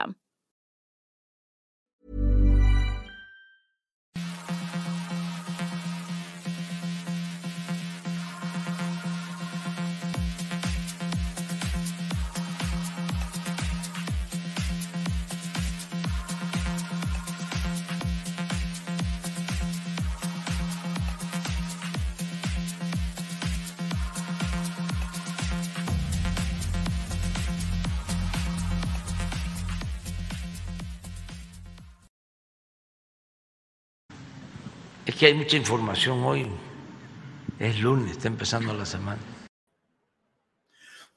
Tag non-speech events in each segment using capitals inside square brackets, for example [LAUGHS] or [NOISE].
them. Es que hay mucha información hoy. Es lunes, está empezando la semana.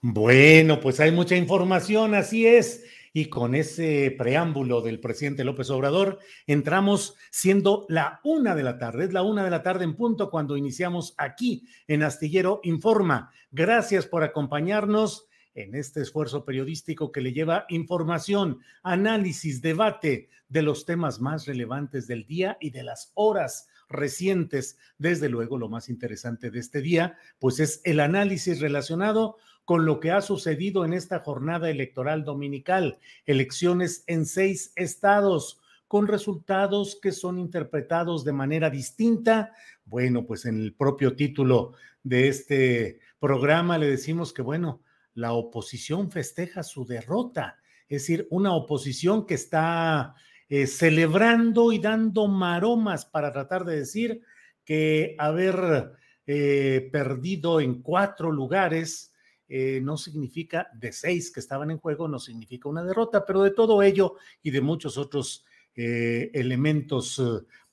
Bueno, pues hay mucha información, así es. Y con ese preámbulo del presidente López Obrador, entramos siendo la una de la tarde. Es la una de la tarde en punto cuando iniciamos aquí en Astillero Informa. Gracias por acompañarnos en este esfuerzo periodístico que le lleva información, análisis, debate de los temas más relevantes del día y de las horas recientes. Desde luego, lo más interesante de este día, pues es el análisis relacionado con lo que ha sucedido en esta jornada electoral dominical, elecciones en seis estados con resultados que son interpretados de manera distinta. Bueno, pues en el propio título de este programa le decimos que, bueno, la oposición festeja su derrota, es decir, una oposición que está eh, celebrando y dando maromas para tratar de decir que haber eh, perdido en cuatro lugares eh, no significa, de seis que estaban en juego, no significa una derrota, pero de todo ello y de muchos otros elementos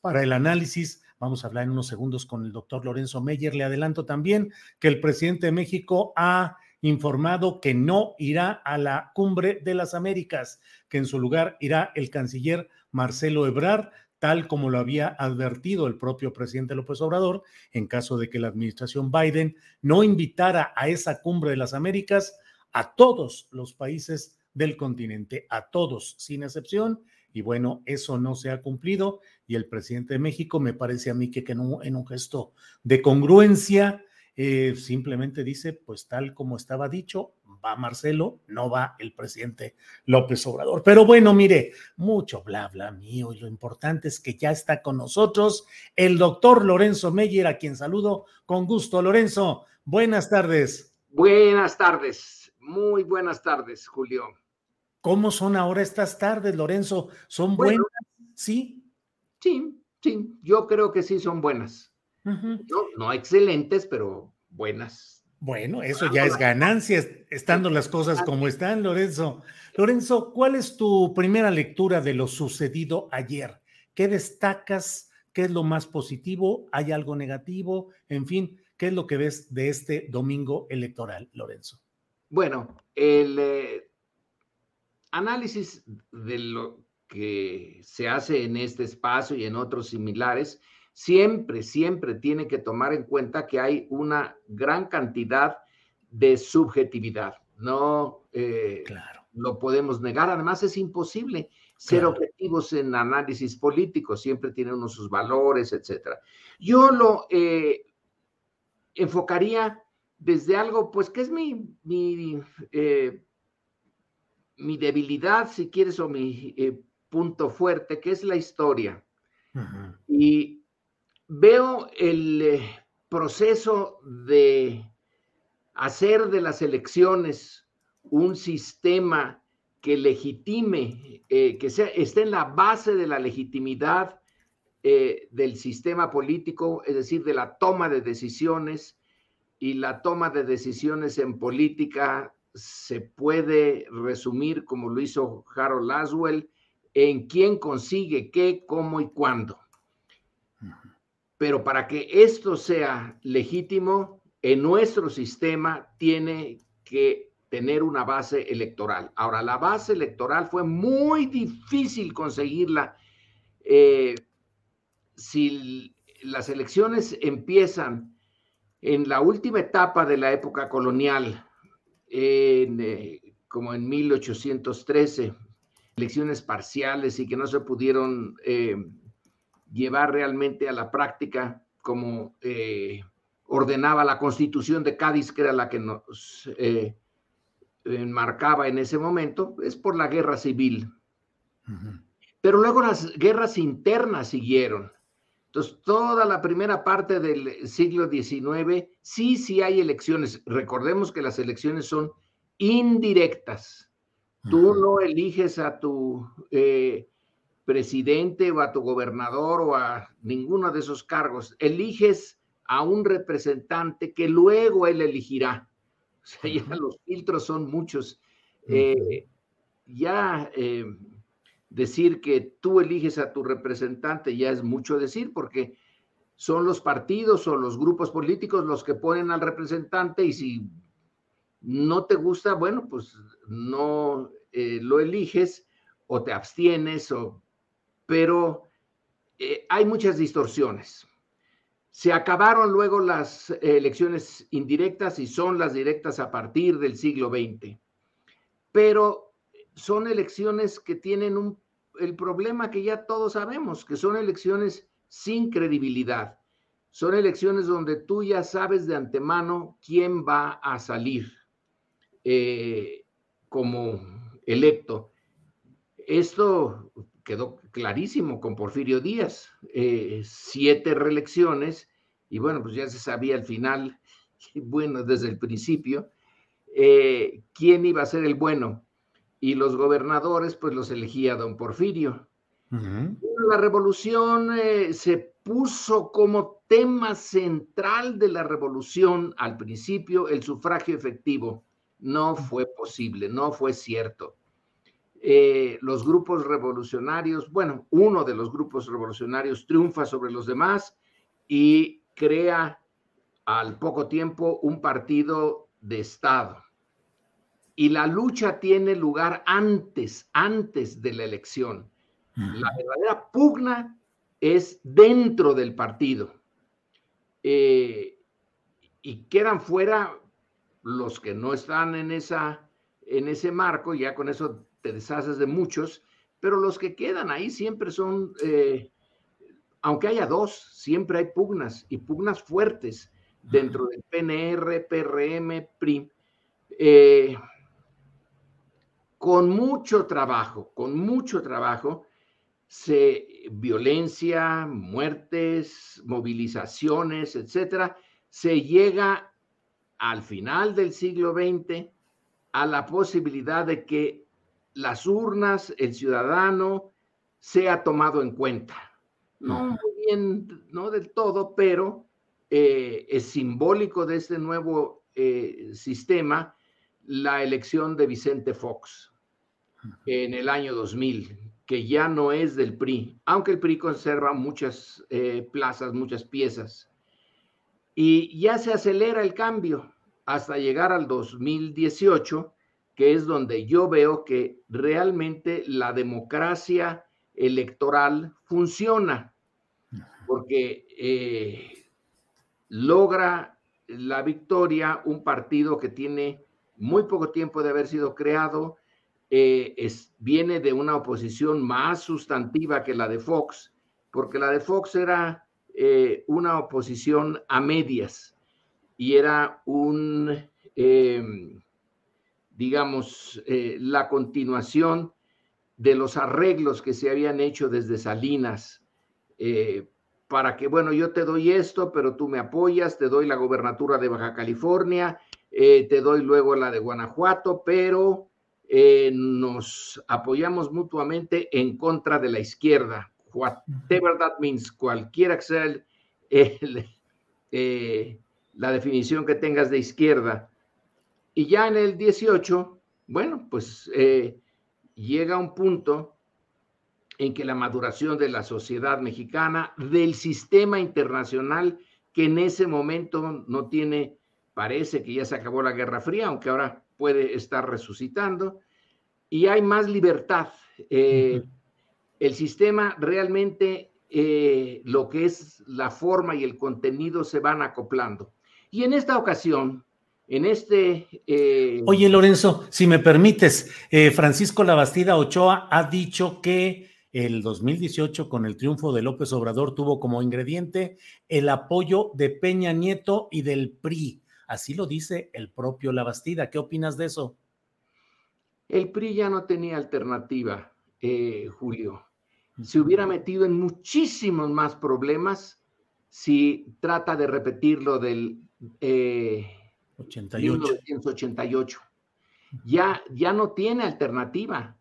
para el análisis, vamos a hablar en unos segundos con el doctor Lorenzo Meyer. Le adelanto también que el presidente de México ha informado que no irá a la cumbre de las Américas, que en su lugar irá el canciller Marcelo Ebrard, tal como lo había advertido el propio presidente López Obrador, en caso de que la administración Biden no invitara a esa cumbre de las Américas a todos los países del continente, a todos, sin excepción. Y bueno, eso no se ha cumplido y el presidente de México me parece a mí que, en, un, gesto de congruencia eh, simplemente dice, pues tal como estaba dicho, va Marcelo, no va el presidente López Obrador. Pero bueno, mire, mucho bla bla mío y lo importante es que ya está con nosotros el doctor Lorenzo Meyer, a quien saludo con gusto. Lorenzo, buenas tardes. Buenas tardes, muy buenas tardes, Julio. ¿Cómo son ahora estas tardes, Lorenzo? ¿Son buenas? ¿Sí? Sí, sí, yo creo que sí son buenas no, no excelentes, pero buenas. Bueno, eso ya es ganancia, estando las cosas como están, Lorenzo. Lorenzo, ¿cuál es tu primera lectura de lo sucedido ayer? ¿Qué destacas? ¿Qué es lo más positivo? ¿Hay algo negativo? En fin, ¿qué es lo que ves de este domingo electoral, Lorenzo? Bueno, el eh, análisis de lo que se hace en este espacio y en otros similares siempre, siempre tiene que tomar en cuenta que hay una gran cantidad de subjetividad. No eh, claro. lo podemos negar. Además, es imposible. ser objetivos en análisis político, siempre tienen uno sus valores, etcétera. Yo lo eh, enfocaría desde algo, pues, que es mi, mi, eh, mi debilidad, si quieres, o mi punto fuerte, que es la historia. Y veo el proceso de hacer de las elecciones un sistema que legitime, eh, que sea, esté en la base de la legitimidad eh, del sistema político, es decir, de la toma de decisiones. Y la toma de decisiones en política se puede resumir, como lo hizo Harold Laswell, en quién consigue qué, cómo y cuándo. Pero para que esto sea legítimo, en nuestro sistema tiene que tener una base electoral. Ahora, la base electoral fue muy difícil conseguirla. Eh, si las elecciones empiezan en la última etapa de la época colonial, eh, como en 1813, elecciones parciales y que no se pudieron eh, llevar realmente a la práctica como ordenaba la constitución de Cádiz, que era la que nos enmarcaba en ese momento, es por la guerra civil. Pero luego las guerras internas siguieron. Entonces, toda la primera parte del siglo XIX, sí, sí hay elecciones. Recordemos que las elecciones son indirectas. Tú no eliges a tu eh, presidente o a tu gobernador o a ninguno de esos cargos. Eliges a un representante que luego él elegirá. O sea, ya los filtros son muchos. Eh, ya eh, decir que tú eliges a tu representante ya es mucho decir porque son los partidos o los grupos políticos los que ponen al representante y si no te gusta, bueno, pues no eh, lo eliges o te abstienes, o, pero hay muchas distorsiones. Se acabaron luego las elecciones indirectas y son las directas a partir del siglo XX. Pero son elecciones que tienen el problema que ya todos sabemos, que son elecciones sin credibilidad. Son elecciones donde tú ya sabes de antemano quién va a salir eh, como electo. Esto quedó clarísimo con Porfirio Díaz, eh, siete reelecciones, y bueno, pues ya se sabía al final, [LAUGHS] bueno, desde el principio, eh, quién iba a ser el bueno. Y los gobernadores, pues los elegía don Porfirio. La revolución eh, se puso como tema central de la revolución al principio el sufragio efectivo. No fue posible, no fue cierto. Eh, los grupos revolucionarios, bueno, uno de los grupos revolucionarios triunfa sobre los demás y crea al poco tiempo un partido de Estado. Y la lucha tiene lugar antes, antes de la elección. La verdadera pugna es dentro del partido. Eh, y quedan fuera los que no están en, esa, en ese marco, ya con eso te deshaces de muchos, pero los que quedan ahí siempre son, eh, aunque haya dos, siempre hay pugnas y pugnas fuertes dentro del PNR, PRM, PRI, eh, con mucho trabajo, con mucho trabajo, se, violencia, muertes, movilizaciones, etcétera, se llega al final del siglo XX a la posibilidad de que las urnas, el ciudadano, sea tomado en cuenta. No muy bien, no del todo, pero eh, es simbólico de este nuevo eh, sistema la elección de Vicente Fox en el año 2000, que ya no es del PRI, aunque el PRI conserva muchas eh, plazas, muchas piezas. Y ya se acelera el cambio hasta llegar al 2018, que es donde yo veo que realmente la democracia electoral funciona, porque eh, logra la victoria un partido que tiene muy poco tiempo de haber sido creado, eh, es, viene de una oposición más sustantiva que la de Fox, porque la de Fox era eh, una oposición a medias y era un, em, digamos, eh, la continuación de los arreglos que se habían hecho desde Salinas para que, bueno, yo te doy esto, pero tú me apoyas, te doy la gobernatura de Baja California, te doy luego la de Guanajuato, pero eh, nos apoyamos mutuamente en contra de la izquierda. Whatever that means, cualquiera que sea eh, la definición que tengas de izquierda. Y ya en el 18, bueno, pues eh, llega un punto en que la maduración de la sociedad mexicana, del sistema internacional, que en ese momento no tiene, parece que ya se acabó la Guerra Fría, aunque ahora puede estar resucitando y hay más libertad. Eh, el sistema realmente, eh, lo que es la forma y el contenido se van acoplando. Y en esta ocasión, en este... Eh, Oye, Lorenzo, si me permites, Francisco Labastida Ochoa ha dicho que el 2018, con el triunfo de López Obrador, tuvo como ingrediente el apoyo de Peña Nieto y del PRI. Así lo dice el propio Labastida. ¿Qué opinas de eso? El PRI ya no tenía alternativa, eh, Julio. Se hubiera metido en muchísimos más problemas si trata de repetir lo del 1988. Eh, ya, ya no tiene alternativa.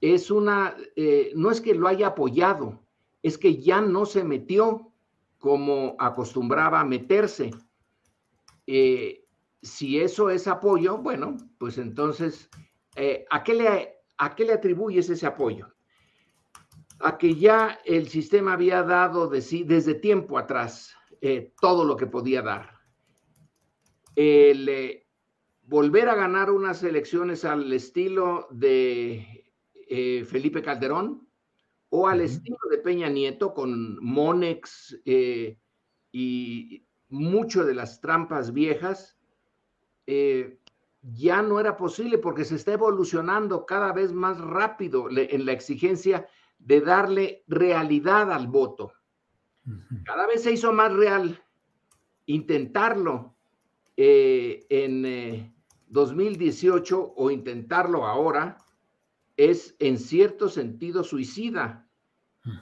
Es una, eh, no es que lo haya apoyado, es que ya no se metió como acostumbraba a meterse. si eso es apoyo, bueno, pues entonces, eh, ¿a, qué le, ¿a qué le atribuyes ese apoyo? A que ya el sistema había dado de sí desde tiempo atrás eh, todo lo que podía dar. El eh, volver a ganar unas elecciones al estilo de Felipe Calderón o al estilo de Peña Nieto con Monex y mucho de las trampas viejas, ya no era posible porque se está evolucionando cada vez más rápido en la exigencia de darle realidad al voto. Cada vez se hizo más real intentarlo eh, en 2018 eh, o intentarlo ahora es en cierto sentido suicida.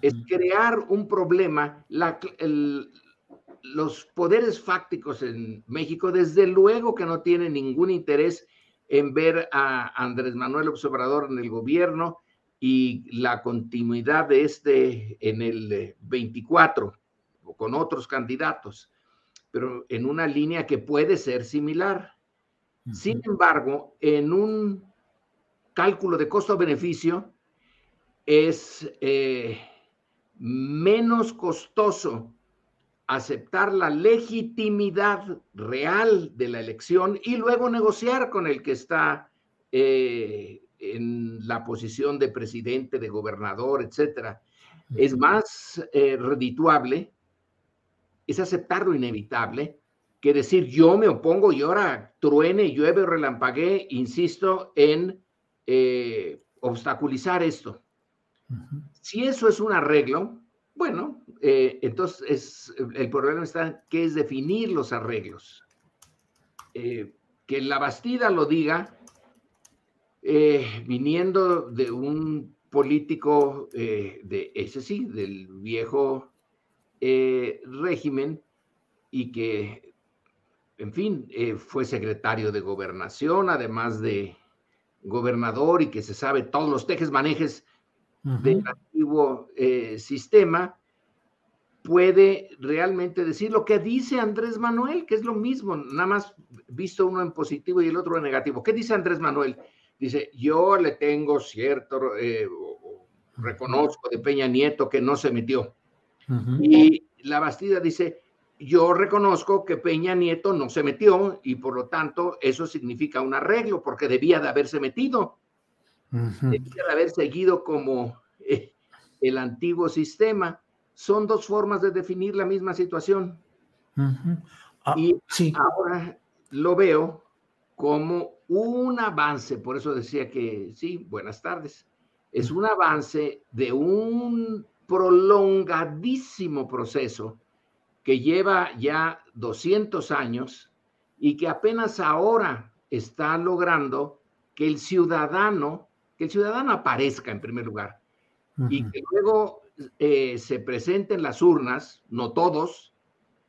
Es crear un problema. La, el, los poderes fácticos en México, desde luego que no tienen ningún interés en ver a Andrés Manuel Observador en el gobierno y la continuidad de este en el 24 o con otros candidatos, pero en una línea que puede ser similar. Sin embargo, en un cálculo de costo-beneficio es eh, menos costoso aceptar la legitimidad real de la elección y luego negociar con el que está eh, en la posición de presidente, de gobernador, etcétera. Es más eh, redituable, es aceptar lo inevitable, que decir yo me opongo y ahora truene, llueve o relampaguee, insisto, en eh, obstaculizar esto. Si eso es un arreglo, bueno, eh, entonces el problema está que es definir los arreglos. Eh, que la Bastida lo diga, viniendo de un político de ese sí, del viejo régimen, y que, en fin, fue secretario de gobernación, además de gobernador, y que se sabe todos los tejes manejes del antiguo eh, sistema, puede realmente decir lo que dice Andrés Manuel, que es lo mismo, nada más visto uno en positivo y el otro en negativo. ¿Qué dice Andrés Manuel? Dice, yo le tengo cierto, eh, reconozco de Peña Nieto que no se metió. Y la Bastida dice, yo reconozco que Peña Nieto no se metió y por lo tanto eso significa un arreglo porque debía de haberse metido. Debía de haber seguido como eh, el antiguo sistema. Son dos formas de definir la misma situación. Ah, y ahora lo veo como un avance, por eso decía que sí, buenas tardes, es un avance de un prolongadísimo proceso que lleva ya 200 años y que apenas ahora está logrando que el ciudadano, que el ciudadano aparezca en primer lugar y que luego eh, se presenten las urnas, no todos,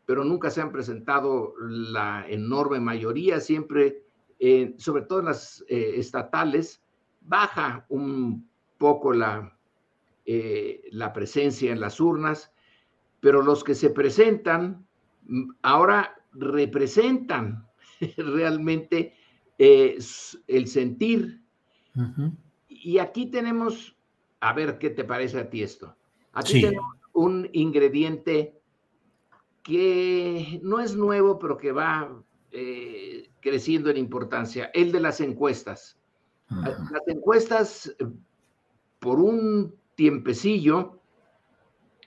pero nunca se han presentado la enorme mayoría, siempre, eh, sobre todo en las eh, estatales, baja un poco la, la presencia en las urnas, pero los que se presentan mm, ahora representan [LAUGHS] realmente el sentir. Y aquí tenemos, a ver qué te parece a ti esto. Aquí tenemos un ingrediente que no es nuevo, pero que va eh, creciendo en importancia, el de las encuestas. Las encuestas, por un tiempecillo,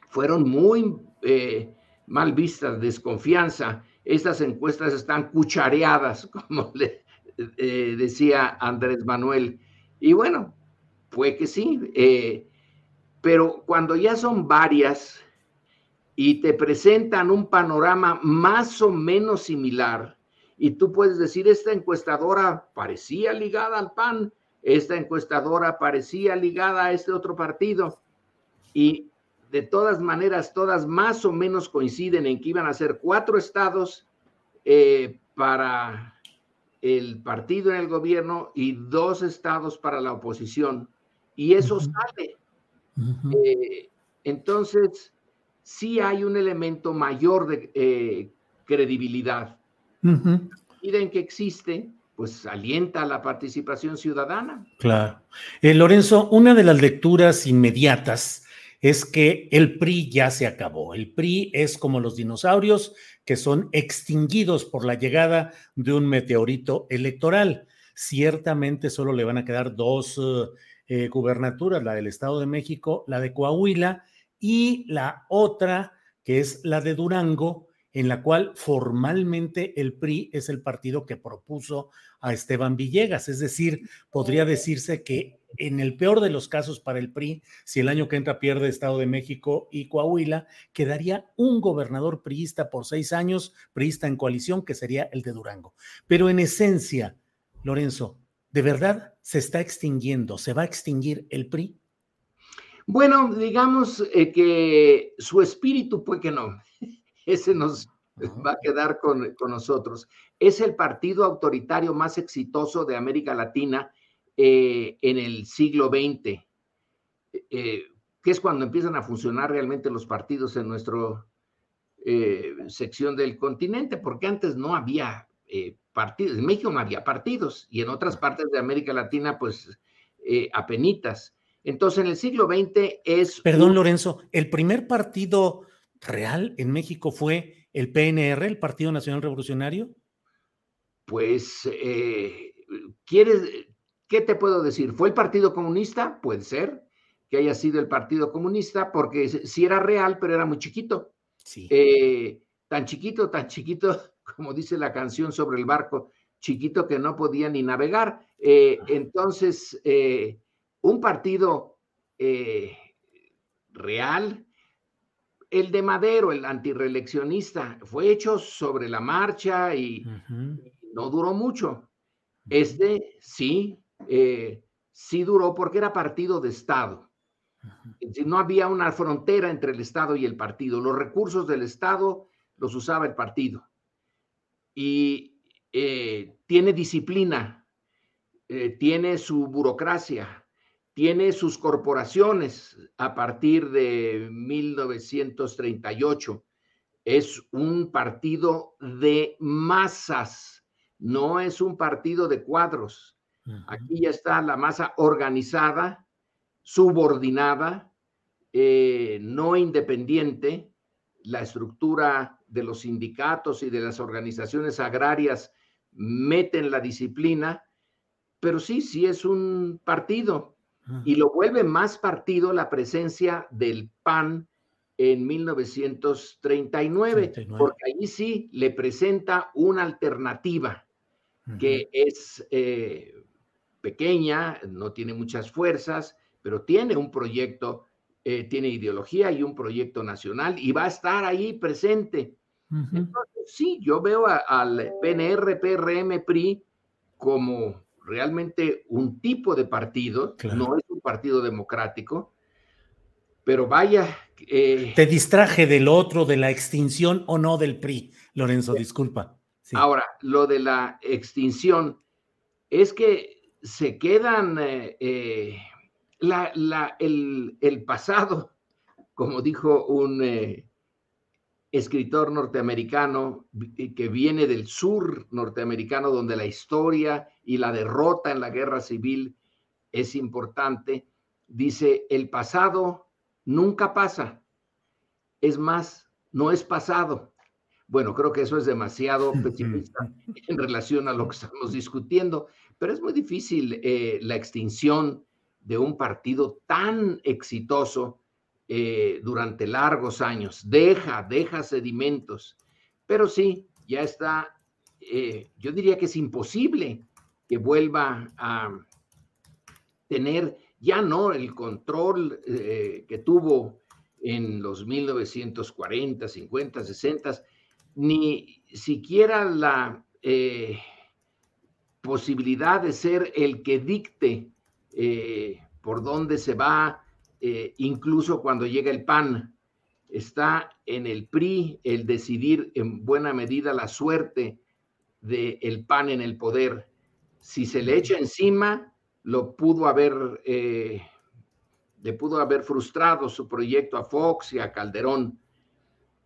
fueron muy eh, mal vistas, desconfianza. Estas encuestas están cuchareadas, [LAUGHS] como le eh, decía Andrés Manuel. Y bueno, fue que sí. Pero cuando ya son varias y te presentan un panorama más o menos similar, y tú puedes decir, esta encuestadora parecía ligada al PAN, esta encuestadora parecía ligada a este otro partido, y de todas maneras, todas más o menos coinciden en que iban a ser cuatro estados eh, para el partido en el gobierno y dos estados para la oposición. Y eso sale. Eh, entonces, sí hay un elemento mayor de eh, credibilidad. Y en que existe, pues alienta la participación ciudadana. Claro. Eh, Lorenzo, una de las lecturas inmediatas es que el PRI ya se acabó. El PRI es como los dinosaurios que son extinguidos por la llegada de un meteorito electoral. Ciertamente solo le van a quedar dos eh, gubernaturas, la del Estado de México, la de Coahuila y la otra que es la de Durango, en la cual formalmente el PRI es el partido que propuso a Esteban Villegas. Es decir, podría decirse que en el peor de los casos para el PRI, si el año que entra pierde Estado de México y Coahuila, quedaría un gobernador priista por seis años, priista en coalición, que sería el de Durango. Pero en esencia, Lorenzo, ¿De verdad se está extinguiendo? ¿Se va a extinguir el PRI? Bueno, digamos eh, que su espíritu, pues que no. Ese nos va a quedar con, nosotros. Es el partido autoritario más exitoso de América Latina eh, en el siglo XX, eh, que es cuando empiezan a funcionar realmente los partidos en nuestra sección del continente, porque antes no había partidos. En México no había partidos y en otras partes de América Latina, pues, eh, apenitas. Entonces, en el siglo XX es... Perdón, Lorenzo, ¿el primer partido real en México fue el PNR, el Partido Nacional Revolucionario? Pues, eh, ¿quieres, qué te puedo decir? ¿Fue el Partido Comunista? Puede ser que haya sido el Partido Comunista, porque sí era real, pero era muy chiquito. Sí. Eh, tan chiquito, tan chiquito [LAUGHS] como dice la canción sobre el barco, chiquito que no podía ni navegar. Eh, entonces, eh, un partido real, el de Madero, el antireeleccionista, fue hecho sobre la marcha y no duró mucho. Este sí, sí duró porque era partido de Estado. No había una frontera entre el Estado y el partido. Los recursos del Estado los usaba el partido y eh, tiene disciplina, eh, tiene su burocracia, tiene sus corporaciones a partir de 1938. Es un partido de masas, no es un partido de cuadros. Aquí ya está la masa organizada, subordinada, eh, no independiente, la estructura de los sindicatos y de las organizaciones agrarias meten la disciplina, pero sí, sí es un partido. Y lo vuelve más partido la presencia del PAN en 1939, porque allí sí le presenta una alternativa. que es eh, pequeña, no tiene muchas fuerzas, pero tiene un proyecto, eh, tiene ideología y un proyecto nacional y va a estar ahí presente. Entonces, sí, yo veo al PNR, PRM, PRI como realmente un tipo de partido, no es un partido democrático, pero vaya. Eh, Te distraje del otro, de la extinción o no del PRI, Lorenzo, disculpa. Ahora, lo de la extinción es que se quedan eh, eh, el, pasado, como dijo un escritor norteamericano que viene del sur norteamericano, donde la historia y la derrota en la guerra civil es importante, dice, el pasado nunca pasa. Es más, no es pasado. Bueno, creo que eso es demasiado [LAUGHS] pesimista en relación a lo que estamos discutiendo, pero es muy difícil eh, la extinción de un partido tan exitoso eh, durante largos años. Deja, deja sedimentos, pero sí, ya está, eh, yo diría que es imposible que vuelva a tener ya no el control eh, que tuvo en los 1940, 50, 60, ni siquiera la posibilidad de ser el que dicte por dónde se va, incluso cuando llega el PAN. Está en el PRI el decidir en buena medida la suerte del PAN en el poder. Si se le echa encima, lo pudo haber, eh, le pudo haber frustrado su proyecto a Fox y a Calderón.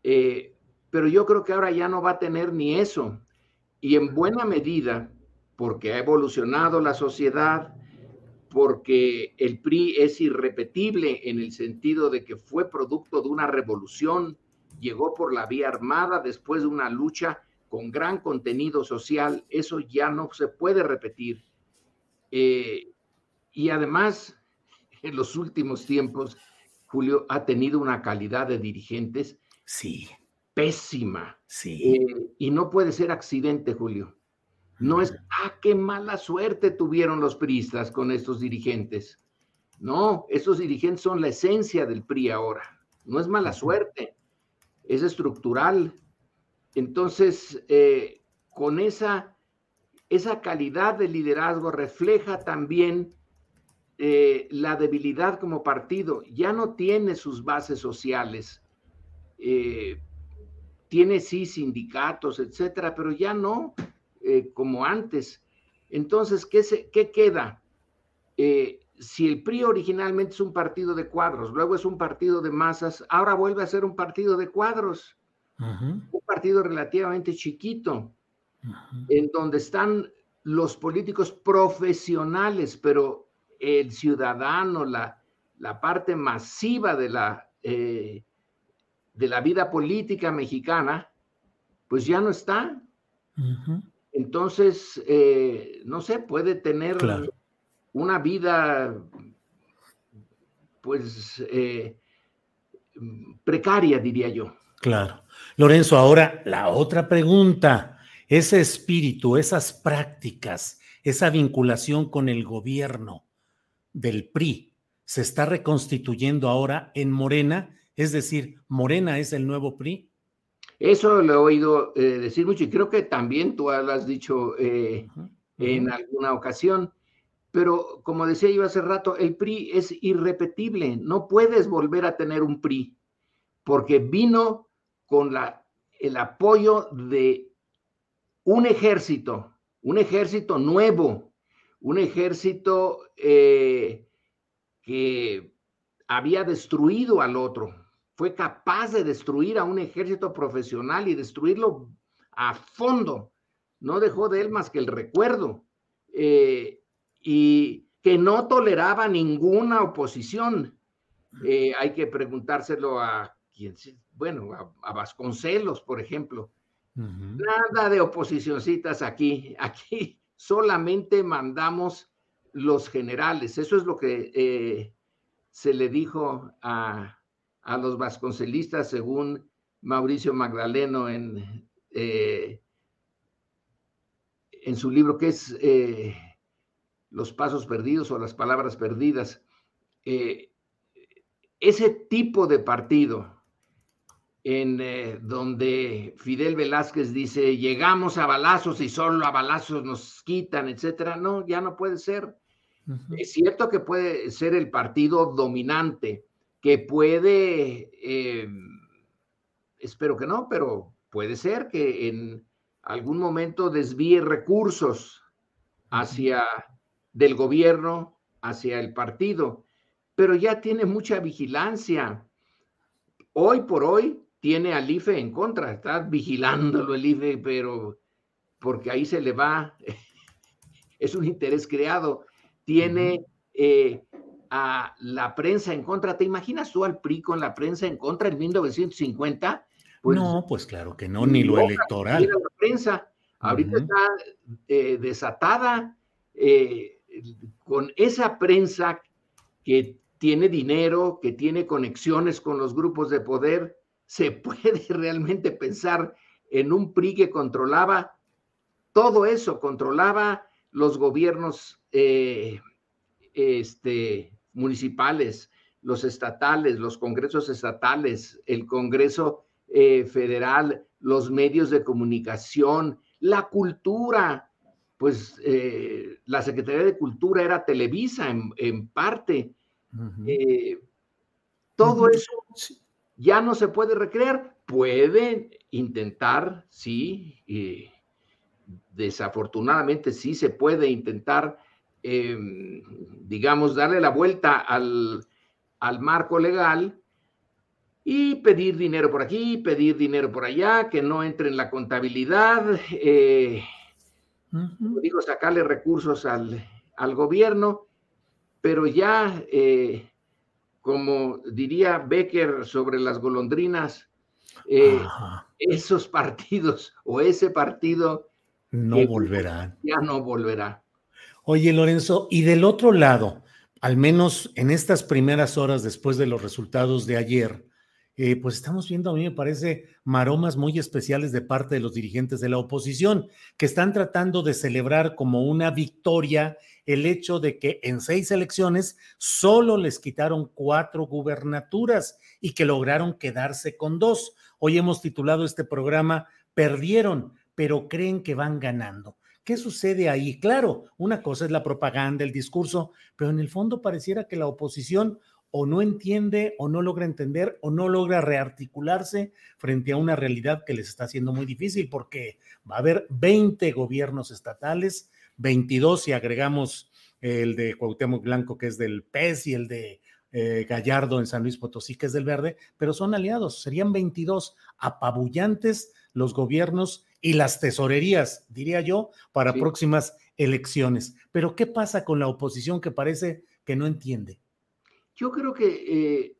Eh, pero yo creo que ahora ya no va a tener ni eso. Y en buena medida, porque ha evolucionado la sociedad, porque el PRI es irrepetible en el sentido de que fue producto de una revolución, llegó por la vía armada después de una lucha con gran contenido social, eso ya no se puede repetir. Eh, y además, [LAUGHS] en los últimos tiempos, Julio ha tenido una calidad de dirigentes sí. pésima. Sí. Eh, y no puede ser accidente, Julio. No es, ah, qué mala suerte tuvieron los priistas con estos dirigentes. No, estos dirigentes son la esencia del PRI ahora. No es mala suerte, es estructural. Entonces, eh, con esa esa calidad de liderazgo refleja también eh, la debilidad como partido. Ya no tiene sus bases sociales. Eh, tiene sí sindicatos, etcétera, pero ya no eh, como antes. Entonces, ¿qué, se, qué queda? si el PRI originalmente es un partido de cuadros, luego es un partido de masas, ahora vuelve a ser un partido de cuadros, un partido relativamente chiquito en donde están los políticos profesionales, pero el ciudadano, la, la parte masiva de la, eh, de la vida política mexicana, pues ya no está. Entonces, eh, no sé, puede tener una vida, pues, eh, precaria, diría yo. Claro. Lorenzo, ahora la otra pregunta ese espíritu, esas prácticas, esa vinculación con el gobierno del PRI se está reconstituyendo ahora en Morena, es decir, Morena es el nuevo PRI. Eso lo he oído eh, decir mucho y creo que también tú lo has dicho eh, en alguna ocasión. Pero como decía yo hace rato, el PRI es irrepetible. No puedes volver a tener un PRI porque vino con la, el apoyo de un ejército, un ejército nuevo, un ejército eh, que había destruido al otro, fue capaz de destruir a un ejército profesional y destruirlo a fondo. No dejó de él más que el recuerdo eh, y que no toleraba ninguna oposición. Eh, hay que preguntárselo a quien, bueno, a Vasconcelos, por ejemplo. Nada de oposicioncitas aquí. Aquí solamente mandamos los generales. Eso es lo que eh, se le dijo a, los vasconcelistas, según Mauricio Magdaleno en, eh, en su libro que es eh, Los Pasos Perdidos o las Palabras Perdidas. ese tipo de partido en donde Fidel Velázquez dice, llegamos a balazos y solo a balazos nos quitan, etcétera. No, ya no puede ser. Es cierto que puede ser el partido dominante, que puede, em, espero que no, pero puede ser que en algún momento desvíe recursos hacia del gobierno, hacia el partido, pero ya tiene mucha vigilancia. Hoy por hoy tiene al IFE en contra, está vigilándolo el IFE, pero porque ahí se le va, [LAUGHS] es un interés creado. Tiene eh, a la prensa en contra. ¿Te imaginas tú al PRI con la prensa en contra en 1950? Pues, no, pues claro que no, ni lo electoral. La prensa ahorita está eh, desatada eh, con esa prensa que tiene dinero, que tiene conexiones con los grupos de poder. Se [LAUGHS] puede realmente pensar en un PRI que controlaba todo eso, controlaba los gobiernos eh, este, municipales, los estatales, los congresos estatales, el Congreso eh, Federal, los medios de comunicación, la cultura, pues eh, la Secretaría de Cultura era Televisa en, parte. todo eso ya no se puede recrear. Pueden intentar, sí, desafortunadamente sí se puede intentar, em, digamos, darle la vuelta al, marco legal y pedir dinero por aquí, pedir dinero por allá, que no entre en la contabilidad, eh, digo, sacarle recursos al, gobierno, pero ya, eh, como diría Becker sobre las golondrinas, eh, esos partidos o ese partido no volverá. Ya no volverá. Oye, Lorenzo, y del otro lado, al menos en estas primeras horas después de los resultados de ayer, eh, pues estamos viendo, a mí me parece, maromas muy especiales de parte de los dirigentes de la oposición, que están tratando de celebrar como una victoria el hecho de que en seis elecciones solo les quitaron cuatro gubernaturas y que lograron quedarse con dos. Hoy hemos titulado este programa Perdieron, pero creen que van ganando. ¿Qué sucede ahí? Claro, una cosa es la propaganda, el discurso, pero en el fondo pareciera que la oposición o no entiende o no logra entender o no logra rearticularse frente a una realidad que les está haciendo muy difícil porque va a haber 20 gobiernos estatales, 22 si agregamos el de Cuauhtémoc Blanco que es del PES y el de eh, Gallardo en San Luis Potosí que es del Verde, pero son aliados, serían 22 apabullantes los gobiernos y las tesorerías, diría yo, para próximas elecciones. Pero ¿qué pasa con la oposición que parece que no entiende? Yo creo que eh,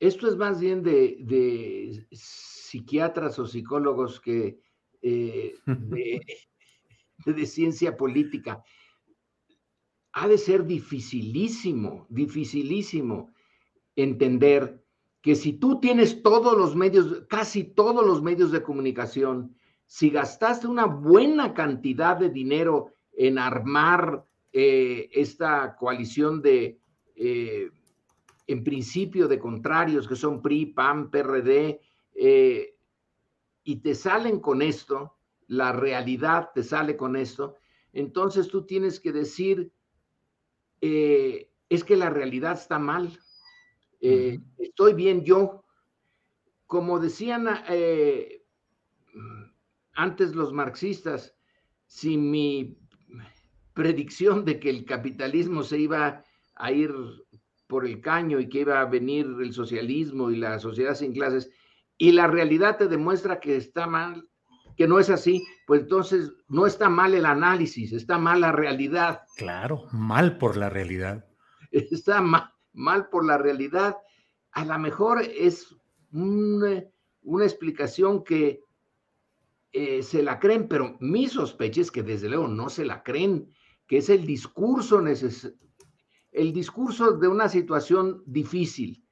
esto es más bien de, psiquiatras o psicólogos que eh, [LAUGHS] de, ciencia política. Ha de ser dificilísimo, dificilísimo entender que si tú tienes todos los medios, casi todos los medios de comunicación, si gastaste una buena cantidad de dinero en armar eh, esta coalición de, eh, en principio, de contrarios que son PRI, PAN, PRD, eh, y te salen con esto, la realidad te sale con esto, entonces tú tienes que decir, es que la realidad está mal, estoy bien yo. Como decían antes los marxistas, si mi predicción de que el capitalismo se iba a ir por el caño y que iba a venir el socialismo y la sociedad sin clases, y la realidad te demuestra que está mal, que no es así, pues entonces no está mal el análisis, está mal la realidad. Claro, mal por la realidad. [LAUGHS] Está mal, mal por la realidad. A lo mejor es una, una explicación que eh, se la creen, pero mi sospecha es que desde luego no se la creen, que es el discurso el discurso de una situación difícil.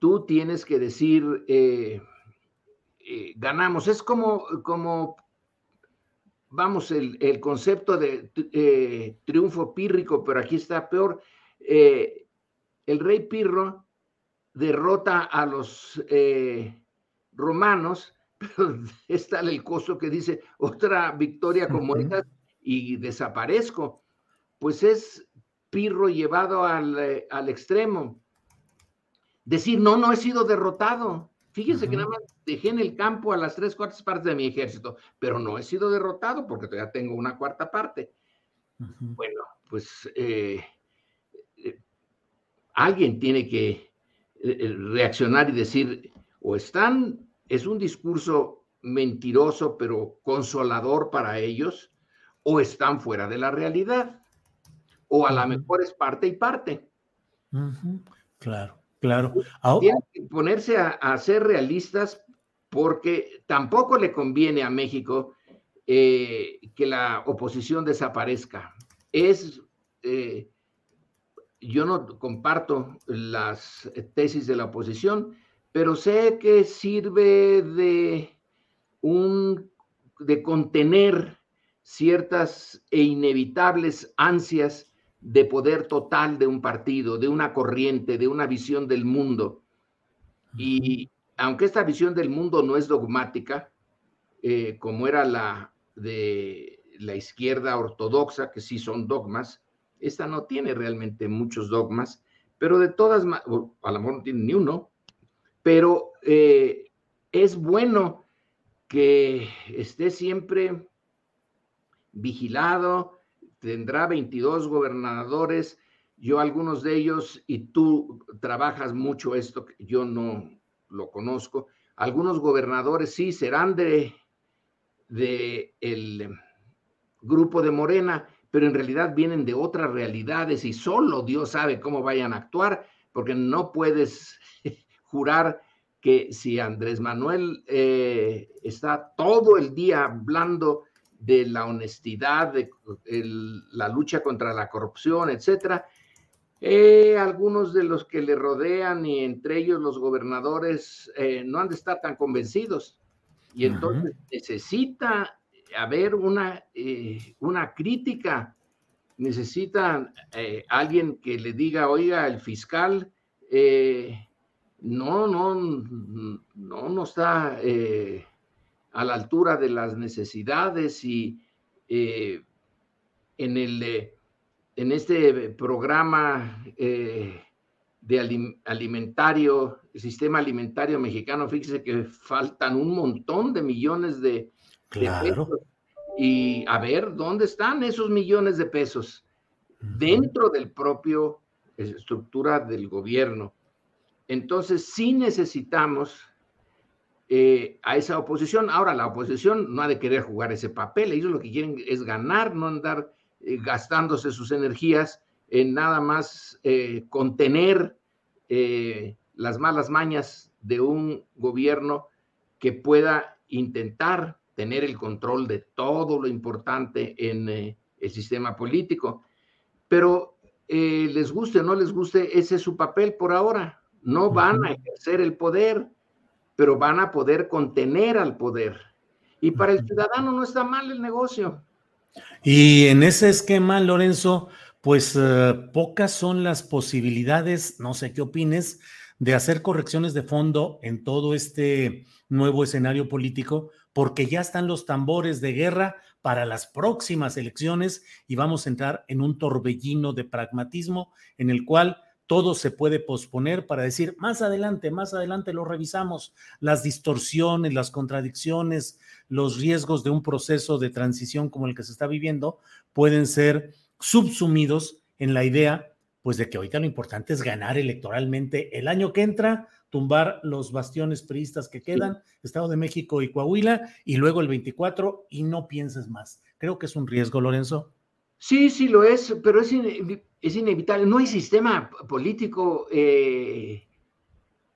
Tú tienes que decir, eh, eh, ganamos. Es como, como vamos, el, concepto de eh, triunfo pírrico, pero aquí está peor. Eh, el rey Pirro derrota a los eh, romanos, [LAUGHS] pero está el costo que dice otra victoria como esta y desaparezco. Pues es Pirro llevado al, al extremo. Decir, no, no he sido derrotado. Fíjense que nada más dejé en el campo a las tres cuartas partes de mi ejército, pero no he sido derrotado porque todavía tengo una cuarta parte. Bueno, pues eh, eh, alguien tiene que eh, reaccionar y decir, o están, es un discurso mentiroso pero consolador para ellos, o están fuera de la realidad, o a lo mejor es parte y parte. Claro. Claro. Tienen que ponerse a, ser realistas porque tampoco le conviene a México eh, que la oposición desaparezca. Es, eh, yo no comparto las tesis de la oposición, pero sé que sirve de un de contener ciertas e inevitables ansias de poder total de un partido, de una corriente, de una visión del mundo. Y aunque esta visión del mundo no es dogmática, eh, como era la de la izquierda ortodoxa, que sí son dogmas, esta no tiene realmente muchos dogmas, pero de todas a lo mejor no tiene ni uno, pero eh, es bueno que esté siempre vigilado, tendrá 22 gobernadores, yo algunos de ellos, y tú trabajas mucho esto, yo no lo conozco, algunos gobernadores sí serán de, de el grupo de Morena, pero en realidad vienen de otras realidades y solo Dios sabe cómo vayan a actuar, porque no puedes [LAUGHS] jurar que si Andrés Manuel eh, está todo el día hablando de la honestidad, de la lucha contra la corrupción, etcétera. Eh, algunos de los que le rodean y entre ellos los gobernadores eh, no han de estar tan convencidos y entonces necesita haber una, eh, una crítica, necesita alguien que le diga, oiga, el fiscal no, no, no, no está a la altura de las necesidades y eh, en, el, eh, en este programa eh, de alimentario, el sistema alimentario mexicano, fíjese que faltan un montón de millones de, pesos. Y a ver, ¿dónde están esos millones de pesos? Dentro del propio estructura del gobierno. Entonces, sí necesitamos eh, a esa oposición. Ahora, la oposición no ha de querer jugar ese papel, ellos lo que quieren es ganar, no andar eh, gastándose sus energías en nada más eh, contener las malas mañas de un gobierno que pueda intentar tener el control de todo lo importante en el sistema político. Pero les guste o no les guste, ese es su papel por ahora. No van a ejercer el poder pero van a poder contener al poder. Y para el ciudadano no está mal el negocio. Y en ese esquema, Lorenzo, pues eh, pocas son las posibilidades, no sé qué opines, de hacer correcciones de fondo en todo este nuevo escenario político, porque ya están los tambores de guerra para las próximas elecciones y vamos a entrar en un torbellino de pragmatismo en el cual todo se puede posponer para decir, más adelante, más adelante lo revisamos, las distorsiones, las contradicciones, los riesgos de un proceso de transición como el que se está viviendo pueden ser subsumidos en la idea, pues de que ahorita lo importante es ganar electoralmente el año que entra, tumbar los bastiones priistas que quedan, Estado de México y Coahuila, y luego el 24, y no pienses más. Creo que es un riesgo, Lorenzo. Sí, sí lo es, pero es, es inevitable. No hay sistema político eh,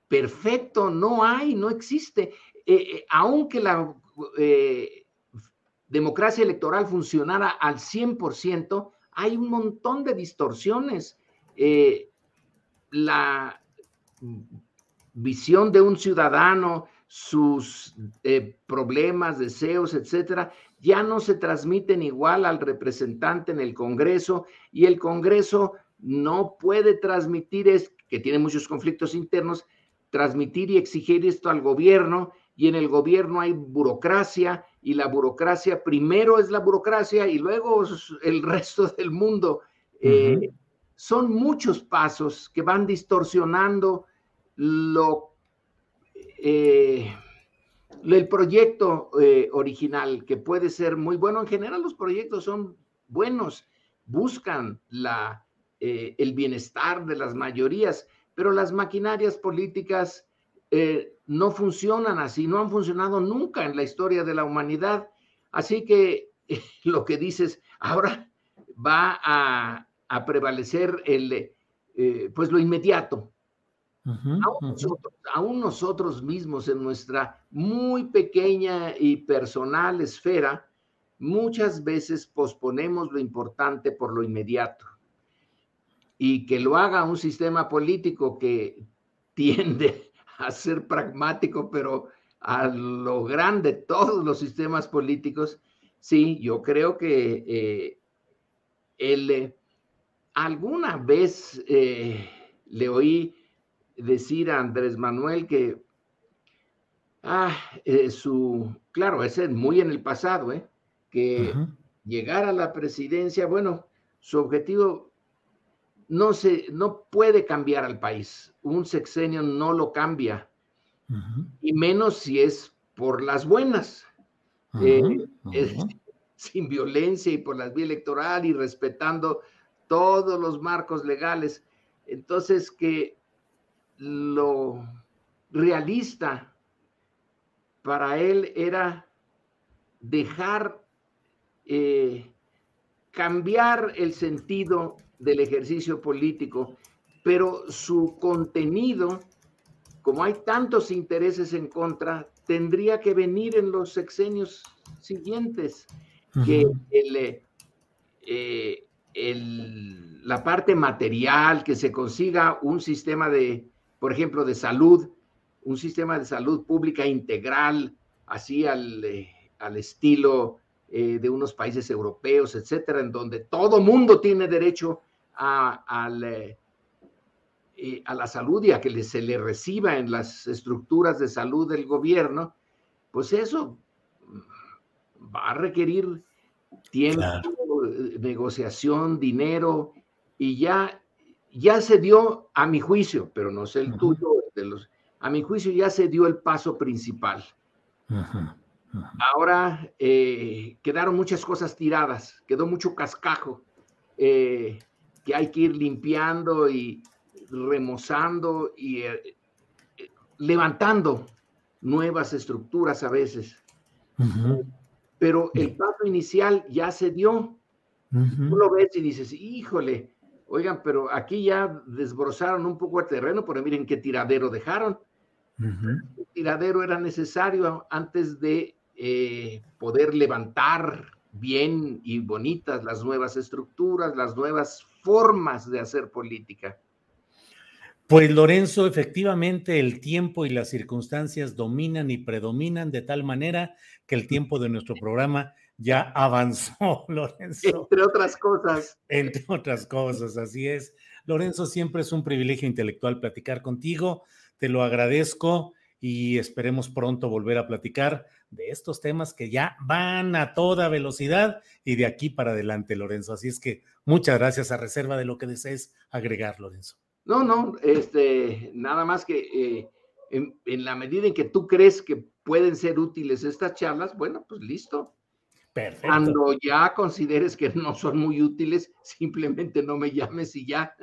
perfecto, no hay, no existe. Eh, eh, aunque la democracia electoral funcionara al 100%, hay un montón de distorsiones. La visión de un ciudadano sus eh, problemas, deseos, etcétera, ya no se transmiten igual al representante en el Congreso y el Congreso no puede transmitir, es que tiene muchos conflictos internos, transmitir y exigir esto al gobierno y en el gobierno hay burocracia y la burocracia primero es la burocracia y luego el [LAUGHS] resto del mundo. Eh, son muchos pasos que van distorsionando lo eh, el proyecto eh, original, que puede ser muy bueno, en general los proyectos son buenos, buscan la, eh, el bienestar de las mayorías, pero las maquinarias políticas no funcionan así, no han funcionado nunca en la historia de la humanidad. Así que [LAUGHS] lo que dices, ahora va a, a prevalecer el, pues lo inmediato, aún, nosotros, mismos en nuestra muy pequeña y personal esfera, muchas veces posponemos lo importante por lo inmediato. Y que lo haga un sistema político que [LAUGHS] tiende a ser pragmático, pero a lo grande todos los sistemas políticos, sí, yo creo que eh, él, eh, alguna vez eh, le oí decir a Andrés Manuel que, ah, eh, su, claro, ese es muy en el pasado, ¿eh? que llegar a la presidencia, bueno, su objetivo no, se, no puede cambiar al país. Un sexenio no lo cambia, y menos si es por las buenas, eh, [LAUGHS] sin violencia y por la vía electoral y respetando todos los marcos legales. Entonces, que lo realista para él era dejar eh, cambiar el sentido del ejercicio político, pero su contenido, como hay tantos intereses en contra, tendría que venir en los sexenios siguientes, que el, eh, la parte material, que se consiga un sistema de por ejemplo, de salud, un sistema de salud pública integral, así al, eh, estilo eh, de unos países europeos, etcétera, en donde todo mundo tiene derecho a, eh, a la salud y a que se le reciba en las estructuras de salud del gobierno, pues eso va a requerir tiempo, negociación, dinero, y ya ya se dio, a mi juicio, pero no sé el tuyo, de los, a mi juicio ya se dio el paso principal. Ahora eh, quedaron muchas cosas tiradas, quedó mucho cascajo eh, que hay que ir limpiando y remozando y eh, levantando nuevas estructuras a veces. Pero el paso inicial ya se dio. Tú lo ves y dices, híjole, Oigan, pero aquí ya desbrozaron un poco el terreno, pero miren qué tiradero dejaron. El tiradero era necesario antes de eh, poder levantar bien y bonitas las nuevas estructuras, las nuevas formas de hacer política. Pues Lorenzo, efectivamente el tiempo y las circunstancias dominan y predominan de tal manera que el tiempo de nuestro programa ya avanzó, [LAUGHS] Lorenzo. Entre otras cosas. Entre otras cosas, así es. Lorenzo, siempre es un privilegio intelectual platicar contigo. Te lo agradezco y esperemos pronto volver a platicar de estos temas que ya van a toda velocidad y de aquí para adelante, Lorenzo. Así es que muchas gracias a reserva de lo que desees agregar, Lorenzo. No, no, este, nada más que eh, en, en la medida en que tú crees que pueden ser útiles estas charlas, bueno, pues listo, Perfecto. Cuando ya consideres que no son muy útiles, simplemente no me llames y ya.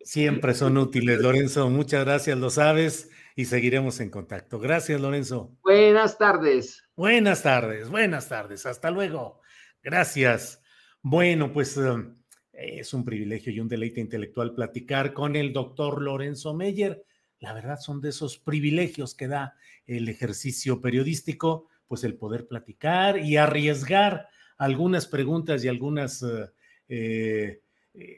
Siempre son útiles, Lorenzo. Muchas gracias, lo sabes, y seguiremos en contacto. Gracias, Lorenzo. Buenas tardes. Buenas tardes, buenas tardes. Hasta luego. Gracias. Bueno, pues um, es un privilegio y un deleite intelectual platicar con el doctor Lorenzo Meyer. La verdad son de esos privilegios que da el ejercicio periodístico pues el poder platicar y arriesgar algunas preguntas y algunas eh, eh,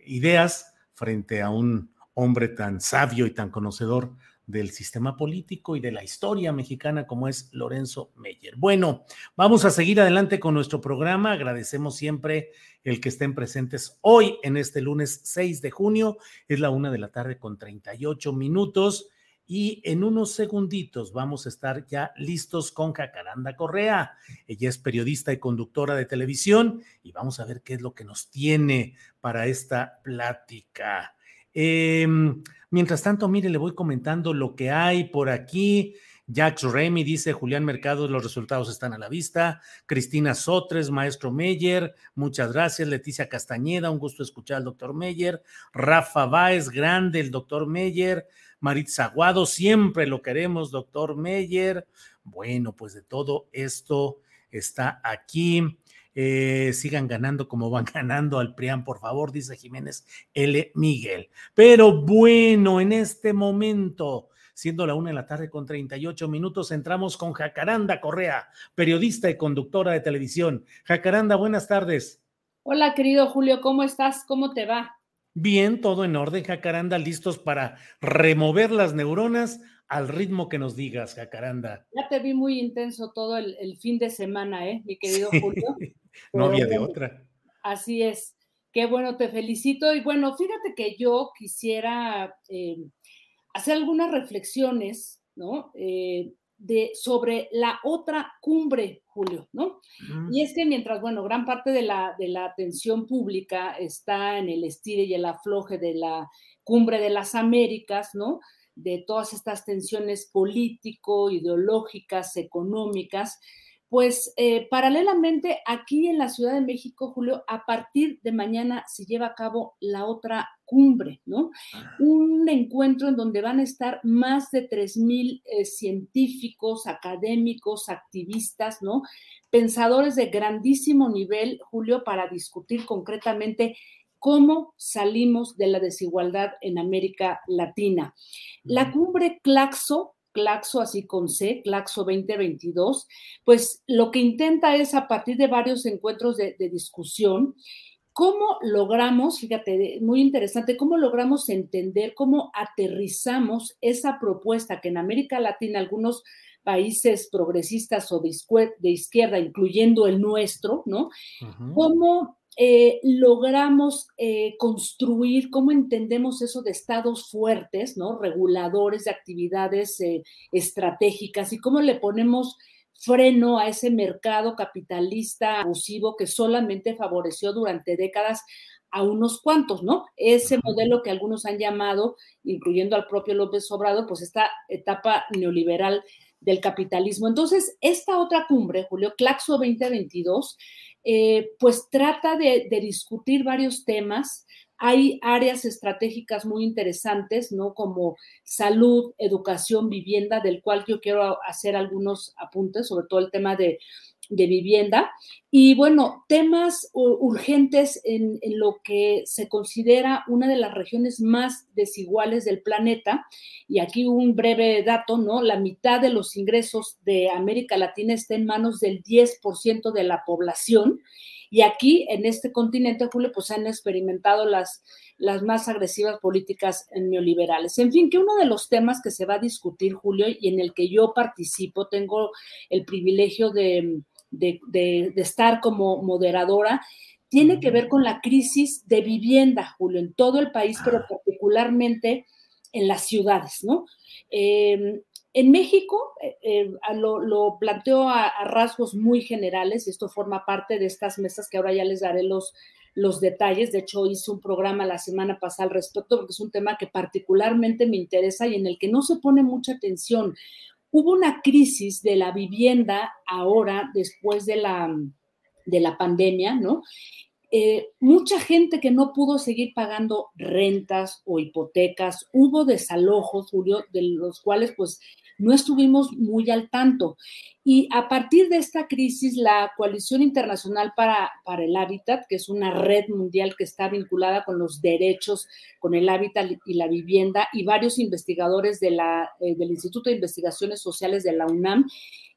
ideas frente a un hombre tan sabio y tan conocedor del sistema político y de la historia mexicana como es Lorenzo Meyer. Bueno, vamos a seguir adelante con nuestro programa. Agradecemos siempre el que estén presentes hoy en este lunes 6 de junio. Es la una de la tarde con 38 minutos y en unos segunditos vamos a estar ya listos con Jacaranda Correa. Ella es periodista y conductora de televisión y vamos a ver qué es lo que nos tiene para esta plática. Em, mientras tanto, mire, le voy comentando lo que hay por aquí. Jax Remy dice Julián Mercado, los resultados están a la vista. Cristina Sotres, maestro Meyer, muchas gracias. Leticia Castañeda, un gusto escuchar al doctor Meyer. Rafa Báez, grande el doctor Meyer. Maritza Aguado, siempre lo queremos, doctor Meyer. Bueno, pues de todo esto está aquí. Eh, sigan ganando como van [LAUGHS] ganando al PRIAN, por favor, dice Jiménez L. Miguel. Pero bueno, en este momento, siendo la una de la tarde con 38 minutos, entramos con Jacaranda Correa, periodista y conductora de televisión. Jacaranda, buenas tardes. Hola, querido Julio, ¿cómo estás? ¿Cómo te va? Bien, todo en orden, Jacaranda, listos para remover las neuronas al ritmo que nos digas, Jacaranda. Ya te vi muy intenso todo el, fin de semana, ¿eh, mi querido Julio? [LAUGHS] no había de otra. Así es. Qué bueno, te felicito. Y bueno, fíjate que yo quisiera eh, hacer algunas reflexiones, ¿no? Eh, de, sobre la otra cumbre, Julio, ¿no? Y es que mientras, bueno, gran parte de la, de la atención pública está en el estire y el afloje de la cumbre de las Américas, ¿no? De todas estas tensiones político, ideológicas, económicas, pues eh, paralelamente aquí en la Ciudad de México, Julio, a partir de mañana se lleva a cabo la otra cumbre, ¿no? Un encuentro en donde van a estar más de 3.000 eh, científicos, académicos, activistas, ¿no? Pensadores de grandísimo nivel, Julio, para discutir concretamente cómo salimos de la desigualdad en América Latina. La cumbre Claxo Claxo, así con C, Claxo 2022, pues lo que intenta es a partir de varios encuentros de, discusión, ¿Cómo logramos, fíjate, muy interesante, cómo logramos entender, cómo aterrizamos esa propuesta que en América Latina algunos países progresistas o de, izquierda, incluyendo el nuestro, ¿no? ¿Cómo eh, logramos eh, construir, cómo entendemos eso de estados fuertes, ¿no? Reguladores de actividades eh, estratégicas y cómo le ponemos freno a ese mercado capitalista abusivo que solamente favoreció durante décadas a unos cuantos, ¿no? Ese modelo que algunos han llamado, incluyendo al propio López Obrador, pues esta etapa neoliberal del capitalismo. Entonces, esta otra cumbre, Julio, Claxo 2022, eh, pues trata de, discutir varios temas. Hay áreas estratégicas muy interesantes, ¿no? Como salud, educación, vivienda, del cual yo quiero hacer algunos apuntes, sobre todo el tema de vivienda. Y bueno, temas urgentes en, lo que se considera una de las regiones más desiguales del planeta. Y aquí un breve dato, ¿no? La mitad de los ingresos de América Latina está en manos del 10% de la población. Y aquí, en este continente, Julio, pues han experimentado las, las más agresivas políticas neoliberales. En fin, que uno de los temas que se va a discutir, Julio, y en el que yo participo, tengo el privilegio de, de, estar como moderadora, tiene que ver con la crisis de vivienda, Julio, en todo el país, pero ah. particularmente en las ciudades, ¿no? Em, en México eh, eh, lo, planteo a, rasgos muy generales y esto forma parte de estas mesas que ahora ya les daré los, detalles. De hecho, hice un programa la semana pasada al respecto porque es un tema que particularmente me interesa y en el que no se pone mucha atención. Hubo una crisis de la vivienda ahora, después de la, de la pandemia, ¿no? Eh, mucha gente que no pudo seguir pagando rentas o hipotecas, hubo desalojos, Julio, de los cuales pues no estuvimos muy al tanto. Y a partir de esta crisis, la Coalición Internacional para, para el Hábitat, que es una red mundial que está vinculada con los derechos, con el hábitat y la vivienda, y varios investigadores de la, eh, del Instituto de Investigaciones Sociales de la UNAM,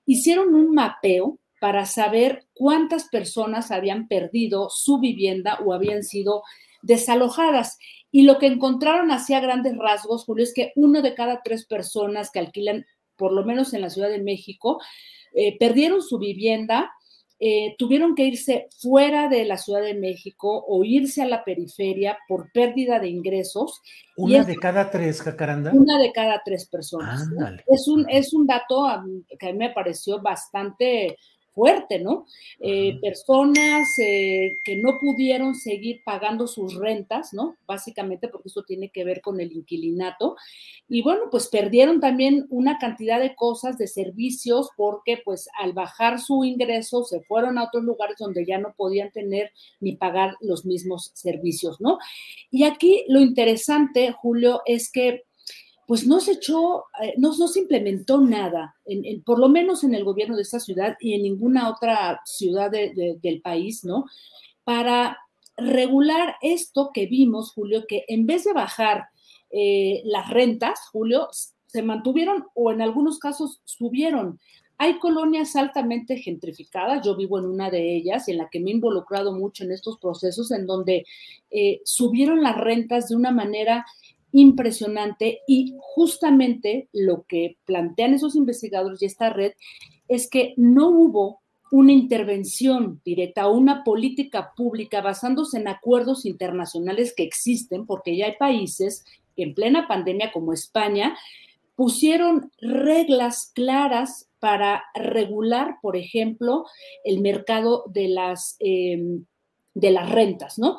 hicieron un mapeo para saber cuántas personas habían perdido su vivienda o habían sido desalojadas. Y lo que encontraron hacía grandes rasgos, Julio, es que uno de cada tres personas que alquilan, por lo menos en la Ciudad de México, eh, perdieron su vivienda, eh, tuvieron que irse fuera de la Ciudad de México o irse a la periferia por pérdida de ingresos. ¿Una de cada tres, Jacaranda? Una de cada tres personas. Es, un, es un dato que a mí me pareció bastante fuerte, ¿no? Eh, personas eh, que no pudieron seguir pagando sus rentas, ¿no? Básicamente porque eso tiene que ver con el inquilinato. Y bueno, pues perdieron también una cantidad de cosas, de servicios, porque pues al bajar su ingreso se fueron a otros lugares donde ya no podían tener ni pagar los mismos servicios, ¿no? Y aquí lo interesante, Julio, es que pues no se echó, eh, no, se implementó nada, por lo menos en el gobierno de esta ciudad y en ninguna otra ciudad del país, ¿no? Para regular esto que vimos, Julio, que en vez de bajar eh, las rentas, Julio, se mantuvieron o en algunos casos subieron. Hay colonias altamente gentrificadas, yo vivo en una de ellas y en la que me he involucrado mucho en estos procesos, en donde eh, subieron las rentas de una manera impresionante y justamente lo que plantean esos investigadores y esta red es que no hubo una intervención directa o una política pública basándose en acuerdos internacionales que existen, porque ya hay países que en plena pandemia como España pusieron reglas claras para regular, por ejemplo, el mercado de las em, de las rentas, ¿no?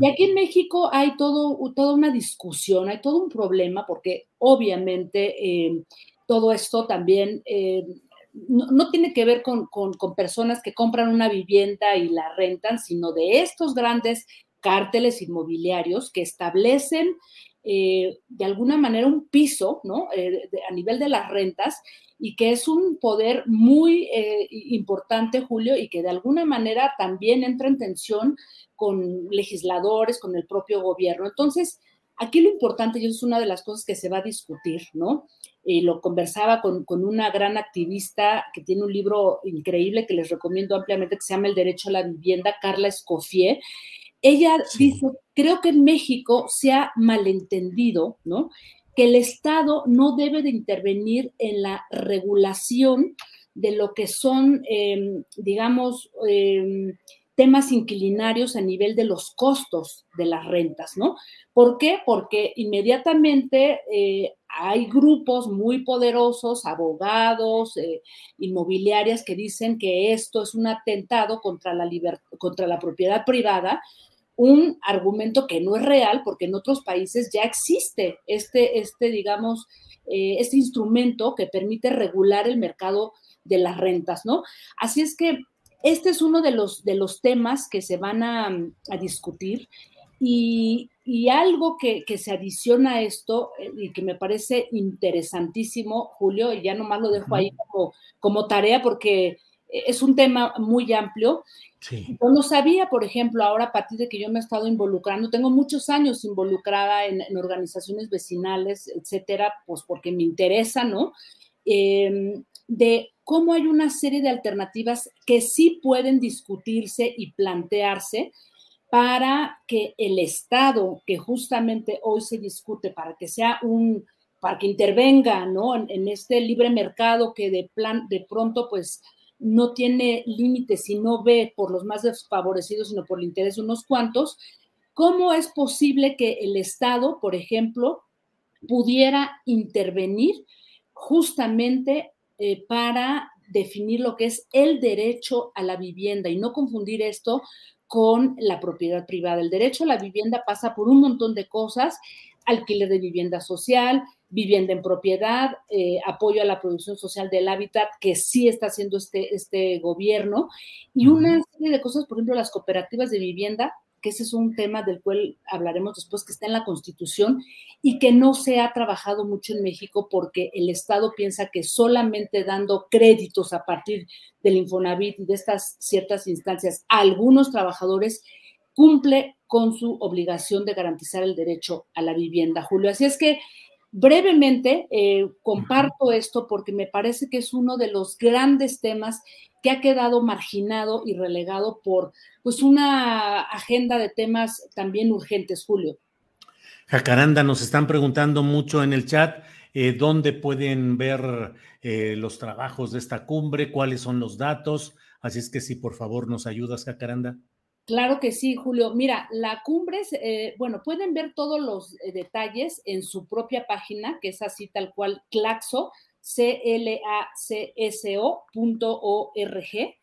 Y aquí en México hay todo, toda una discusión, hay todo un problema, porque obviamente eh, todo esto también eh, no, tiene que ver con, personas que compran una vivienda y la rentan, sino de estos grandes cárteles inmobiliarios que establecen eh, de alguna manera un piso, ¿no? a nivel de las rentas y que es un poder muy eh, importante, Julio, y que de alguna manera también entra en tensión con legisladores, con el propio gobierno. Entonces, aquí lo importante, y es una de las cosas que se va a discutir, ¿no? Y lo conversaba con, una gran activista que tiene un libro increíble que les recomiendo ampliamente, que se llama El Derecho a la Vivienda, Carla Escofié. Ella dice, creo que en México se ha malentendido, ¿no? Que el Estado no debe de intervenir en la regulación de lo que son, em, digamos, em, temas inquilinarios a nivel de los costos de las rentas, ¿no? ¿Por qué? Porque inmediatamente eh, hay grupos muy poderosos, abogados, eh, inmobiliarias, que dicen que esto es un atentado contra la, contra la propiedad privada un argumento que no es real porque en otros países ya existe este, este digamos, eh, este instrumento que permite regular el mercado de las rentas, ¿no? Así es que este es uno de los, de los temas que se van a, discutir y, algo que, se adiciona a esto eh, y que me parece interesantísimo, Julio, y ya nomás lo dejo ahí como, como tarea porque es un tema muy amplio. Yo no sabía, por ejemplo, ahora a partir de que yo me he estado involucrando, tengo muchos años involucrada en, organizaciones vecinales, etcétera, pues porque me interesa, ¿no? Em, de cómo hay una serie de alternativas que sí pueden discutirse y plantearse para que el Estado, que justamente hoy se discute, para que sea un, para que intervenga, ¿no? En, en este libre mercado que de plan, de pronto, pues, no tiene límites y no ve por los más desfavorecidos, sino por el interés de unos cuantos, ¿cómo es posible que el Estado, por ejemplo, pudiera intervenir justamente eh, para definir lo que es el derecho a la vivienda y no confundir esto con la propiedad privada. El derecho a la vivienda pasa por un montón de cosas, alquiler de vivienda social, vivienda en propiedad, eh, apoyo a la producción social del hábitat, que sí está haciendo este, este gobierno, y una serie de cosas, por ejemplo, las cooperativas de vivienda, que ese es un tema del cual hablaremos después, que está en la Constitución y que no se ha trabajado mucho en México porque el Estado piensa que solamente dando créditos a partir del Infonavit y de estas ciertas instancias a algunos trabajadores cumple con su obligación de garantizar el derecho a la vivienda, Julio. Así es que Brevemente, eh, comparto esto porque me parece que es uno de los grandes temas que ha quedado marginado y relegado por pues una agenda de temas también urgentes, Julio. Jacaranda, nos están preguntando mucho en el chat eh, dónde pueden ver eh, los trabajos de esta cumbre, cuáles son los datos. Así es que si por favor nos ayudas, Jacaranda. Claro que sí, Julio. Mira, la cumbre, eh, bueno, pueden ver todos los detalles en su propia página, que es así tal cual, Claxo, clacso.org.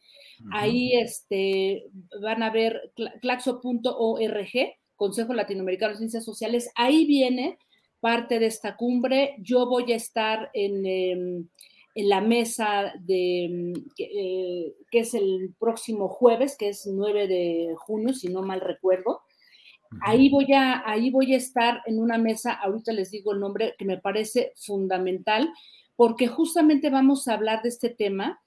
Ahí este, van a ver claxo.org, Consejo Latinoamericano de Ciencias Sociales. Ahí viene parte de esta cumbre. Yo voy a estar en, em, la mesa de, eh, que es el próximo jueves, que es 9 de junio, si no mal recuerdo. Ahí voy, a, ahí voy a estar en una mesa, ahorita les digo el nombre, que me parece fundamental, porque justamente vamos a hablar de este tema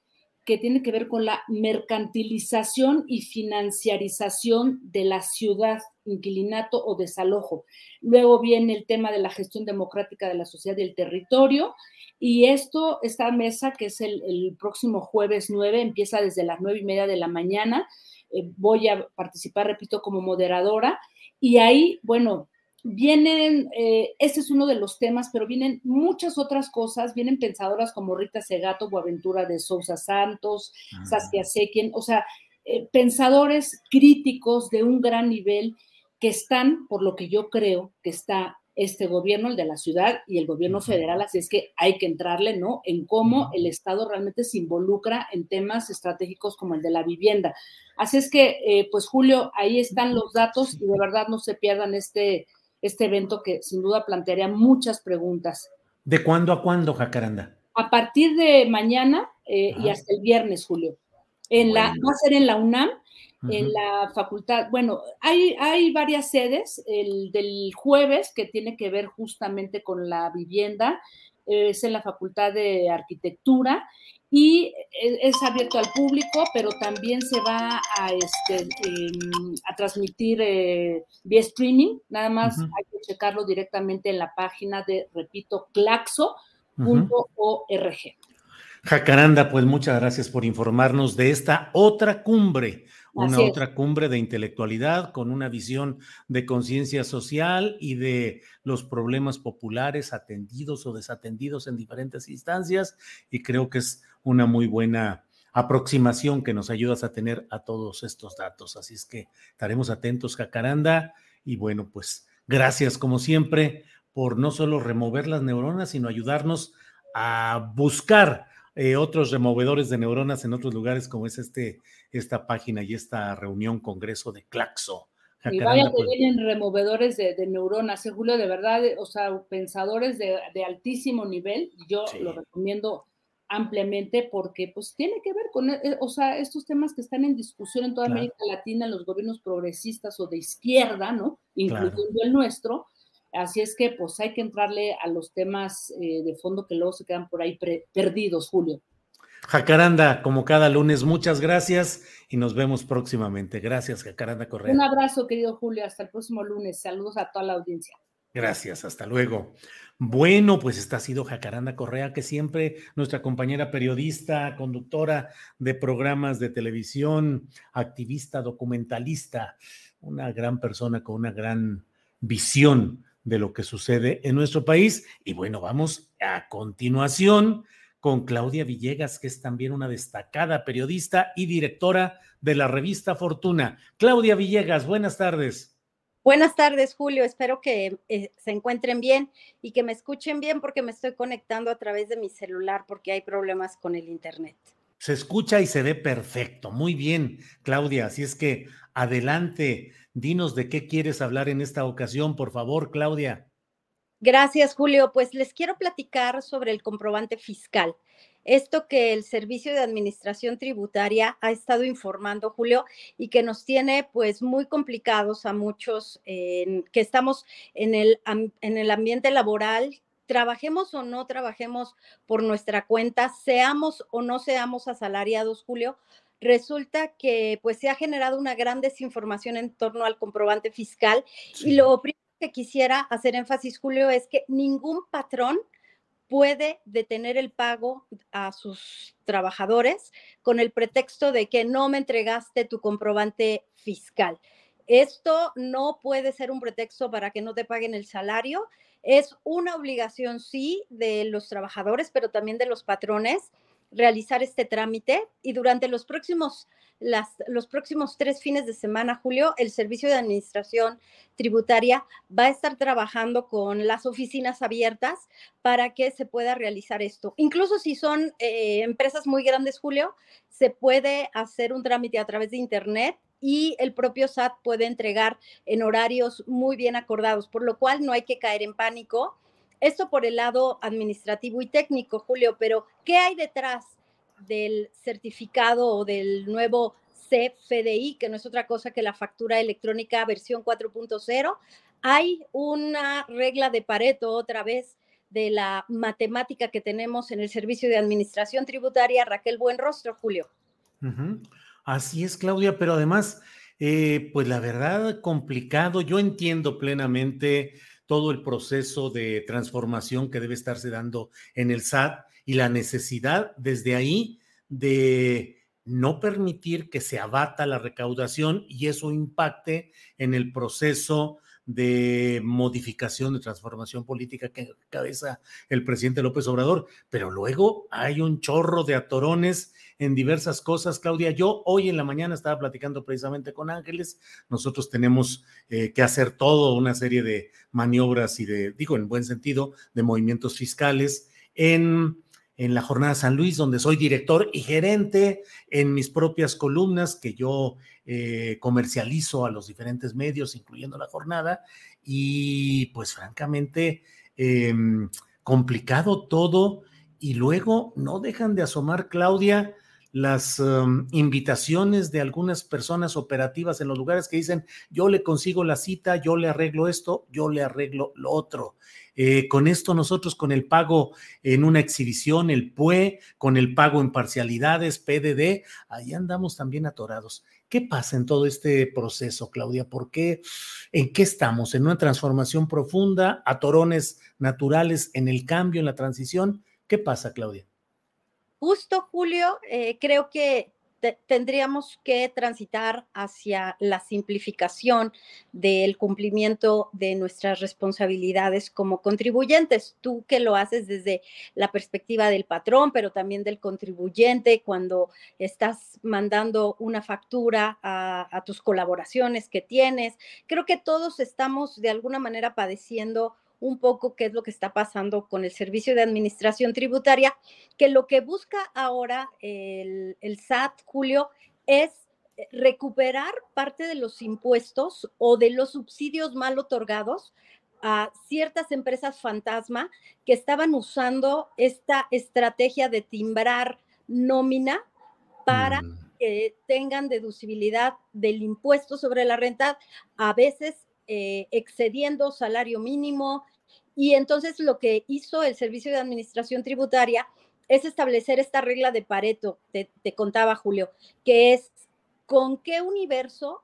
que tiene que ver con la mercantilización y financiarización de la ciudad, inquilinato o desalojo. Luego viene el tema de la gestión democrática de la sociedad y el territorio. Y esto, esta mesa, que es el, próximo jueves 9, empieza desde las nueve y media de la mañana. Eh, voy a participar, repito, como moderadora. Y ahí, bueno, vienen, eh, ese es uno de los temas, pero vienen muchas otras cosas, vienen pensadoras como Rita Segato, Boaventura de Sousa Santos, ah. Saskia Sekien, o sea, eh, pensadores críticos de un gran nivel que están, por lo que yo creo que está este gobierno, el de la ciudad y el gobierno federal, así es que hay que entrarle, ¿no? En cómo el Estado realmente se involucra en temas estratégicos como el de la vivienda. Así es que, eh, pues Julio, ahí están los datos y de verdad no se pierdan este, este evento que sin duda plantearía muchas preguntas. ¿De cuándo a cuándo, Jacaranda? A partir de mañana eh, y hasta el viernes, Julio. En la, va a ser en la UNAM, en la facultad, bueno, hay, hay varias sedes, el del jueves que tiene que ver justamente con la vivienda, es en la Facultad de Arquitectura y es abierto al público, pero también se va a, este, em, a transmitir eh, vía streaming. Nada más hay que checarlo directamente en la página de, repito, claxo.org. Jacaranda, pues muchas gracias por informarnos de esta otra cumbre una otra cumbre de intelectualidad con una visión de conciencia social y de los problemas populares atendidos o desatendidos en diferentes instancias y creo que es una muy buena aproximación que nos ayudas a tener a todos estos datos. Así es que estaremos atentos, Jacaranda, y bueno, pues gracias como siempre por no solo remover las neuronas, sino ayudarnos a buscar eh, otros removedores de neuronas en otros lugares, como es este, esta página y esta reunión, congreso de Claxo. y vaya que pues vienen removedores de, neuronas, ¿eh, Julio, de verdad, o sea, pensadores de, altísimo nivel, yo lo recomiendo ampliamente porque pues tiene que ver con, eh, o sea, estos temas que están en discusión en toda América Latina, los gobiernos progresistas o de izquierda, ¿no? Incluyendo el nuestro, Así es que pues hay que entrarle a los temas eh, de fondo que luego se quedan por ahí perdidos, Julio. Jacaranda, como cada lunes, muchas gracias y nos vemos próximamente. Gracias, Jacaranda Correa. Un abrazo, querido Julio. Hasta el próximo lunes. Saludos a toda la audiencia. Gracias, hasta luego. Bueno, pues esta ha sido Jacaranda Correa, que siempre nuestra compañera periodista, conductora de programas de televisión, activista, documentalista, una gran persona con una gran visión de lo que sucede en nuestro país. Y bueno, vamos a continuación con Claudia Villegas, que es también una destacada periodista y directora de la revista Fortuna. Claudia Villegas, buenas tardes. Buenas tardes, Julio. Espero que eh, se encuentren bien y que me escuchen bien porque me estoy conectando a través de mi celular porque hay problemas con el Internet. Se escucha y se ve perfecto. Muy bien, Claudia. Así es que adelante. Dinos de qué quieres hablar en esta ocasión, por favor, Claudia. Gracias, Julio. Pues les quiero platicar sobre el comprobante fiscal. Esto que el Servicio de Administración Tributaria ha estado informando, Julio, y que nos tiene pues muy complicados a muchos que estamos en el, en el ambiente laboral, trabajemos o no trabajemos por nuestra cuenta, seamos o no seamos asalariados, Julio, resulta que pues se ha generado una gran desinformación en torno al comprobante fiscal y lo primero que quisiera hacer énfasis, Julio, es que ningún patrón puede detener el pago a sus trabajadores con el pretexto de que no me entregaste tu comprobante fiscal. Esto no puede ser un pretexto para que no te paguen el salario. Es una obligación, sí, de los trabajadores, pero también de los patrones realizar este trámite y durante los próximos los próximos tres fines de semana, Julio, el Servicio de Administración Tributaria va a estar trabajando con las oficinas abiertas para que se pueda realizar esto. Incluso si son eh, empresas muy grandes, Julio, se puede hacer un trámite a través de Internet y el propio SAT puede entregar en horarios muy bien acordados, por lo cual no hay que caer en pánico. Esto por el lado administrativo y técnico, Julio, pero ¿qué hay detrás del certificado o del nuevo CFDI, que no es otra cosa que la factura electrónica versión 4.0, hay una regla de Pareto otra vez de la matemática que tenemos en el Servicio de Administración Tributaria, Raquel Buenrostro, Julio. Así es, Claudia, pero además, eh, pues la verdad, complicado. Yo entiendo plenamente todo el proceso de transformación que debe estarse dando en el SAT y la necesidad desde ahí de no permitir que se abata la recaudación y eso impacte en el proceso de modificación, de transformación política que cabeza el presidente López Obrador. Pero luego hay un chorro de atorones en diversas cosas. Claudia, yo hoy en la mañana estaba platicando precisamente con Ángeles. Nosotros tenemos eh, que hacer todo una serie de maniobras y de, digo en buen sentido, de movimientos fiscales en en la Jornada San Luis, donde soy director y gerente en mis propias columnas que yo eh, comercializo a los diferentes medios, incluyendo la jornada. Y pues francamente, em, complicado todo. Y luego no dejan de asomar, Claudia, las em, invitaciones de algunas personas operativas en los lugares que dicen, yo le consigo la cita, yo le arreglo esto, yo le arreglo lo otro. Eh, con esto nosotros, con el pago en una exhibición, el PUE, con el pago en parcialidades, PDD, ahí andamos también atorados. ¿Qué pasa en todo este proceso, Claudia? ¿Por qué? ¿En qué estamos? ¿En una transformación profunda? ¿Atorones naturales en el cambio, en la transición? ¿Qué pasa, Claudia? Justo, Julio, eh, creo que tendríamos que transitar hacia la simplificación del cumplimiento de nuestras responsabilidades como contribuyentes. Tú que lo haces desde la perspectiva del patrón, pero también del contribuyente, cuando estás mandando una factura a, a tus colaboraciones que tienes. Creo que todos estamos de alguna manera padeciendo un poco qué es lo que está pasando con el Servicio de Administración Tributaria, que lo que busca ahora el, SAT, Julio, es recuperar parte de los impuestos o de los subsidios mal otorgados a ciertas empresas fantasma que estaban usando esta estrategia de timbrar nómina para mm. que tengan deducibilidad del impuesto sobre la renta, a veces eh, excediendo salario mínimo. Y entonces lo que hizo el Servicio de Administración Tributaria es establecer esta regla de Pareto, te, te contaba Julio, que es con qué universo,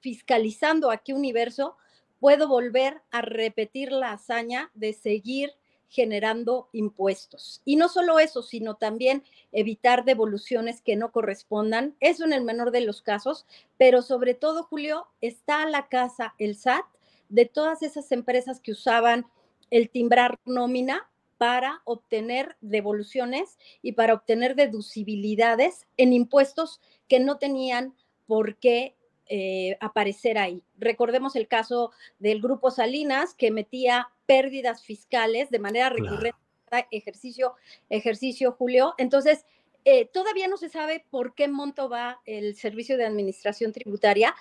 fiscalizando a qué universo, puedo volver a repetir la hazaña de seguir generando impuestos. Y no solo eso, sino también evitar devoluciones que no correspondan. Eso en el menor de los casos, pero sobre todo, Julio, está a la casa el SAT de todas esas empresas que usaban el timbrar nómina para obtener devoluciones y para obtener deducibilidades en impuestos que no tenían por qué eh, aparecer ahí. Recordemos el caso del grupo Salinas que metía pérdidas fiscales de manera recurrente, ejercicio, ejercicio, Julio. Entonces, eh, todavía no se sabe por qué monto va el servicio de administración tributaria,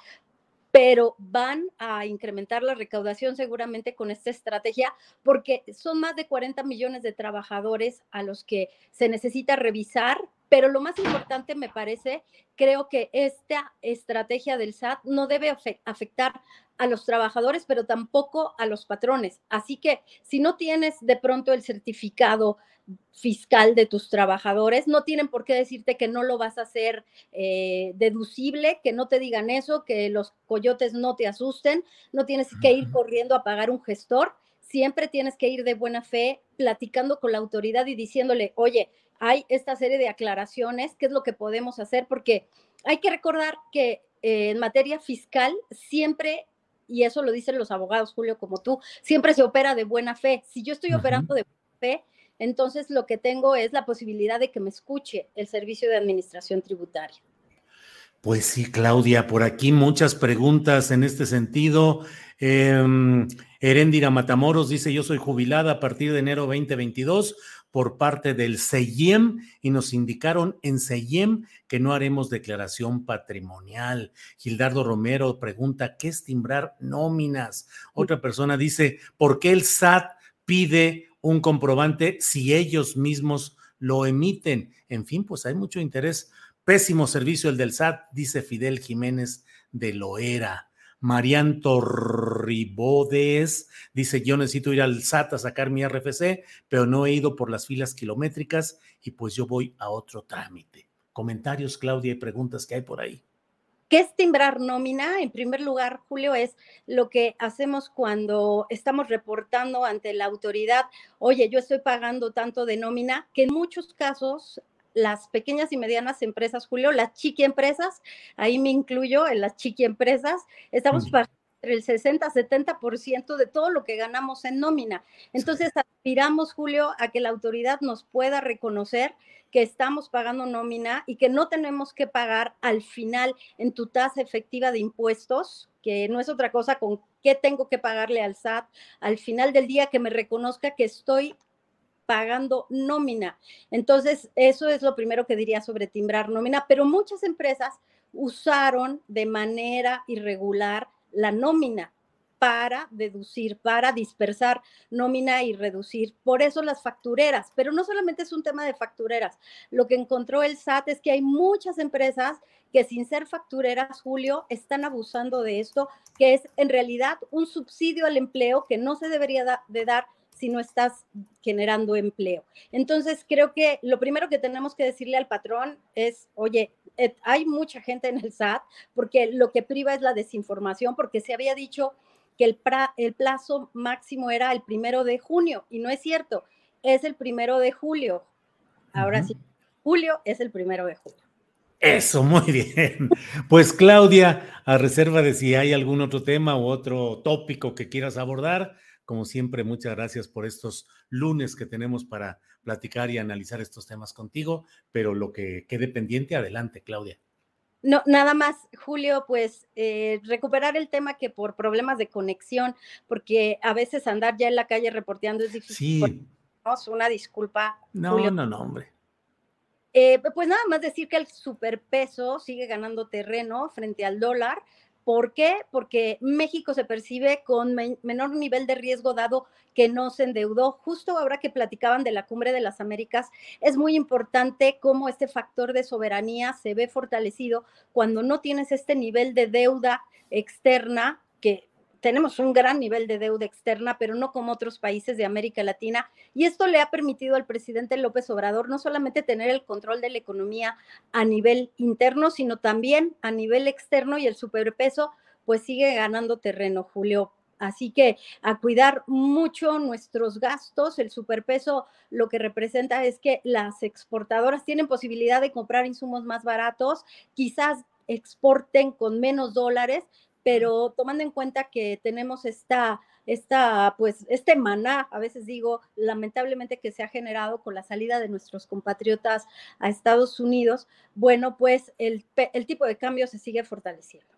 pero van a incrementar la recaudación seguramente con esta estrategia porque son más de 40 millones de trabajadores a los que se necesita revisar pero lo más importante me parece, creo que esta estrategia del SAT no debe afectar a los trabajadores, pero tampoco a los patrones. Así que si no tienes de pronto el certificado fiscal de tus trabajadores, no tienen por qué decirte que no lo vas a hacer eh, deducible, que no te digan eso, que los coyotes no te asusten, no tienes que ir corriendo a pagar un gestor. Siempre tienes que ir de buena fe, platicando con la autoridad y diciéndole, oye, hay esta serie de aclaraciones, ¿qué es lo que podemos hacer? Porque hay que recordar que eh, en materia fiscal siempre, y eso lo dicen los abogados, Julio, como tú, siempre se opera de buena fe. Si yo estoy operando de buena fe, entonces lo que tengo es la posibilidad de que me escuche el servicio de administración tributaria. Pues sí, Claudia, por aquí muchas preguntas en este sentido. Eh, Herendira Matamoros dice, yo soy jubilada a partir de enero 2022 por parte del CEIEM y nos indicaron en CEIEM que no haremos declaración patrimonial. Gildardo Romero pregunta, ¿qué es timbrar nóminas? Otra persona dice, ¿por qué el SAT pide un comprobante si ellos mismos lo emiten? En fin, pues hay mucho interés. Pésimo servicio el del SAT, dice Fidel Jiménez de Loera. Marian Torribodes dice: Yo necesito ir al SAT a sacar mi RFC, pero no he ido por las filas kilométricas y pues yo voy a otro trámite. Comentarios, Claudia, y preguntas que hay por ahí. ¿Qué es timbrar nómina? En primer lugar, Julio, es lo que hacemos cuando estamos reportando ante la autoridad, oye, yo estoy pagando tanto de nómina, que en muchos casos las pequeñas y medianas empresas, Julio, las chiqui empresas, ahí me incluyo en las chiqui empresas, estamos pagando entre el 60-70% de todo lo que ganamos en nómina. Entonces, aspiramos, Julio, a que la autoridad nos pueda reconocer que estamos pagando nómina y que no tenemos que pagar al final en tu tasa efectiva de impuestos, que no es otra cosa con qué tengo que pagarle al SAT al final del día que me reconozca que estoy pagando nómina. Entonces, eso es lo primero que diría sobre timbrar nómina, pero muchas empresas usaron de manera irregular la nómina para deducir, para dispersar nómina y reducir. Por eso las factureras, pero no solamente es un tema de factureras. Lo que encontró el SAT es que hay muchas empresas que sin ser factureras, Julio, están abusando de esto, que es en realidad un subsidio al empleo que no se debería de dar si no estás generando empleo. Entonces, creo que lo primero que tenemos que decirle al patrón es, oye, eh, hay mucha gente en el SAT porque lo que priva es la desinformación, porque se había dicho que el, el plazo máximo era el primero de junio y no es cierto, es el primero de julio. Ahora sí, julio es el primero de julio. Eso, muy bien. Pues Claudia, a reserva de si hay algún otro tema u otro tópico que quieras abordar, como siempre, muchas gracias por estos lunes que tenemos para platicar y analizar estos temas contigo, pero lo que quede pendiente, adelante, Claudia. No, nada más, Julio, pues eh, recuperar el tema que por problemas de conexión, porque a veces andar ya en la calle reporteando es difícil. Sí. Una disculpa. No, Julio. no, no, hombre. Eh, pues nada más decir que el superpeso sigue ganando terreno frente al dólar. ¿Por qué? Porque México se percibe con menor nivel de riesgo dado que no se endeudó. Justo ahora que platicaban de la cumbre de las Américas, es muy importante cómo este factor de soberanía se ve fortalecido cuando no tienes este nivel de deuda externa que tenemos un gran nivel de deuda externa, pero no como otros países de América Latina. Y esto le ha permitido al presidente López Obrador no solamente tener el control de la economía a nivel interno, sino también a nivel externo y el superpeso pues sigue ganando terreno, Julio. Así que a cuidar mucho nuestros gastos. El superpeso lo que representa es que las exportadoras tienen posibilidad de comprar insumos más baratos, quizás exporten con menos dólares, pero tomando en cuenta que tenemos esta, esta, pues, este maná, a veces digo, lamentablemente que se ha generado con la salida de nuestros compatriotas a Estados Unidos, bueno, pues el, el tipo de cambio se sigue fortaleciendo.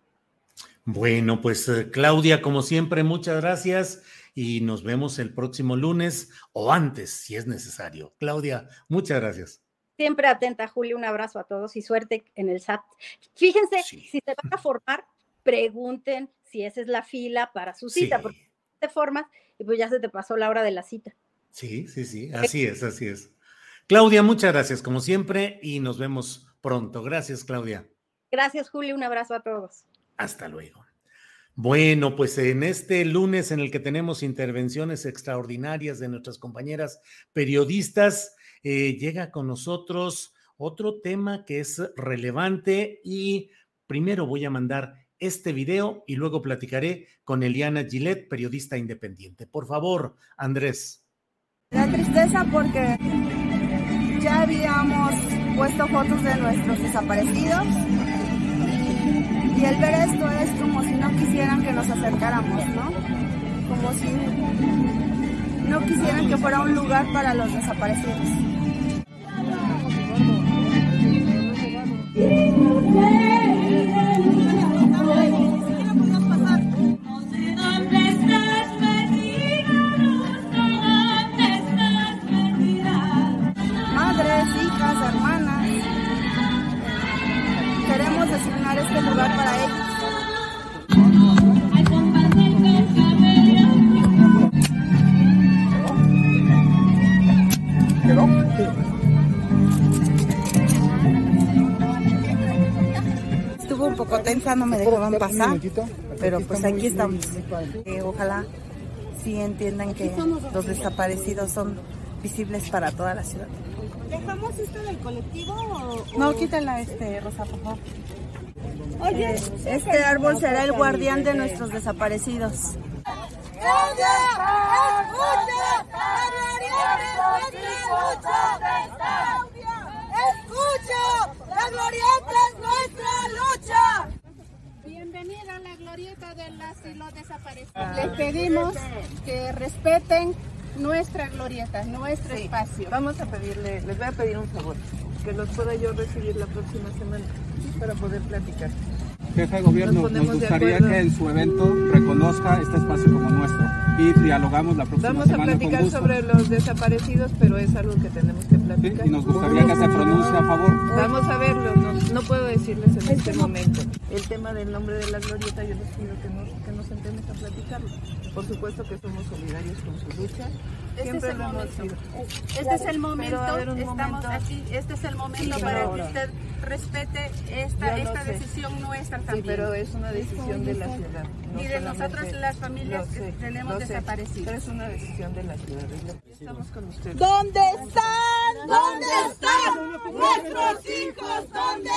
Bueno, pues eh, Claudia, como siempre, muchas gracias y nos vemos el próximo lunes o antes, si es necesario. Claudia, muchas gracias. Siempre atenta, Julio, un abrazo a todos y suerte en el SAT. Fíjense, si se van a formar, pregunten si esa es la fila para su cita, porque te formas y pues ya se te pasó la hora de la cita. Sí, sí, sí, así es, así es. Claudia, muchas gracias como siempre y nos vemos pronto. Gracias, Claudia. Gracias, Julio. Un abrazo a todos. Hasta luego. Bueno, pues en este lunes en el que tenemos intervenciones extraordinarias de nuestras compañeras periodistas, eh, llega con nosotros otro tema que es relevante y primero voy a mandar este video y luego platicaré con Eliana Gillette, periodista independiente. Por favor, Andrés. La tristeza porque ya habíamos puesto fotos de nuestros desaparecidos y el ver esto es como si no quisieran que nos acercáramos, ¿no? Como si no quisieran que fuera un lugar para los desaparecidos. Este lugar para ellos. Estuvo un poco tensa, no me dejaban pasar, pero pues aquí estamos. Eh, ojalá sí entiendan que los desaparecidos son visibles para toda la ciudad. ¿Dejamos esto del colectivo o...? No, quítala, este, Rosa, por favor. Oye, este árbol será el guardián de nuestros desaparecidos. ¡Escucha! ¡La glorieta es nuestra lucha! Bienvenida a la glorieta de las y los desaparecidos. Les pedimos que respeten nuestra glorieta, nuestro espacio. Vamos a pedirle, les voy a pedir un favor, que los pueda yo recibir la próxima semana para poder platicar. Jefe de gobierno, Nos gustaría que en su evento reconozca este espacio como nuestro y dialogamos la próxima Vamos a semana con platicar gusto. sobre los desaparecidos, pero es algo que tenemos que platicar. Y nos gustaría que se pronuncie a favor. Vamos a verlo, no, no puedo decirles en este momento. El tema del nombre de la glorieta, yo les pido que nos, que nos sentemos a platicarlo. Por supuesto que somos solidarios con su lucha. Este Siempre es el lo hemos momento. sido. Este es el momento, estamos momento. aquí, este es el momento Sí, para que usted respete Yo esta, esta sé. decisión nuestra Sí, también. pero es una decisión de la ciudad. no Y de solamente- las familias que tenemos. Pero es una decisión de la ciudad. Estamos con ustedes. ¿Dónde están? ¿Dónde están? Nuestros hijos, ¿dónde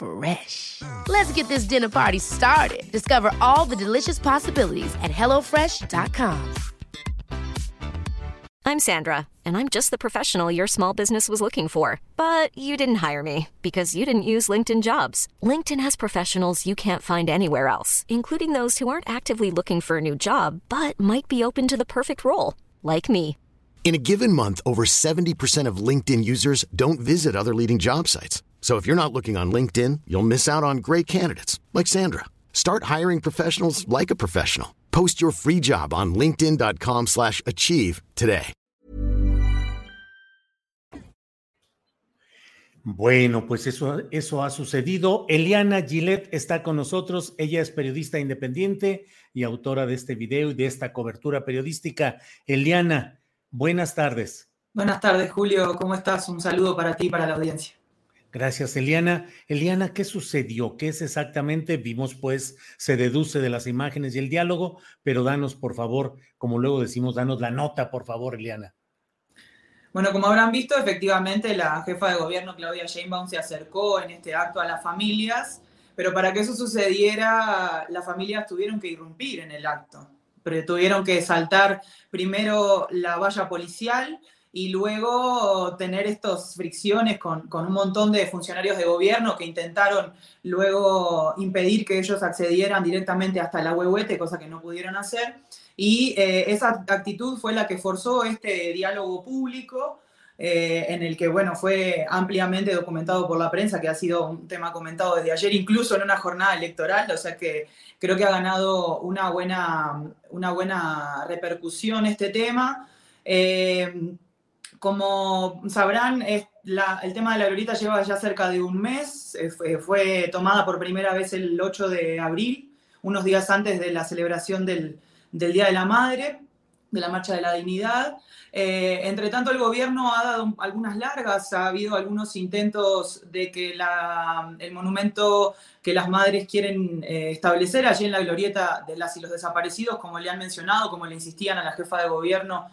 Fresh. Let's get this dinner party started. Discover all the delicious possibilities at hellofresh.com. I'm Sandra, and I'm just the professional your small business was looking for. But you didn't hire me because you didn't use LinkedIn jobs. LinkedIn has professionals you can't find anywhere else, including those who aren't actively looking for a new job but might be open to the perfect role, like me. In a given month, over 70% of LinkedIn users don't visit other leading job sites. So if you're not looking on LinkedIn, you'll miss out on great candidates like Sandra. Start hiring professionals like a professional. Post your free job on linkedin.com/achieve slash achieve today. Bueno, pues eso, eso ha sucedido. Eliana Gillette está con nosotros. Ella es periodista independiente y autora de este video y de esta cobertura periodística. Eliana, buenas tardes. Buenas tardes, Julio. ¿Cómo estás? Un saludo para ti y para la audiencia. Gracias, Eliana. Eliana, ¿qué sucedió? ¿Qué es exactamente? Vimos, pues, se deduce de las imágenes y el diálogo, pero danos, por favor, como luego decimos, danos la nota, por favor, Eliana. Bueno, como habrán visto, efectivamente la jefa de gobierno Claudia Sheinbaum se acercó en este acto a las familias, pero para que eso sucediera, las familias tuvieron que irrumpir en el acto. Pero tuvieron que saltar primero la valla policial y luego tener estas fricciones con, con un montón de funcionarios de gobierno que intentaron luego impedir que ellos accedieran directamente hasta la huehuete, cosa que no pudieron hacer. Y eh, esa actitud fue la que forzó este diálogo público, eh, en el que, bueno, fue ampliamente documentado por la prensa, que ha sido un tema comentado desde ayer, incluso en una jornada electoral, o sea que creo que ha ganado una buena, una buena repercusión este tema. Eh, como sabrán, es la- el tema de la glorieta lleva ya cerca de un mes, eh, fue, fue tomada por primera vez el 8 de abril, unos días antes de la celebración del, del Día de la Madre. de la Marcha de la Dignidad. Eh, entre tanto, el gobierno ha dado algunas largas, ha habido algunos intentos de que el monumento que las madres quieren eh, establecer allí en la glorieta de las y los desaparecidos, como le han mencionado, como le insistían a la jefa de gobierno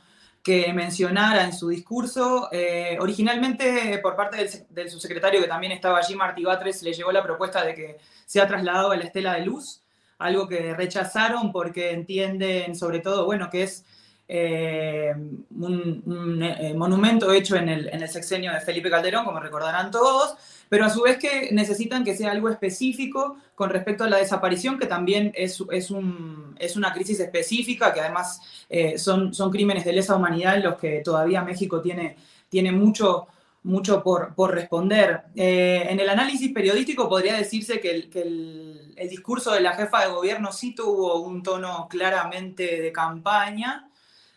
que mencionara en su discurso. Eh, originalmente, por parte del, subsecretario que también estaba allí, Martí Batres, le llegó la propuesta de que sea trasladado a la Estela de Luz, algo que rechazaron porque entienden, sobre todo, bueno, que es eh, un, eh, monumento hecho en el, en el, sexenio de Felipe Calderón, como recordarán todos, pero a su vez que necesitan que sea algo específico con respecto a la desaparición, que también es, es, un, es una crisis específica, que además eh, son, son crímenes de lesa humanidad en los que todavía México tiene, tiene mucho, mucho por, por responder. en el análisis periodístico podría decirse que, el, que el, el discurso de la jefa de gobierno sí tuvo un tono claramente de campaña,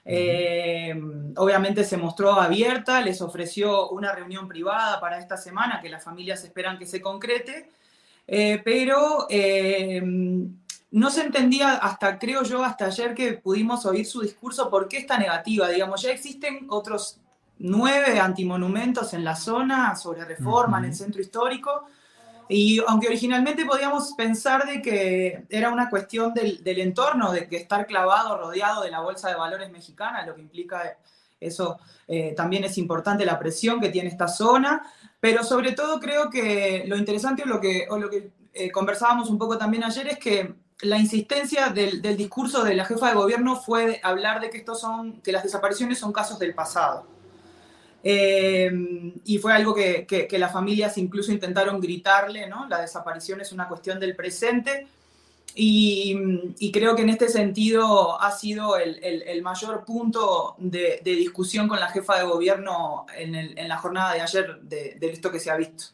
eh, obviamente se mostró abierta, les ofreció una reunión privada para esta semana que las familias esperan que se concrete, eh, pero eh, no se entendía hasta, creo yo, hasta ayer que pudimos oír su discurso, por qué esta negativa. Digamos, ya existen otros nueve antimonumentos en la zona sobre reforma en el centro histórico. Y aunque originalmente podíamos pensar de que era una cuestión del, entorno, de que estar clavado, rodeado de la bolsa de valores mexicana, lo que implica eso eh, también es importante, la presión que tiene esta zona, pero sobre todo creo que lo interesante o lo que, o lo que eh, conversábamos un poco también ayer es que la insistencia del, del, discurso de la jefa de gobierno fue hablar de que, estos son, que las desapariciones son casos del pasado eh, y fue algo que, que, las familias incluso intentaron gritarle, ¿no? La desaparición es una cuestión del presente. Y, creo que en este sentido ha sido el, el, mayor punto de, discusión con la jefa de gobierno en, la jornada de ayer de, esto que se ha visto.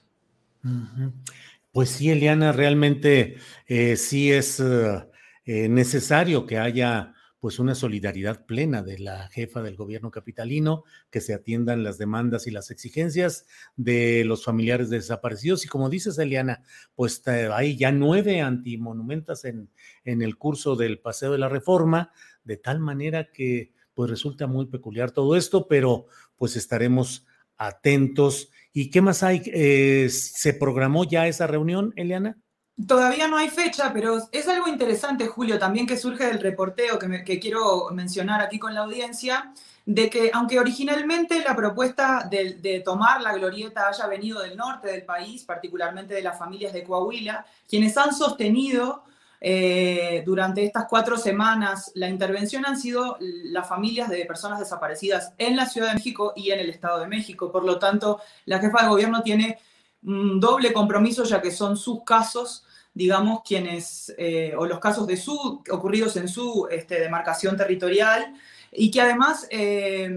Pues sí, Eliana, realmente eh, sí es uh, eh, necesario que haya pues una solidaridad plena de la jefa del gobierno capitalino, que se atiendan las demandas y las exigencias de los familiares desaparecidos. Y como dices, Eliana, pues hay ya nueve antimonumentos en, en el curso del Paseo de la Reforma, de tal manera que pues resulta muy peculiar todo esto, pero pues estaremos atentos. ¿Y qué más hay? Eh, ¿Se programó ya esa reunión, Eliana? Todavía no hay fecha, pero es algo interesante, Julio, también que surge del reporteo que, quiero mencionar aquí con la audiencia, de que aunque originalmente la propuesta de, tomar la glorieta haya venido del norte del país, particularmente de las familias de Coahuila, quienes han sostenido eh, durante estas cuatro semanas la intervención han sido las familias de personas desaparecidas en la Ciudad de México y en el Estado de México. Por lo tanto, la jefa de gobierno tiene un doble compromiso, ya que son sus casos digamos, quienes, eh, o los casos de su, ocurridos en su este, demarcación territorial, y que además, eh,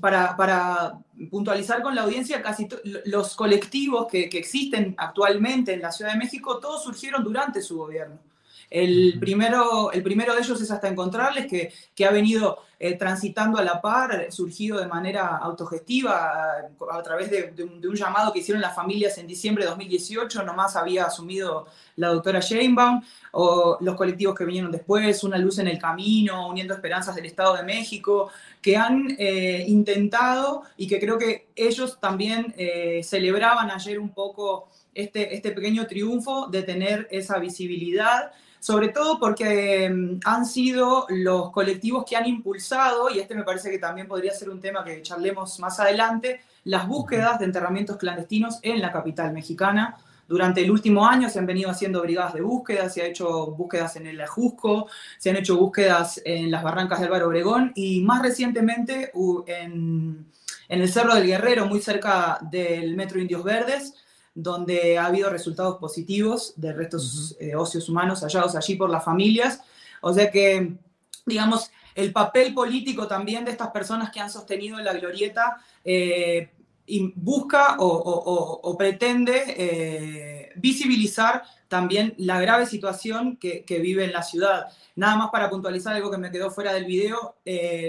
para, para, puntualizar con la audiencia, casi los colectivos que, que, existen actualmente en la Ciudad de México, todos surgieron durante su gobierno. El primero, el primero de ellos es hasta encontrarles, que, que ha venido eh, transitando a la par, surgido de manera autogestiva a, través de, un, llamado que hicieron las familias en diciembre de 2018, nomás había asumido la doctora Sheinbaum, o los colectivos que vinieron después, Una Luz en el Camino, Uniendo Esperanzas del Estado de México, que han eh, intentado y que creo que ellos también eh, celebraban ayer un poco este, este pequeño triunfo de tener esa visibilidad sobre todo porque mm, han sido los colectivos que han impulsado, y este me parece que también podría ser un tema que charlemos más adelante, las búsquedas de enterramientos clandestinos en la capital mexicana. Durante el último año se han venido haciendo brigadas de búsqueda, se han hecho búsquedas en el Ajusco, se han hecho búsquedas en las barrancas del Álvaro Obregón y más recientemente en, en el Cerro del Guerrero, muy cerca del Metro Indios Verdes, donde ha habido resultados positivos de restos uh óseos humanos hallados allí por las familias. O sea que, digamos, el papel político también de estas personas que han sostenido la glorieta eh, busca o, pretende eh, visibilizar también la grave situación que, vive en la ciudad. Nada más para puntualizar algo que me quedó fuera del video,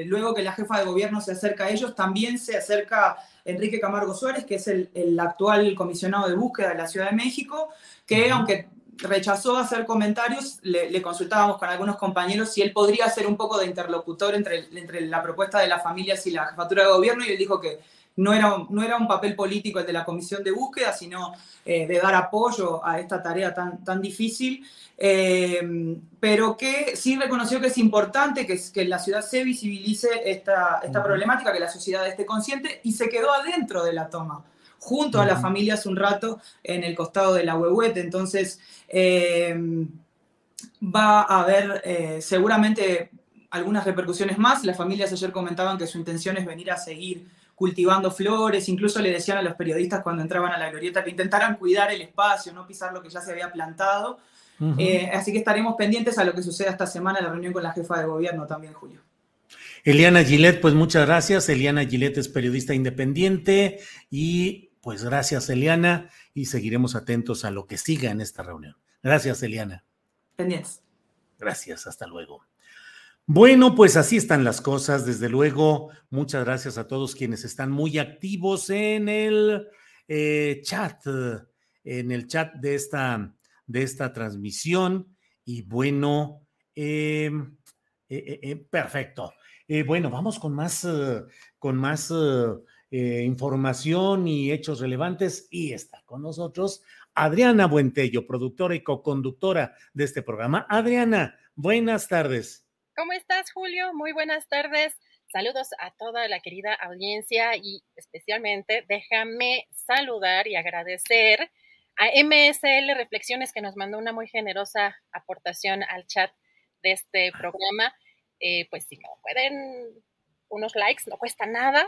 luego que la jefa de gobierno se acerca a ellos, también se acerca Enrique Camargo Suárez, que es el, actual comisionado de búsqueda de la Ciudad de México, que aunque rechazó hacer comentarios, le, consultábamos con algunos compañeros si él podría ser un poco de interlocutor entre, entre la propuesta de las familias y la jefatura de gobierno y él dijo que no era, no era un papel político el de la comisión de búsqueda, sino eh, de dar apoyo a esta tarea tan, tan difícil, eh, pero que sí reconoció que es importante que, que la ciudad se visibilice esta, esta problemática, que la sociedad esté consciente y se quedó adentro de la toma junto a las familias un rato en el costado de la huehuete. Entonces, eh, va a haber seguramente algunas repercusiones más. Las familias ayer comentaban que su intención es venir a seguir cultivando flores, incluso le decían a los periodistas cuando entraban a la glorieta que intentaran cuidar el espacio, no pisar lo que ya se había plantado. Eh, así que estaremos pendientes a lo que suceda esta semana en la reunión con la jefa de gobierno también, Julio. Eliana Gillette, pues muchas gracias. Eliana Gillette es periodista independiente y pues gracias Eliana y seguiremos atentos a lo que siga en esta reunión. Gracias Eliana. Pendientes. Gracias, hasta luego. Bueno, pues así están las cosas. Desde luego, muchas gracias a todos quienes están muy activos en el eh, chat, en el chat de esta, de esta transmisión. Y bueno, em, eh, eh, perfecto. bueno, vamos con más, con más información y hechos relevantes. Y está con nosotros Adriana Buentello, productora y co-conductora de este programa. Adriana, buenas tardes. ¿Cómo estás, Julio? Muy buenas tardes. Saludos a toda la querida audiencia y especialmente déjame saludar y agradecer a MSL Reflexiones que nos mandó una muy generosa aportación al chat de este programa. Eh, pues si no pueden unos likes, no cuesta nada.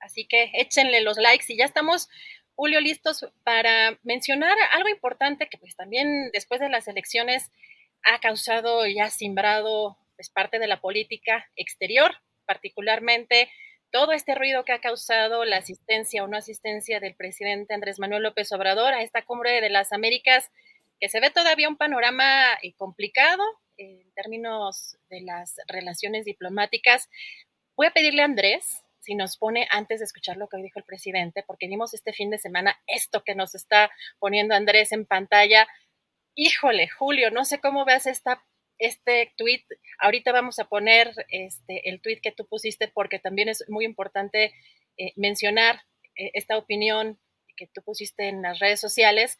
Así que échenle los likes y ya estamos, Julio, listos para mencionar algo importante que pues también después de las elecciones ha causado y ha simbrado es parte de la política exterior, particularmente todo este ruido que ha causado la asistencia o no asistencia del presidente Andrés Manuel López Obrador a esta cumbre de las Américas, que se ve todavía un panorama eh, complicado en términos de las relaciones diplomáticas. Voy a pedirle a Andrés si nos pone antes de escuchar lo que hoy dijo el presidente, porque vimos este fin de semana esto que nos está poniendo Andrés en pantalla. Híjole, Julio, no sé cómo veas esta este tweet, ahorita vamos a poner este, el tweet que tú pusiste porque también es muy importante eh, mencionar eh, esta opinión que tú pusiste en las redes sociales,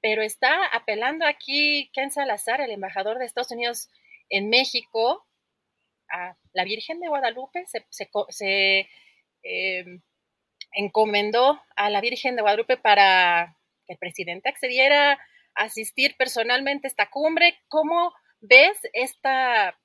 pero está apelando aquí Ken Salazar, el embajador de Estados Unidos en México, a la Virgen de Guadalupe, se, em, encomendó a la Virgen de Guadalupe para que el presidente accediera a asistir personalmente a esta cumbre. ¿Cómo ¿Ves esta,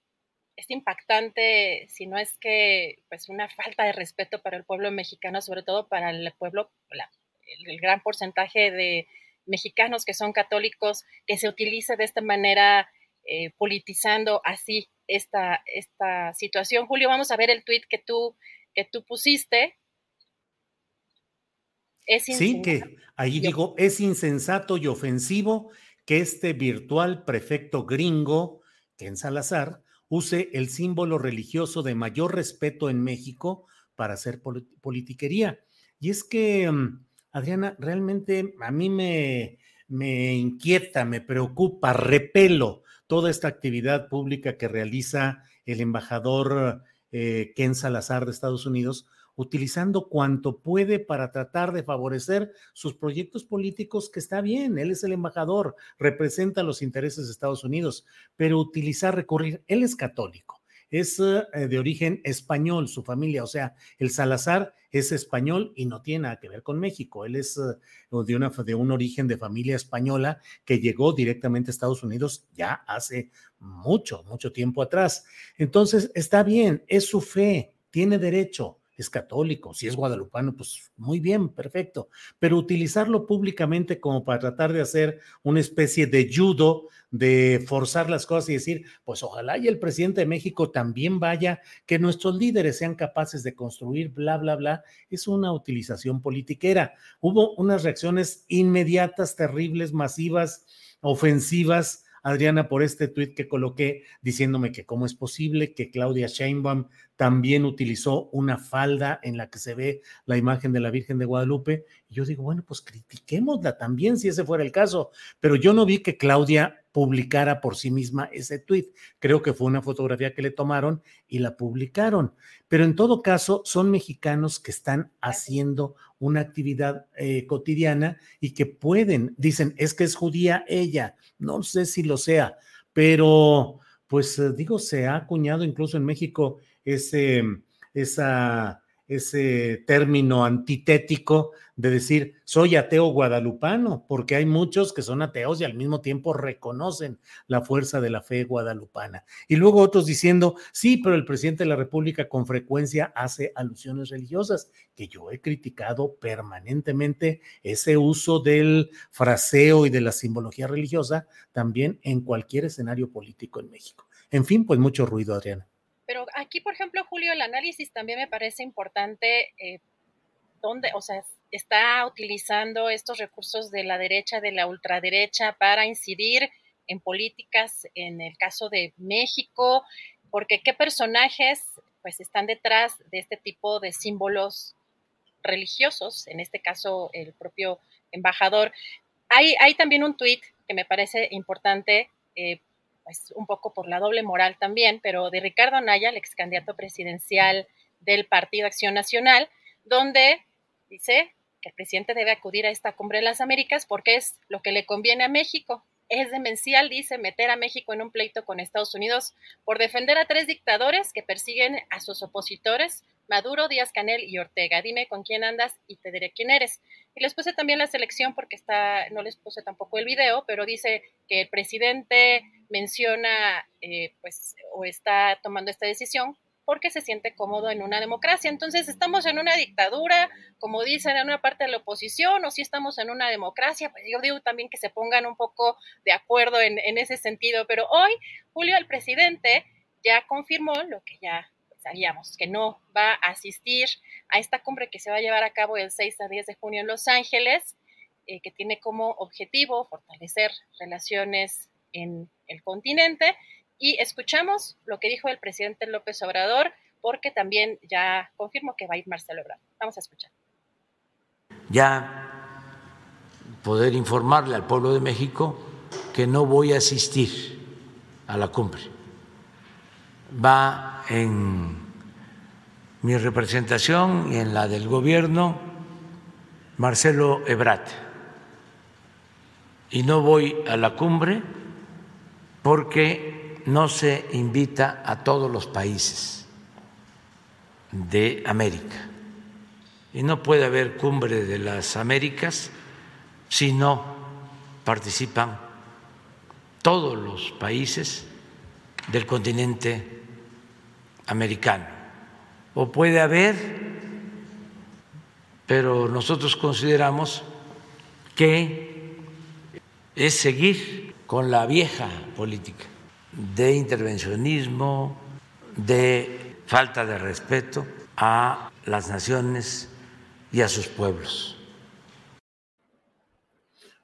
este impactante, si no es que, pues una falta de respeto para el pueblo mexicano, sobre todo para el pueblo, el, gran porcentaje de mexicanos que son católicos, que se utilice de esta manera eh, politizando así esta, esta situación. Julio, vamos a ver el tuit que tú, que tú pusiste. Es sí, que ahí digo, es insensato y ofensivo que este virtual prefecto gringo, Ken Salazar, use el símbolo religioso de mayor respeto en México para hacer politiquería. Y es que, mm, Adriana, realmente a mí me, me inquieta, me preocupa, repelo toda esta actividad pública que realiza el embajador eh, Ken Salazar de Estados Unidos utilizando cuanto puede para tratar de favorecer sus proyectos políticos, que está bien, él es el embajador, representa los intereses de Estados Unidos, pero utilizar, recurrir, él es católico, es eh, de origen español, su familia, o sea, el Salazar es español y no tiene nada que ver con México, él es eh, de, de un origen de familia española que llegó directamente a Estados Unidos ya hace mucho, mucho tiempo atrás. Entonces, está bien, es su fe, tiene derecho es católico, si es guadalupano, pues muy bien, perfecto, pero utilizarlo públicamente como para tratar de hacer una especie de judo, de forzar las cosas y decir, pues ojalá y el presidente de México también vaya, que nuestros líderes sean capaces de construir, bla, bla, bla, es una utilización politiquera. Hubo unas reacciones inmediatas, terribles, masivas, ofensivas Adriana, por este tuit que coloqué diciéndome que cómo es posible que Claudia Sheinbaum también utilizó una falda en la que se ve la imagen de la Virgen de Guadalupe. Y yo digo, bueno, pues critiquémosla también si ese fuera el caso. Pero yo no vi que Claudia publicara por sí misma ese tuit. Creo que fue una fotografía que le tomaron y la publicaron. Pero en todo caso, son mexicanos que están haciendo una actividad eh, cotidiana y que pueden, dicen, es que es judía ella, no sé si lo sea, pero pues digo, se ha acuñado incluso en México ese, esa ese término antitético de decir soy ateo guadalupano, porque hay muchos que son ateos y al mismo tiempo reconocen la fuerza de la fe guadalupana. Y luego otros diciendo, sí, pero el presidente de la República con frecuencia hace alusiones religiosas, que yo he criticado permanentemente ese uso del fraseo y de la simbología religiosa también en cualquier escenario político en México. En fin, pues mucho ruido, Adriana. Pero aquí, por ejemplo, Julio, el análisis también me parece importante, eh, donde, o sea, está utilizando estos recursos de la derecha, de la ultraderecha, para incidir en políticas, en el caso de México, porque qué personajes pues están detrás de este tipo de símbolos religiosos, en este caso el propio embajador. Hay, hay también un tuit que me parece importante, eh, pues un poco por la doble moral también, pero de Ricardo Anaya, el ex candidato presidencial del Partido Acción Nacional, donde dice que el presidente debe acudir a esta cumbre de las Américas porque es lo que le conviene a México. Es demencial, dice, meter a México en un pleito con Estados Unidos por defender a tres dictadores que persiguen a sus opositores, Maduro, Díaz Canel y Ortega. Dime con quién andas y te diré quién eres. Y les puse también la selección porque está, no les puse tampoco el video, pero dice que el presidente menciona, eh, pues, o está tomando esta decisión porque se siente cómodo en una democracia. Entonces, ¿estamos en una dictadura, como dicen en una parte de la oposición, o si estamos en una democracia? Pues yo digo también que se pongan un poco de acuerdo en, en ese sentido. Pero hoy, Julio, el presidente ya confirmó lo que ya sabíamos que no va a asistir a esta cumbre que se va a llevar a cabo el 6 a 10 de junio en Los Ángeles, eh, que tiene como objetivo fortalecer relaciones en el continente. Y escuchamos lo que dijo el presidente López Obrador, porque también ya confirmó que va a ir Marcelo Ebrard. Vamos a escuchar. Ya poder informarle al pueblo de México que no voy a asistir a la cumbre. Va en mi representación y en la del gobierno Marcelo Ebrat. Y no voy a la cumbre porque no se invita a todos los países de América. Y no puede haber cumbre de las Américas si no participan todos los países del continente americano. O puede haber, pero nosotros consideramos que es seguir con la vieja política de intervencionismo, de falta de respeto a las naciones y a sus pueblos.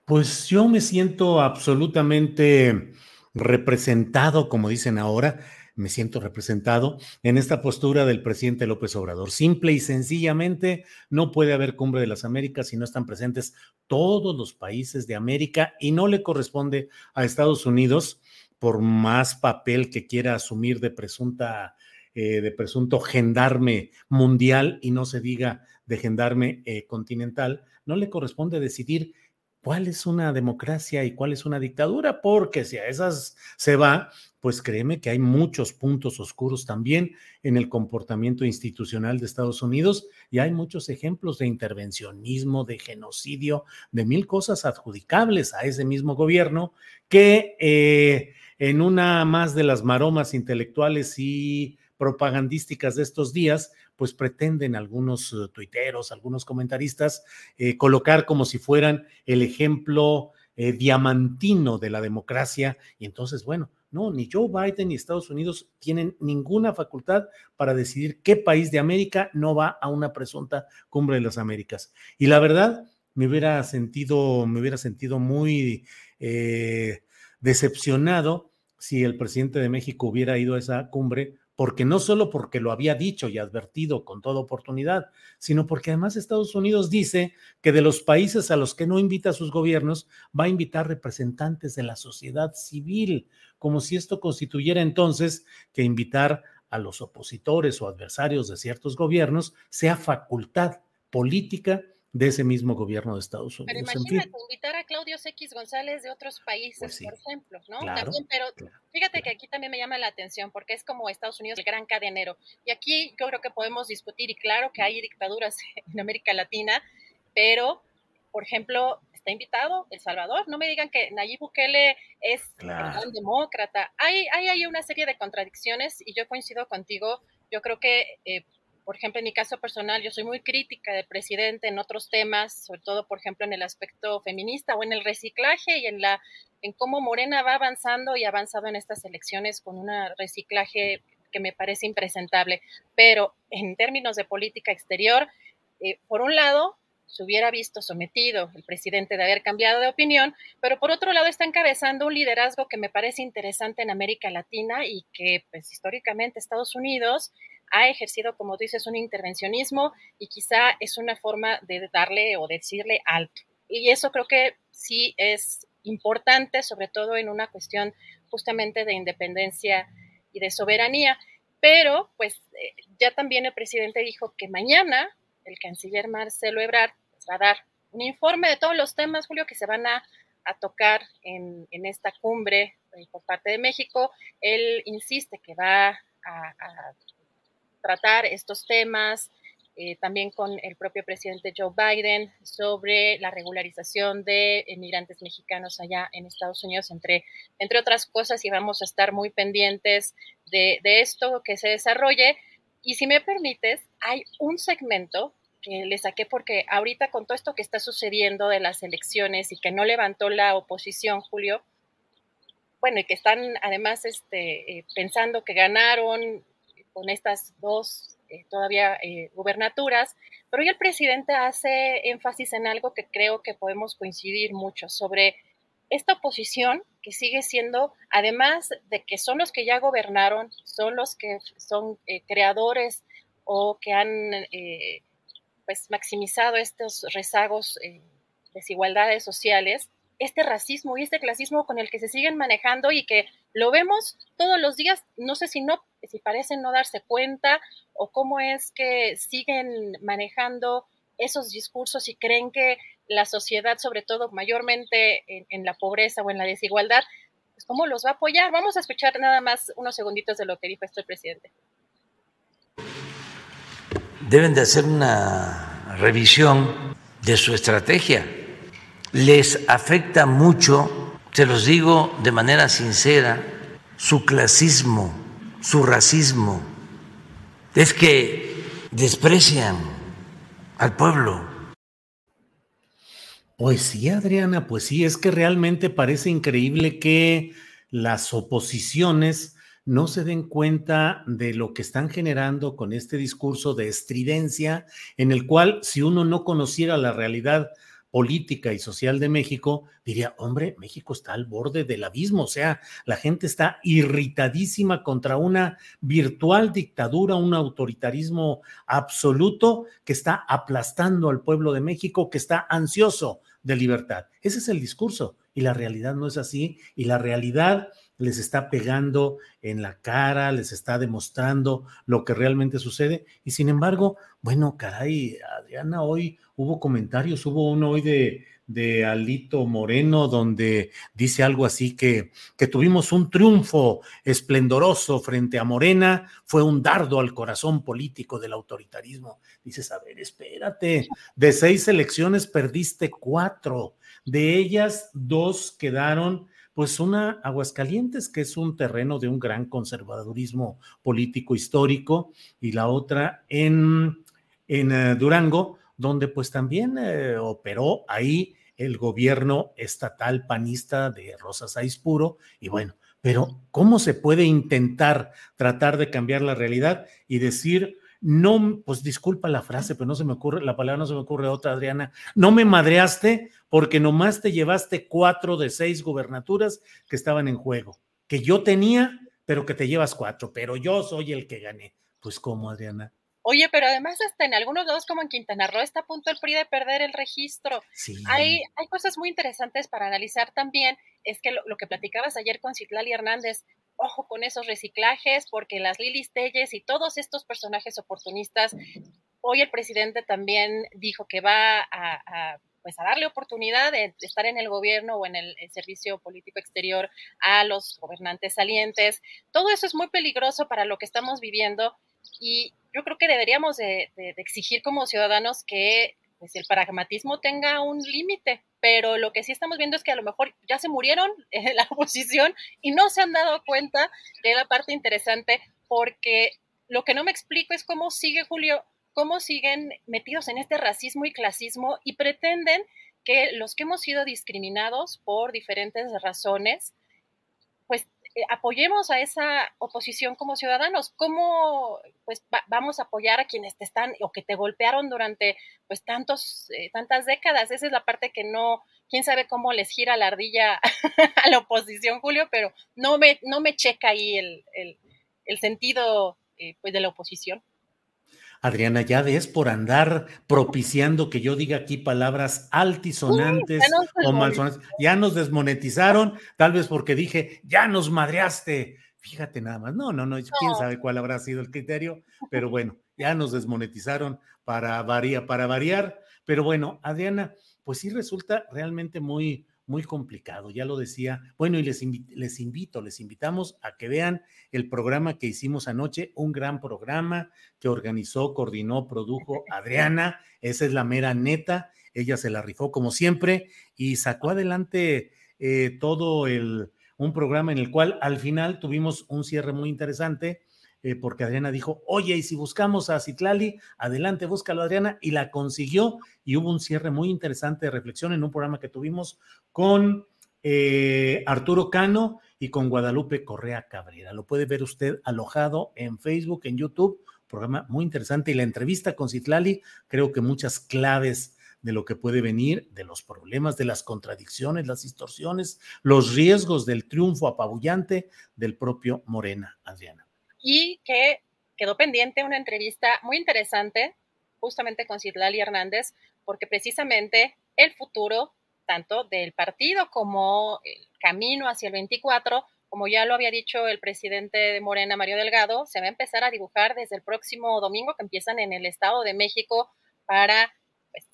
Pues yo me siento absolutamente representado, como dicen ahora, me siento representado en esta postura del presidente López Obrador. Simple y sencillamente, no puede haber cumbre de las Américas si no están presentes todos los países de América y no le corresponde a Estados Unidos, por más papel que quiera asumir de presunta eh, de presunto gendarme mundial y no se diga de gendarme eh, continental, no le corresponde decidir cuál es una democracia y cuál es una dictadura, porque si a esas se va, pues créeme que hay muchos puntos oscuros también en el comportamiento institucional de Estados Unidos y hay muchos ejemplos de intervencionismo, de genocidio, de mil cosas adjudicables a ese mismo gobierno que eh, en una más de las maromas intelectuales y propagandísticas de estos días, pues pretenden algunos eh, tuiteros, algunos comentaristas, eh, colocar como si fueran el ejemplo diamantino de la democracia. Y entonces, bueno, no, ni Joe Biden ni Estados Unidos tienen ninguna facultad para decidir qué país de América no va a una presunta cumbre de las Américas. Y la verdad, me hubiera sentido, me hubiera sentido muy decepcionado si el presidente de México hubiera ido a esa cumbre, porque no solo porque lo había dicho y advertido con toda oportunidad, sino porque además Estados Unidos dice que de los países a los que no invita a sus gobiernos, va a invitar representantes de la sociedad civil, como si esto constituyera entonces que invitar a los opositores o adversarios de ciertos gobiernos sea facultad política de ese mismo gobierno de Estados Unidos. Pero imagínate, invitar a Claudio X González de otros países, pues sí, por ejemplo, ¿no? Claro, también, pero fíjate claro. que aquí también me llama la atención porque es como Estados Unidos el gran cadenero. Y aquí yo creo que podemos discutir, y claro que hay dictaduras [LAUGHS] en América Latina, pero, por ejemplo, está invitado El Salvador. No me digan que Nayib Bukele es Claro. un demócrata. Hay, hay, hay una serie de contradicciones y yo coincido contigo. Yo creo que eh, por ejemplo, en mi caso personal, yo soy muy crítica del presidente en otros temas, sobre todo, por ejemplo, en el aspecto feminista o en el reciclaje y en la en cómo Morena va avanzando y ha avanzado en estas elecciones con un reciclaje que me parece impresentable. Pero en términos de política exterior, eh, por un lado, se hubiera visto sometido el presidente de haber cambiado de opinión, pero por otro lado está encabezando un liderazgo que me parece interesante en América Latina y que pues históricamente Estados Unidos ha ejercido, como dices, un intervencionismo y quizá es una forma de darle o decirle alto. Y eso creo que sí es importante, sobre todo en una cuestión justamente de independencia y de soberanía. Pero, pues, eh, ya también el presidente dijo que mañana el canciller Marcelo Ebrard pues, va a dar un informe de todos los temas, Julio, que se van a, tocar en, esta cumbre eh, por parte de México. Él insiste que va a, tratar estos temas, eh, también con el propio presidente Joe Biden, sobre la regularización de inmigrantes mexicanos allá en Estados Unidos, entre, entre otras cosas, y vamos a estar muy pendientes de, de esto que se desarrolle. Y si me permites, hay un segmento que le saqué porque ahorita con todo esto que está sucediendo de las elecciones y que no levantó la oposición, Julio, bueno, y que están además este, eh, pensando que ganaron con estas dos eh, todavía eh, gubernaturas, pero hoy el presidente hace énfasis en algo que creo que podemos coincidir mucho sobre esta oposición que sigue siendo, además de que son los que ya gobernaron, son los que son eh, creadores o que han eh, pues maximizado estos rezagos, eh, desigualdades sociales, este racismo y este clasismo con el que se siguen manejando y que lo vemos todos los días, no sé si no, si parecen no darse cuenta o cómo es que siguen manejando esos discursos y creen que la sociedad, sobre todo mayormente en, la pobreza o en la desigualdad, pues cómo los va a apoyar. Vamos a escuchar nada más unos segunditos de lo que dijo esto el presidente. Deben de hacer una revisión de su estrategia les afecta mucho, se los digo de manera sincera, su clasismo, su racismo. Es que desprecian al pueblo. Pues sí, Adriana, pues sí, es que realmente parece increíble que las oposiciones no se den cuenta de lo que están generando con este discurso de estridencia, en el cual si uno no conociera la realidad política y social de México, diría, hombre, México está al borde del abismo, o sea, la gente está irritadísima contra una virtual dictadura, un autoritarismo absoluto que está aplastando al pueblo de México, que está ansioso de libertad. Ese es el discurso y la realidad no es así y la realidad les está pegando en la cara, les está demostrando lo que realmente sucede. Y sin embargo, bueno, caray, Adriana, hoy hubo comentarios, hubo uno hoy de, de Alito Moreno donde dice algo así que, que tuvimos un triunfo esplendoroso frente a Morena, fue un dardo al corazón político del autoritarismo. Dices, a ver, espérate, de seis elecciones perdiste cuatro, de ellas dos quedaron pues una Aguascalientes, que es un terreno de un gran conservadurismo político histórico, y la otra en, en uh, Durango, donde pues también eh, operó ahí el gobierno estatal panista de Rosa Saiz Puro, y bueno, pero ¿cómo se puede intentar tratar de cambiar la realidad y decir no, pues disculpa la frase, pero no se me ocurre, la palabra no se me ocurre otra, Adriana, no me madreaste porque nomás te llevaste cuatro de seis gubernaturas que estaban en juego, que yo tenía, pero que te llevas cuatro, pero yo soy el que gané. Pues cómo, Adriana. Oye, pero además hasta en algunos lados como en Quintana Roo está a punto el PRI de perder el registro. Hay, hay cosas muy interesantes para analizar también. Es que lo, lo que platicabas ayer con Citlali Hernández, ojo con esos reciclajes, porque las Lilis Telles y todos estos personajes oportunistas, hoy el presidente también dijo que va a, pues a darle oportunidad de estar en el gobierno o en el, servicio político exterior a los gobernantes salientes. Todo eso es muy peligroso para lo que estamos viviendo y yo creo que deberíamos de exigir como ciudadanos que pues el pragmatismo tenga un límite, pero lo que sí estamos viendo es que a lo mejor ya se murieron [LAUGHS] en la oposición y no se han dado cuenta de la parte interesante, porque lo que no me explico es cómo sigue Julio, cómo siguen metidos en este racismo y clasismo y pretenden que los que hemos sido discriminados por diferentes razones, pues eh, apoyemos a esa oposición como ciudadanos. ¿Cómo pues vamos a apoyar a quienes te están o que te golpearon durante pues tantos eh, tantas décadas? Esa es la parte que no quién sabe cómo les gira la ardilla [LAUGHS] a la oposición, Julio, pero no me no me checa ahí el, el, sentido eh, pues de la oposición. Adriana, ya ves por andar propiciando que yo diga aquí palabras altisonantes o malsonantes. Ya nos desmonetizaron, tal vez porque dije, ya nos madreaste. Fíjate nada más. No, no, no, quién sabe cuál habrá sido el criterio, pero bueno, ya nos desmonetizaron para, para variar. Pero bueno, Adriana, pues sí resulta realmente muy, muy complicado, ya lo decía. Bueno, y les, les invito, les invitamos a que vean el programa que hicimos anoche, un gran programa que organizó, coordinó, produjo [LAUGHS] Adriana, esa es la mera neta, ella se la rifó como siempre y sacó adelante eh, todo el, un programa en el cual al final tuvimos un cierre muy interesante eh, porque Adriana dijo, oye, y si buscamos a Citlali, adelante, búscalo Adriana, y la consiguió, y hubo un cierre muy interesante de reflexión en un programa que tuvimos con eh, Arturo Cano y con Guadalupe Correa Cabrera. Lo puede ver usted alojado en Facebook, en YouTube, programa muy interesante, y la entrevista con Citlali, creo que muchas claves de lo que puede venir, de los problemas, de las contradicciones, las distorsiones, los riesgos del triunfo apabullante del propio Morena, Adriana y que quedó pendiente una entrevista muy interesante justamente con Citlali Hernández, porque precisamente el futuro, tanto del partido como el camino hacia el 24, como ya lo había dicho el presidente de Morena, Mario Delgado, se va a empezar a dibujar desde el próximo domingo que empiezan en el Estado de México para pues,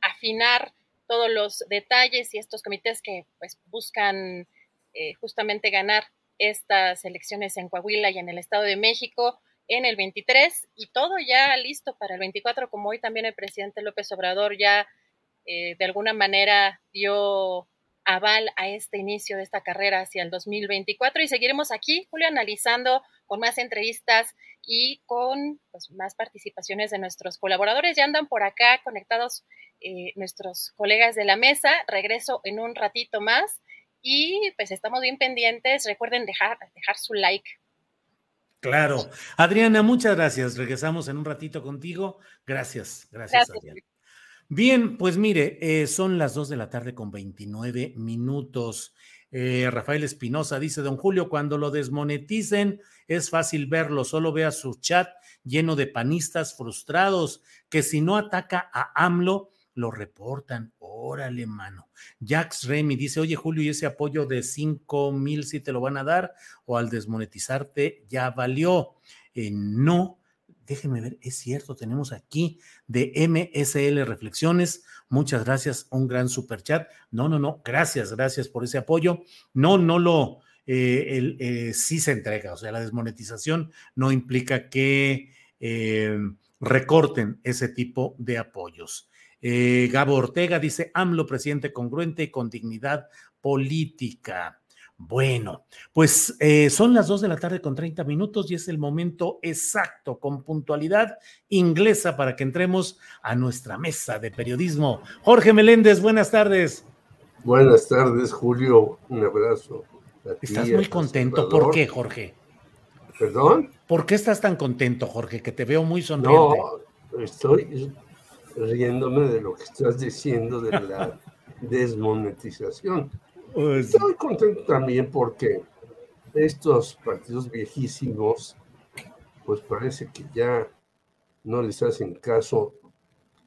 afinar todos los detalles y estos comités que pues, buscan eh, justamente ganar estas elecciones en Coahuila y en el Estado de México en el 23 y todo ya listo para el 24, como hoy también el presidente López Obrador ya eh, de alguna manera dio aval a este inicio de esta carrera hacia el 2024 y seguiremos aquí, Julio, analizando con más entrevistas y con pues, más participaciones de nuestros colaboradores. Ya andan por acá conectados eh, nuestros colegas de la mesa. Regreso en un ratito más y pues estamos bien pendientes. Recuerden dejar, dejar su like. Claro. Adriana, muchas gracias. Regresamos en un ratito contigo. Gracias, gracias, Adriana. Bien, pues mire, eh, son las 2 de la tarde con 29 minutos. Eh, Rafael Espinosa dice, don Julio, cuando lo desmoneticen es fácil verlo, solo vea su chat lleno de panistas frustrados, que si no ataca a AMLO, lo reportan. Órale, mano. Jax Remy dice, oye Julio, ¿y ese apoyo de 5 mil si te lo van a dar o al desmonetizarte ya valió? Eh, no, déjenme ver, es cierto, tenemos aquí de MSL Reflexiones. Muchas gracias, un gran super chat. No, no, no, gracias, gracias por ese apoyo. No, no lo, eh, el, eh, sí se entrega, o sea, la desmonetización no implica que recorten ese tipo de apoyos. Eh, Gabo Ortega dice, AMLO, presidente congruente y con dignidad política. Bueno, pues eh, son las 2 de la tarde con 30 minutos y es el momento exacto, con puntualidad inglesa, para que entremos a nuestra mesa de periodismo. Jorge Meléndez, buenas tardes. Buenas tardes, Julio. Un abrazo. Estás muy contento. ¿Por qué, Jorge? ¿Perdón? ¿Por qué estás tan contento, Jorge? Que te veo muy sonriente. No, estoy riéndome de lo que estás diciendo de la [LAUGHS] desmonetización. Pues Estoy contento también porque estos partidos viejísimos, pues parece que ya no les hacen caso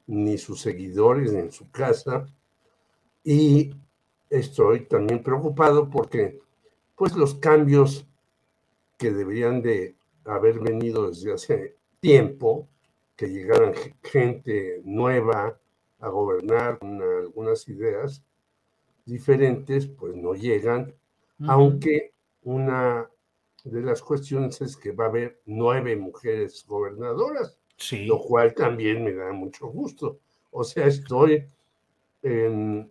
ni sus seguidores ni en su casa. Y estoy también preocupado porque, pues, los cambios que deberían de haber venido desde hace tiempo, que llegaran gente nueva a gobernar con algunas ideas diferentes, pues no llegan, aunque una de las cuestiones es que va a haber nueve mujeres gobernadoras, Sí. lo cual también me da mucho gusto. O sea, estoy em,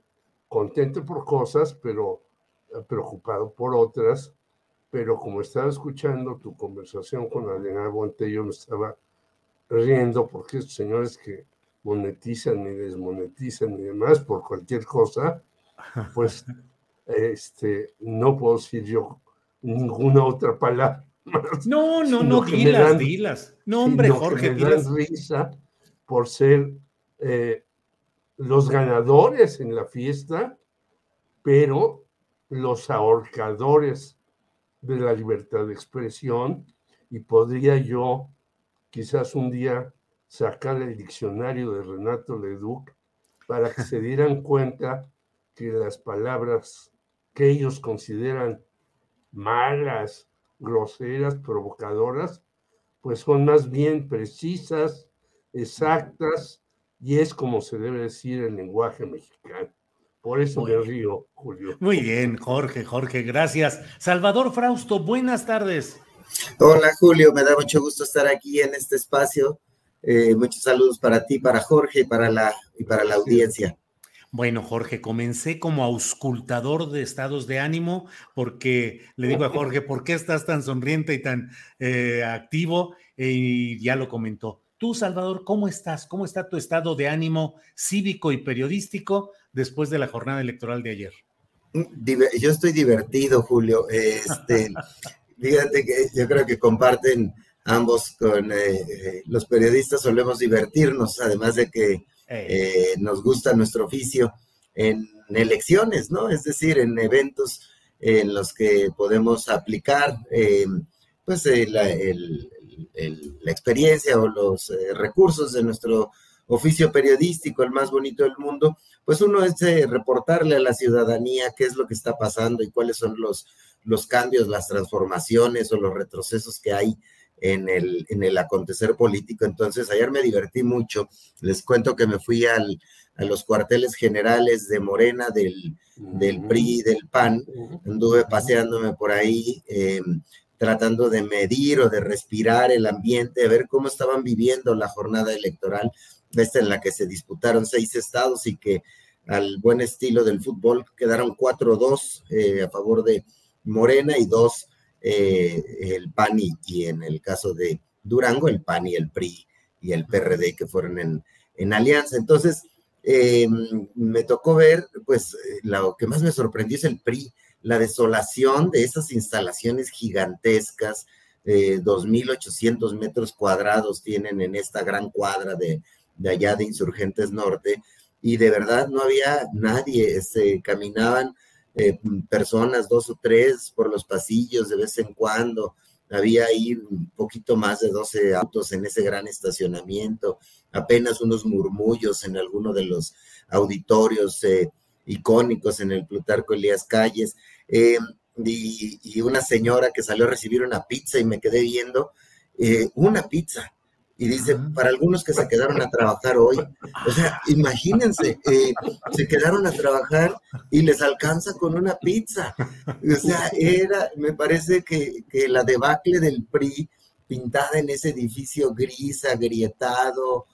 contento por cosas, pero eh, preocupado por otras. Pero como estaba escuchando tu conversación con Adriana Bonte, yo me estaba riendo porque estos señores que monetizan y desmonetizan y demás por cualquier cosa, pues [LAUGHS] este, no puedo decir yo ninguna otra palabra. más, No, no, no, dilas, dan- dilas. No, hombre, Jorge, me dan dilas. risa por ser eh, los ganadores en la fiesta, pero los ahorcadores de la libertad de expresión y podría yo quizás un día sacar el diccionario de Renato Leduc para que se dieran [LAUGHS] cuenta que las palabras que ellos consideran malas, groseras, provocadoras, pues son más bien precisas, exactas, y es como se debe decir el lenguaje mexicano. Por eso Muy me río, Julio. Muy bien, Jorge, Jorge, gracias. Salvador Frausto, buenas tardes. Hola Julio, me da mucho gusto estar aquí en este espacio. Eh, muchos saludos para ti, para Jorge y para la, y para la audiencia. Bueno, Jorge, comencé como auscultador de estados de ánimo porque le digo a Jorge, ¿por qué estás tan sonriente y tan eh, activo? Y ya lo comentó. Tú, Salvador, ¿cómo estás? ¿Cómo está tu estado de ánimo cívico y periodístico después de la jornada electoral de ayer? Diver- Yo estoy divertido, Julio. [LAUGHS] Este, fíjate que yo creo que comparten ambos con eh, eh, los periodistas, solemos divertirnos, además de que eh, nos gusta nuestro oficio en elecciones, ¿no? Es decir, en eventos en los que podemos aplicar eh, pues eh, la, el- el- la experiencia o los eh, recursos de nuestro oficio periodístico, el más bonito del mundo, pues uno es eh, reportarle a la ciudadanía qué es lo que está pasando y cuáles son los, los cambios, las transformaciones o los retrocesos que hay en el, en el acontecer político. Entonces, ayer me divertí mucho. Les cuento que me fui al, a los cuarteles generales de Morena, del, del PRI y del PAN. Anduve paseándome por ahí, eh, tratando de medir o de respirar el ambiente, de ver cómo estaban viviendo la jornada electoral, esta en la que se disputaron seis estados y que al buen estilo del fútbol quedaron 4-2 eh, a favor de Morena y dos eh, el PAN y, en el caso de Durango, el PAN y el PRI y el PRD que fueron en, en alianza. Entonces, eh, me tocó ver, pues, lo que más me sorprendió es el PRI, la desolación de esas instalaciones gigantescas, eh, 2.800 metros cuadrados tienen en esta gran cuadra de, de allá de Insurgentes Norte, y de verdad no había nadie, se caminaban eh, personas, dos o tres, por los pasillos de vez en cuando. Había ahí un poquito más de 12 autos en ese gran estacionamiento, apenas unos murmullos en alguno de los auditorios eh, icónicos en el Plutarco Elías Calles, y, y, una señora que salió a recibir una pizza y me quedé viendo eh, una pizza. Y dice, para algunos que se quedaron a trabajar hoy, o sea, imagínense, eh, se quedaron a trabajar y les alcanza con una pizza. O sea, era, me parece que, que la debacle del PRI pintada en ese edificio gris, agrietado,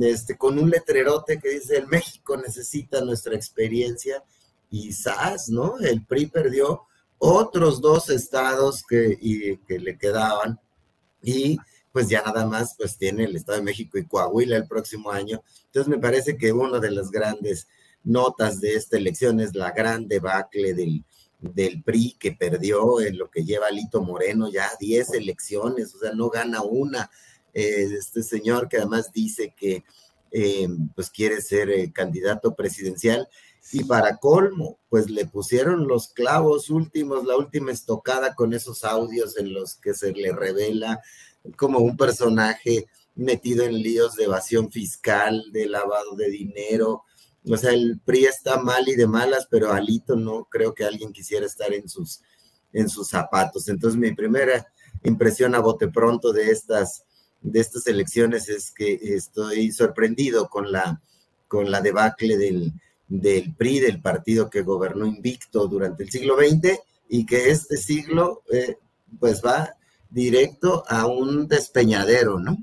este, con un letrerote que dice, el México necesita nuestra experiencia, y ¡zas! ¿no? El PRI perdió otros dos estados que, y, que le quedaban, y pues ya nada más pues tiene el Estado de México y Coahuila el próximo año. Entonces me parece que una de las grandes notas de esta elección es la gran debacle del, del PRI que perdió en lo que lleva Alito Moreno ya 10 elecciones, o sea, no gana una. Eh, este señor que además dice que eh, pues quiere ser eh, candidato presidencial y para colmo, pues le pusieron los clavos últimos, la última estocada con esos audios en los que se le revela como un personaje metido en líos de evasión fiscal, de lavado de dinero. O sea, el PRI está mal y de malas, pero Alito no creo que alguien quisiera estar en sus, en sus zapatos. Entonces, mi primera impresión a bote pronto de estas, de estas elecciones es que estoy sorprendido con la, con la debacle del, del PRI, del partido que gobernó invicto durante el siglo XX y que este siglo eh, pues va directo a un despeñadero, ¿no?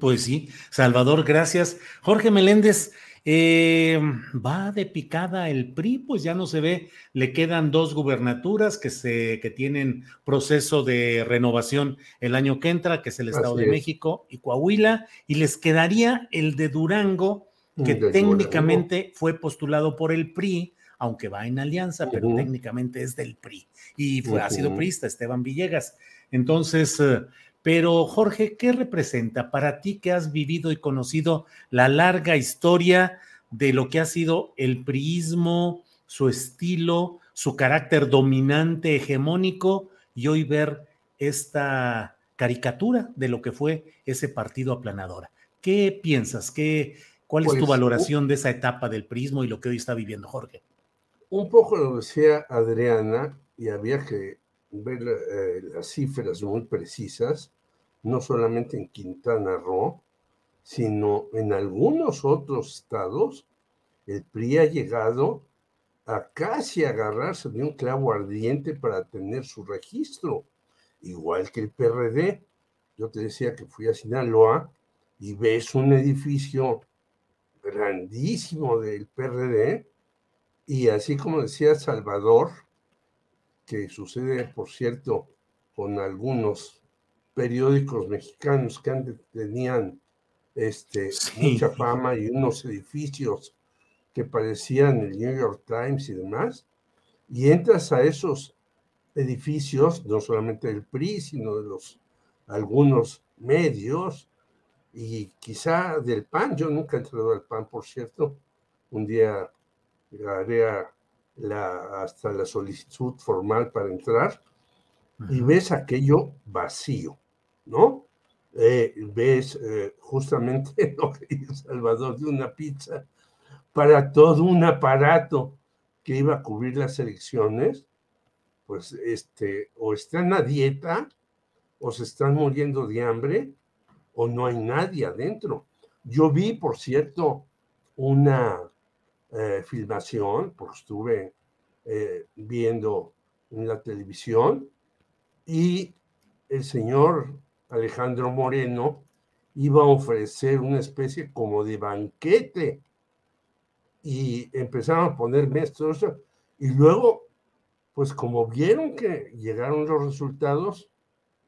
pues sí, Salvador, gracias. Jorge Meléndez, eh, va de picada el PRI, pues ya no se ve, le quedan dos gubernaturas que, se, que tienen proceso de renovación el año que entra, que es el Estado de México y Coahuila, y les quedaría el de Durango, que técnicamente fue postulado por el PRI, aunque va en alianza, pero técnicamente es del PRI. Y fue, ha sido priista Esteban Villegas. Entonces, eh, pero Jorge, ¿qué representa para ti que has vivido y conocido la larga historia de lo que ha sido el priismo, su estilo, su carácter dominante, hegemónico, y hoy ver esta caricatura de lo que fue ese partido aplanadora? ¿Qué piensas? ¿Qué, ¿Cuál es tu pues, valoración de esa etapa del prismo y lo que hoy está viviendo Jorge? Un poco lo decía Adriana, y había que ver eh, las cifras muy precisas, no solamente en Quintana Roo, sino en algunos otros estados, el PRI ha llegado a casi agarrarse de un clavo ardiente para tener su registro, igual que el PRD. Yo te decía que fui a Sinaloa y ves un edificio grandísimo del PRD, y así como decía Salvador, que sucede, por cierto, con algunos periódicos mexicanos que antes tenían este, mucha fama y unos edificios que parecían el New York Times y demás, y entras a esos edificios, no solamente del PRI, sino de los algunos medios, y quizá del PAN, yo nunca he entrado al PAN, por cierto, un día haré la, hasta la solicitud formal para entrar, y ves aquello vacío, ¿no? Eh, ves eh, justamente [LAUGHS] lo que dice Salvador de una pizza para todo un aparato que iba a cubrir las elecciones, pues este, o están a dieta, o se están muriendo de hambre, o no hay nadie adentro. Yo vi, por cierto, una eh, filmación, porque estuve eh, viendo en la televisión, y el señor Alejandro Moreno iba a ofrecer una especie como de banquete y empezaron a poner mesas y luego, pues como vieron que llegaron los resultados,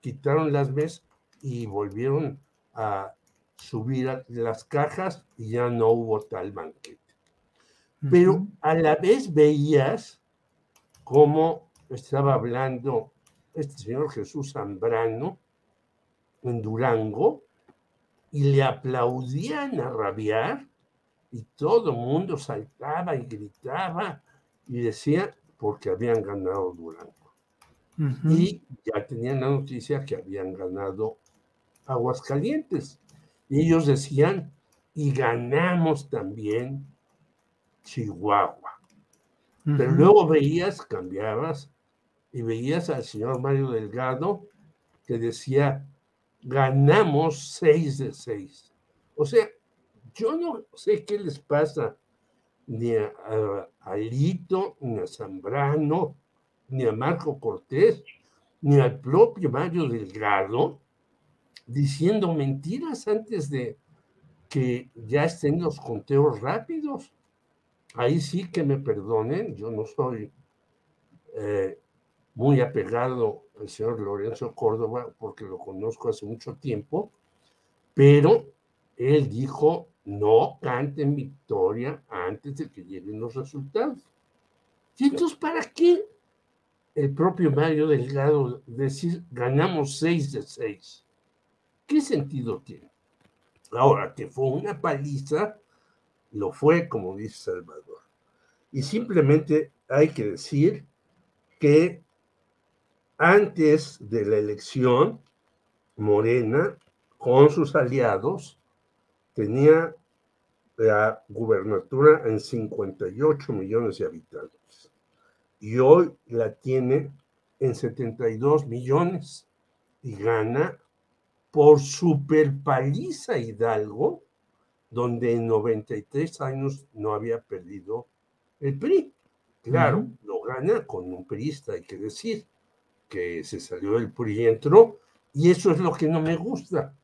quitaron las mesas y volvieron a subir las cajas y ya no hubo tal banquete. Pero a la vez veías cómo estaba hablando este señor Jesús Zambrano en Durango y le aplaudían a rabiar y todo el mundo saltaba y gritaba y decía porque habían ganado Durango. Y ya tenían la noticia que habían ganado Aguascalientes. Y ellos decían, y ganamos también Chihuahua. Pero luego veías, cambiabas, y veías al señor Mario Delgado que decía, ganamos seis de seis. O sea, yo no sé qué les pasa ni a, a Alito, ni a Zambrano, ni a Marco Cortés, ni al propio Mario Delgado, diciendo mentiras antes de que ya estén los conteos rápidos. Ahí sí que me perdonen, yo no soy eh, muy apegado al señor Lorenzo Córdoba porque lo conozco hace mucho tiempo, pero él dijo, no canten victoria antes de que lleguen los resultados. ¿Y entonces para qué el propio Mario Delgado decir ganamos seis de seis. ¿Qué sentido tiene? Ahora, que fue una paliza, lo fue, como dice Salvador. Y simplemente hay que decir que antes de la elección, Morena, con sus aliados, tenía la gubernatura en 58 millones de habitantes y hoy la tiene en 72 millones y gana por superpaliza Hidalgo, donde en 93 años no había perdido el PRI. Claro, lo gana con un priista, hay que decir, que se salió del PRI y entró, y eso es lo que no me gusta,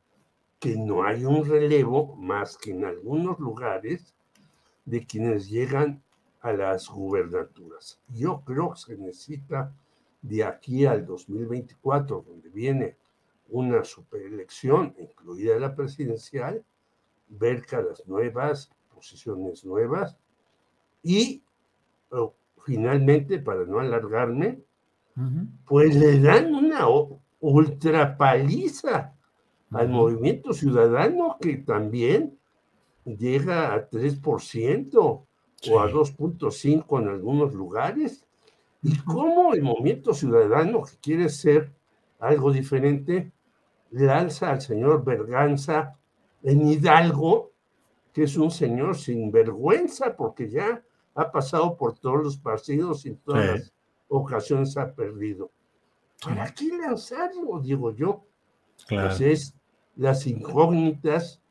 que no hay un relevo más que en algunos lugares de quienes llegan a las gubernaturas. Yo creo que se necesita de aquí al 2024, donde viene una superelección, incluida la presidencial, ver caras nuevas, posiciones nuevas y oh, finalmente, para no alargarme, pues le dan una ultra paliza al movimiento ciudadano que también llega a 3% o a 2.5 en algunos lugares. Y cómo el movimiento ciudadano que quiere ser algo diferente, lanza al señor Berganza en Hidalgo, que es un señor sin vergüenza, porque ya ha pasado por todos los partidos y en todas las ocasiones ha perdido. ¿Para qué lanzarlo? Digo yo. Pues es las incógnitas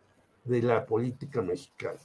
de la política mexicana.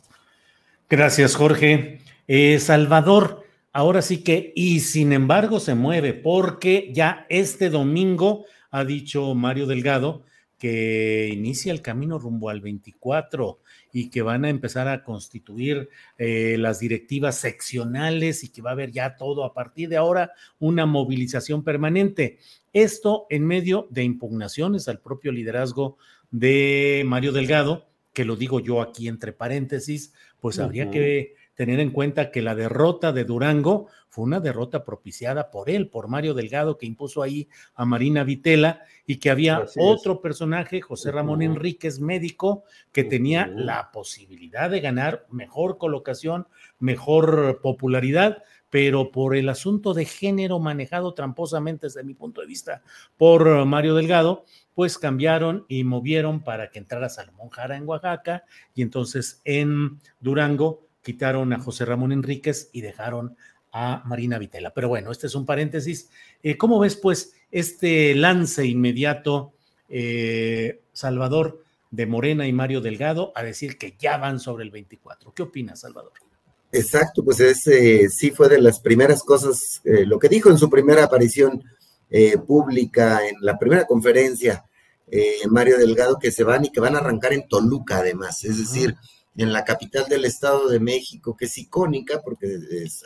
Gracias, Jorge. Eh, Salvador, ahora sí que, y sin embargo se mueve, porque ya este domingo ha dicho Mario Delgado que inicia el camino rumbo al 24 y que van a empezar a constituir eh, las directivas seccionales y que va a haber ya todo a partir de ahora una movilización permanente. Esto en medio de impugnaciones al propio liderazgo de Mario Delgado, que lo digo yo aquí entre paréntesis, pues habría que tener en cuenta que la derrota de Durango fue una derrota propiciada por él, por Mario Delgado, que impuso ahí a Marina Vitela y que había otro personaje, José Ramón Enríquez, médico, que tenía la posibilidad de ganar mejor colocación, mejor popularidad, pero por el asunto de género manejado tramposamente desde mi punto de vista por Mario Delgado, pues cambiaron y movieron para que entrara Salomón Jara en Oaxaca y entonces en Durango quitaron a José Ramón Enríquez y dejaron a Marina Vitela. Pero bueno, este es un paréntesis. Eh, ¿Cómo ves pues este lance inmediato, eh, Salvador, de Morena y Mario Delgado a decir que ya van sobre el 24? ¿Qué opinas, Salvador? Exacto, pues ese sí fue de las primeras cosas, eh, lo que dijo en su primera aparición eh, pública, en la primera conferencia, eh, Mario Delgado, que se van y que van a arrancar en Toluca además, es decir, en la capital del Estado de México, que es icónica porque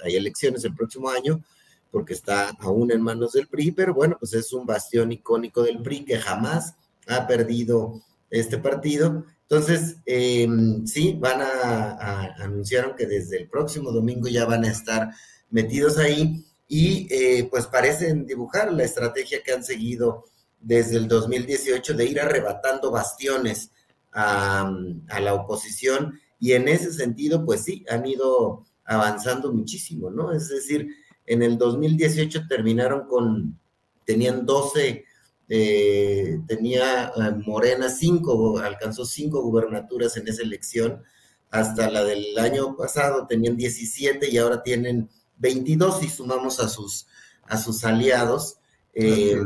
hay elecciones el próximo año, porque está aún en manos del PRI, pero bueno, pues es un bastión icónico del PRI que jamás ha perdido este partido. Entonces, em, sí, van a, anunciaron que desde el próximo domingo ya van a estar metidos ahí y eh, pues parecen dibujar la estrategia que han seguido desde el 2018 de ir arrebatando bastiones a, a la oposición y en ese sentido, pues sí, han ido avanzando muchísimo, ¿no? Es decir, en el 2018 terminaron con, tenían 12 eh, tenía eh, Morena cinco, alcanzó cinco gubernaturas en esa elección, hasta la del año pasado tenían 17 y ahora tienen 22 si sumamos a sus, a sus aliados. Eh,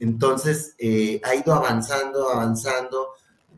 entonces, ha ido avanzando, avanzando.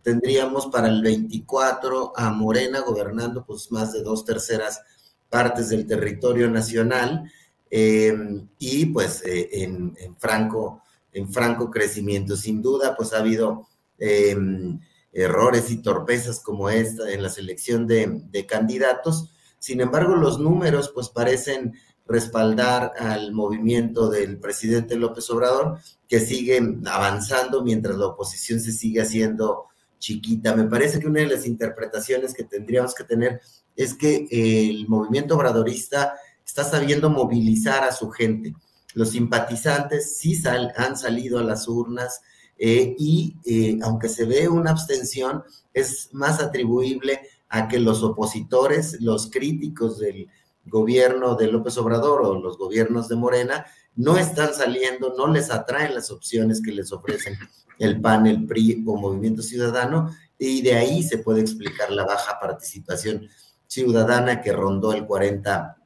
Tendríamos para el 24 a Morena gobernando pues más de dos terceras partes del territorio nacional y pues en, en Franco en franco crecimiento. Sin duda, pues ha habido em, errores y torpezas como esta en la selección de, candidatos. Sin embargo, los números pues parecen respaldar al movimiento del presidente López Obrador, que sigue avanzando mientras la oposición se sigue haciendo chiquita. Me parece que una de las interpretaciones que tendríamos que tener es que el movimiento obradorista está sabiendo movilizar a su gente los simpatizantes sí han salido a las urnas eh, y eh, aunque se ve una abstención, es más atribuible a que los opositores, los críticos del gobierno de López Obrador o los gobiernos de Morena, no están saliendo, no les atraen las opciones que les ofrecen el PAN, el PRI o Movimiento Ciudadano, y de ahí se puede explicar la baja participación ciudadana que rondó el 40,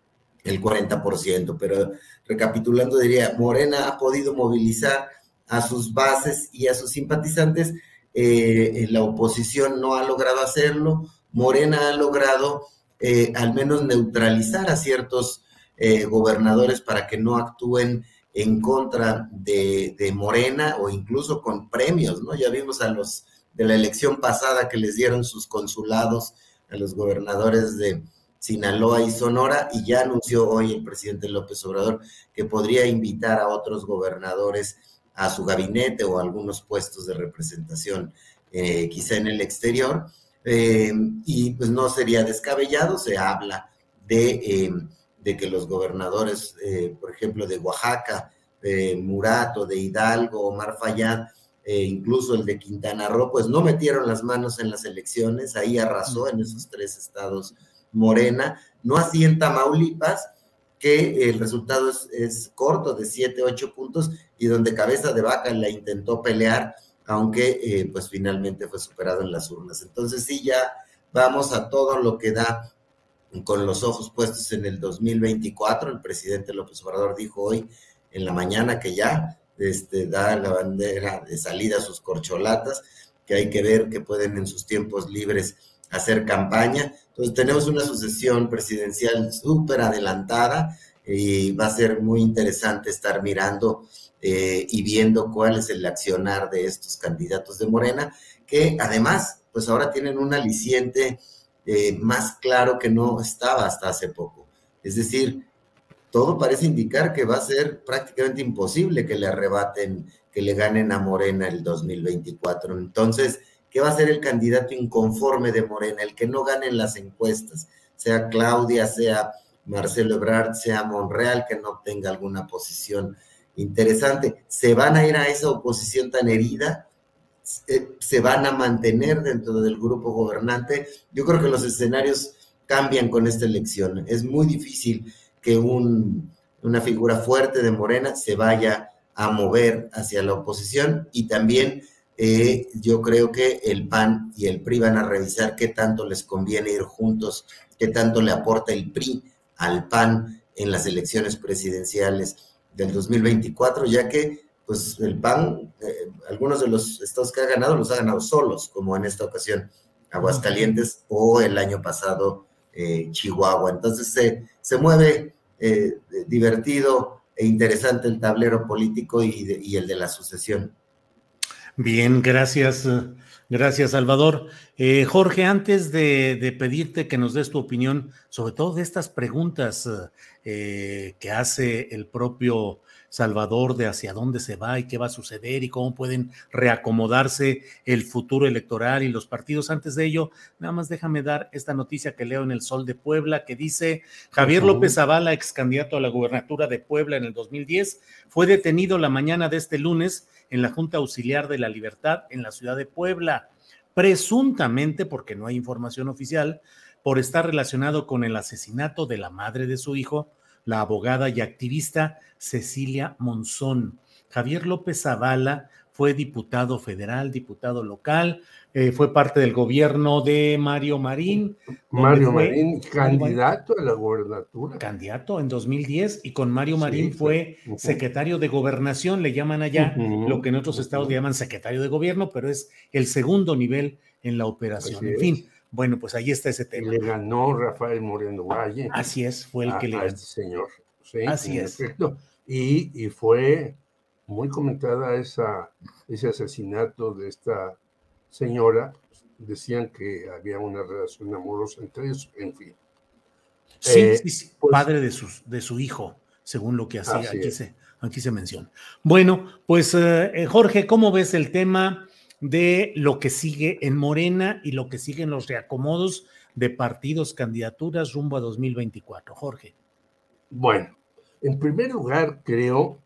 el 40%. Pero recapitulando, diría, Morena ha podido movilizar a sus bases y a sus simpatizantes, eh, la oposición no ha logrado hacerlo, Morena ha logrado eh, al menos neutralizar a ciertos eh, gobernadores para que no actúen en contra de, Morena o incluso con premios, ¿no? Ya vimos a los de la elección pasada que les dieron sus consulados a los gobernadores de Sinaloa y Sonora y ya anunció hoy el presidente López Obrador que podría invitar a otros gobernadores a su gabinete o a algunos puestos de representación, eh, quizá en el exterior. Eh, y pues no sería descabellado, se habla de, de que los gobernadores, por ejemplo, de Oaxaca, de Murato, de Hidalgo, Omar Fayad, incluso el de Quintana Roo, pues no metieron las manos en las elecciones, ahí arrasó en esos tres estados Morena, no así en Tamaulipas, que el resultado es, corto de 7, 8 puntos y donde cabeza de vaca la intentó pelear, aunque eh, pues finalmente fue superado en las urnas. Entonces sí, ya vamos a todo lo que da con los ojos puestos en el 2024. El presidente López Obrador dijo hoy en la mañana que ya este, da la bandera de salida a sus corcholatas, que hay que ver que pueden en sus tiempos libres hacer campaña. Entonces tenemos una sucesión presidencial súper adelantada y va a ser muy interesante estar mirando eh, y viendo cuál es el accionar de estos candidatos de Morena, que además, pues ahora tienen un aliciente eh, más claro que no estaba hasta hace poco. Es decir, todo parece indicar que va a ser prácticamente imposible que le arrebaten, que le ganen a Morena el 2024. Entonces, ¿Qué va a ser el candidato inconforme de Morena, el que no gane en las encuestas, sea Claudia, sea Marcelo Ebrard, sea Monreal, que no tenga alguna posición interesante. ¿Se van a ir a esa oposición tan herida? ¿Se van a mantener dentro del grupo gobernante? Yo creo que los escenarios cambian con esta elección. Es muy difícil que un, una figura fuerte de Morena se vaya a mover hacia la oposición y también eh, yo creo que el PAN y el PRI van a revisar qué tanto les conviene ir juntos, qué tanto le aporta el PRI al PAN en las elecciones presidenciales del 2024, ya que pues el PAN, eh, algunos de los estados que ha ganado los ha ganado solos, como en esta ocasión Aguascalientes o el año pasado eh, Chihuahua. Entonces se, se mueve divertido e interesante el tablero político y, y el de la sucesión. Bien, gracias, gracias Salvador. Eh, Jorge, antes de, pedirte que nos des tu opinión sobre todo de estas preguntas eh, que hace el propio Salvador de hacia dónde se va y qué va a suceder y cómo pueden reacomodarse el futuro electoral y los partidos. Antes de ello, nada más déjame dar esta noticia que leo en el Sol de Puebla que dice Javier López Zavala, ex candidato a la gubernatura de Puebla en el 2010, fue detenido la mañana de este lunes en la Junta Auxiliar de la Libertad en la ciudad de Puebla, presuntamente, porque no hay información oficial, por estar relacionado con el asesinato de la madre de su hijo, la abogada y activista Cecilia Monzón. Javier López Zavala fue diputado federal, diputado local, eh, fue parte del gobierno de Mario Marín. Mario Marín, candidato a la gobernatura. Candidato en 2010 y con Mario Marín fue secretario de gobernación, le llaman allá, lo que en otros estados le llaman secretario de gobierno, pero es el segundo nivel en la operación. en fin, bueno, pues ahí está ese tema. le ganó Rafael Moreno Valle. Así es, fue el que le ganó. este señor. Así es. Y, y fue muy comentada esa, ese asesinato de esta señora, decían que había una relación amorosa entre ellos, en fin. Sí, eh, sí, pues padre de, de su hijo, según lo que hacía, aquí se, aquí se, menciona. Bueno, pues eh, eh, Jorge, ¿cómo ves el tema de lo que sigue en Morena y lo que siguen los reacomodos de partidos, candidaturas rumbo a 2024? Jorge. Bueno, En primer lugar, creo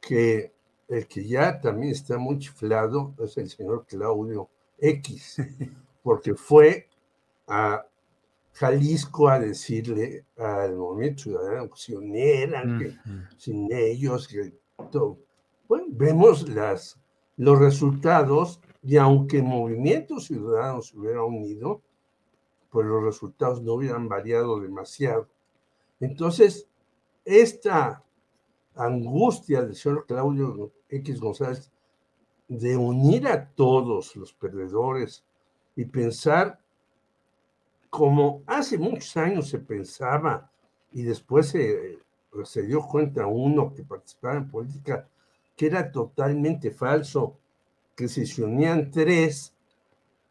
que el que ya también está muy chiflado es el señor Claudio X, [LAUGHS] porque fue a Jalisco a decirle al movimiento ciudadano que se unieran, que sin ellos, que todo. Bueno, vemos las, los resultados y aunque el movimiento ciudadano se hubiera unido, pues los resultados no hubieran variado demasiado. Entonces, esta angustia del señor Claudio X González de unir a todos los perdedores y pensar como hace muchos años se pensaba y después se, se dio cuenta uno que participaba en política que era totalmente falso, que si se unían tres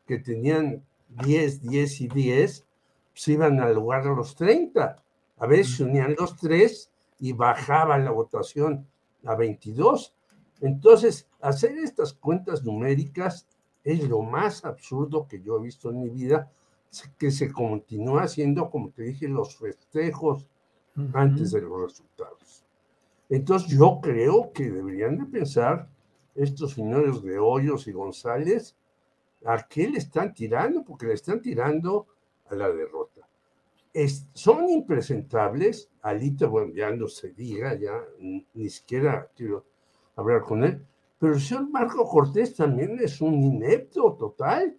que tenían 10, 10 y 10, se iban al lugar de los 30. A veces se unían los tres y bajaba la votación a 22. Entonces, hacer estas cuentas numéricas es lo más absurdo que yo he visto en mi vida, que se continúa haciendo, como te dije, los festejos antes de los resultados. Entonces, yo creo que deberían de pensar estos señores de Hoyos y González a qué le están tirando, porque le están tirando a la derrota son impresentables. Alito, bueno, ya no se diga, ya ni siquiera quiero hablar con él. Pero el señor Marco Cortés también es un inepto total.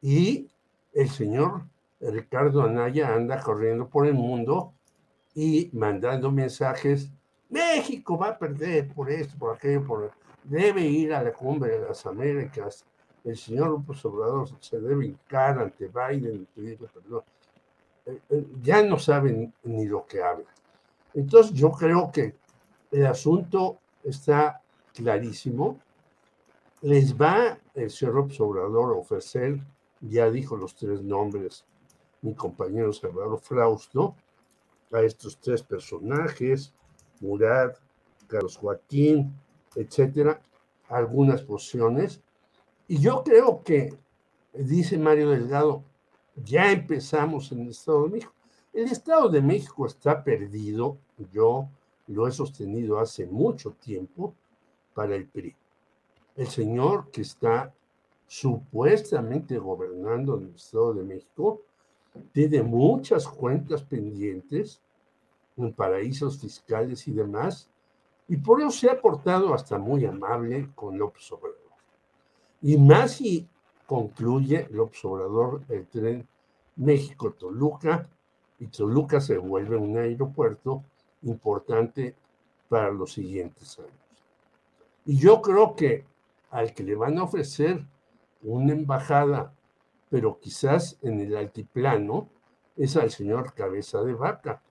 Y el señor Ricardo Anaya anda corriendo por el mundo y mandando mensajes. México va a perder por esto, por aquello, por... debe ir a la cumbre de las Américas. El señor López Obrador se debe hincar ante Biden y pedirle perdón ya no saben ni lo que hablan. Entonces yo creo que el asunto está clarísimo. Les va el señor Obrador a ofrecer, ya dijo los tres nombres, mi compañero Salvador Frausto, a estos tres personajes, Murat, Carlos Joaquín, etcétera, algunas posiciones. Y yo creo que, dice Mario Delgado, ya empezamos en el Estado de México. El Estado de México está perdido, yo lo he sostenido hace mucho tiempo, para el PRI. El señor que está supuestamente gobernando el Estado de México tiene muchas cuentas pendientes en paraísos fiscales y demás, y por eso se ha portado hasta muy amable con López Obrador. Y más si concluye López Obrador el tren México-Toluca, y Toluca se vuelve un aeropuerto importante para los siguientes años. Y yo creo que al que le van a ofrecer una embajada, pero quizás en el altiplano, es al señor Cabeza de Vaca,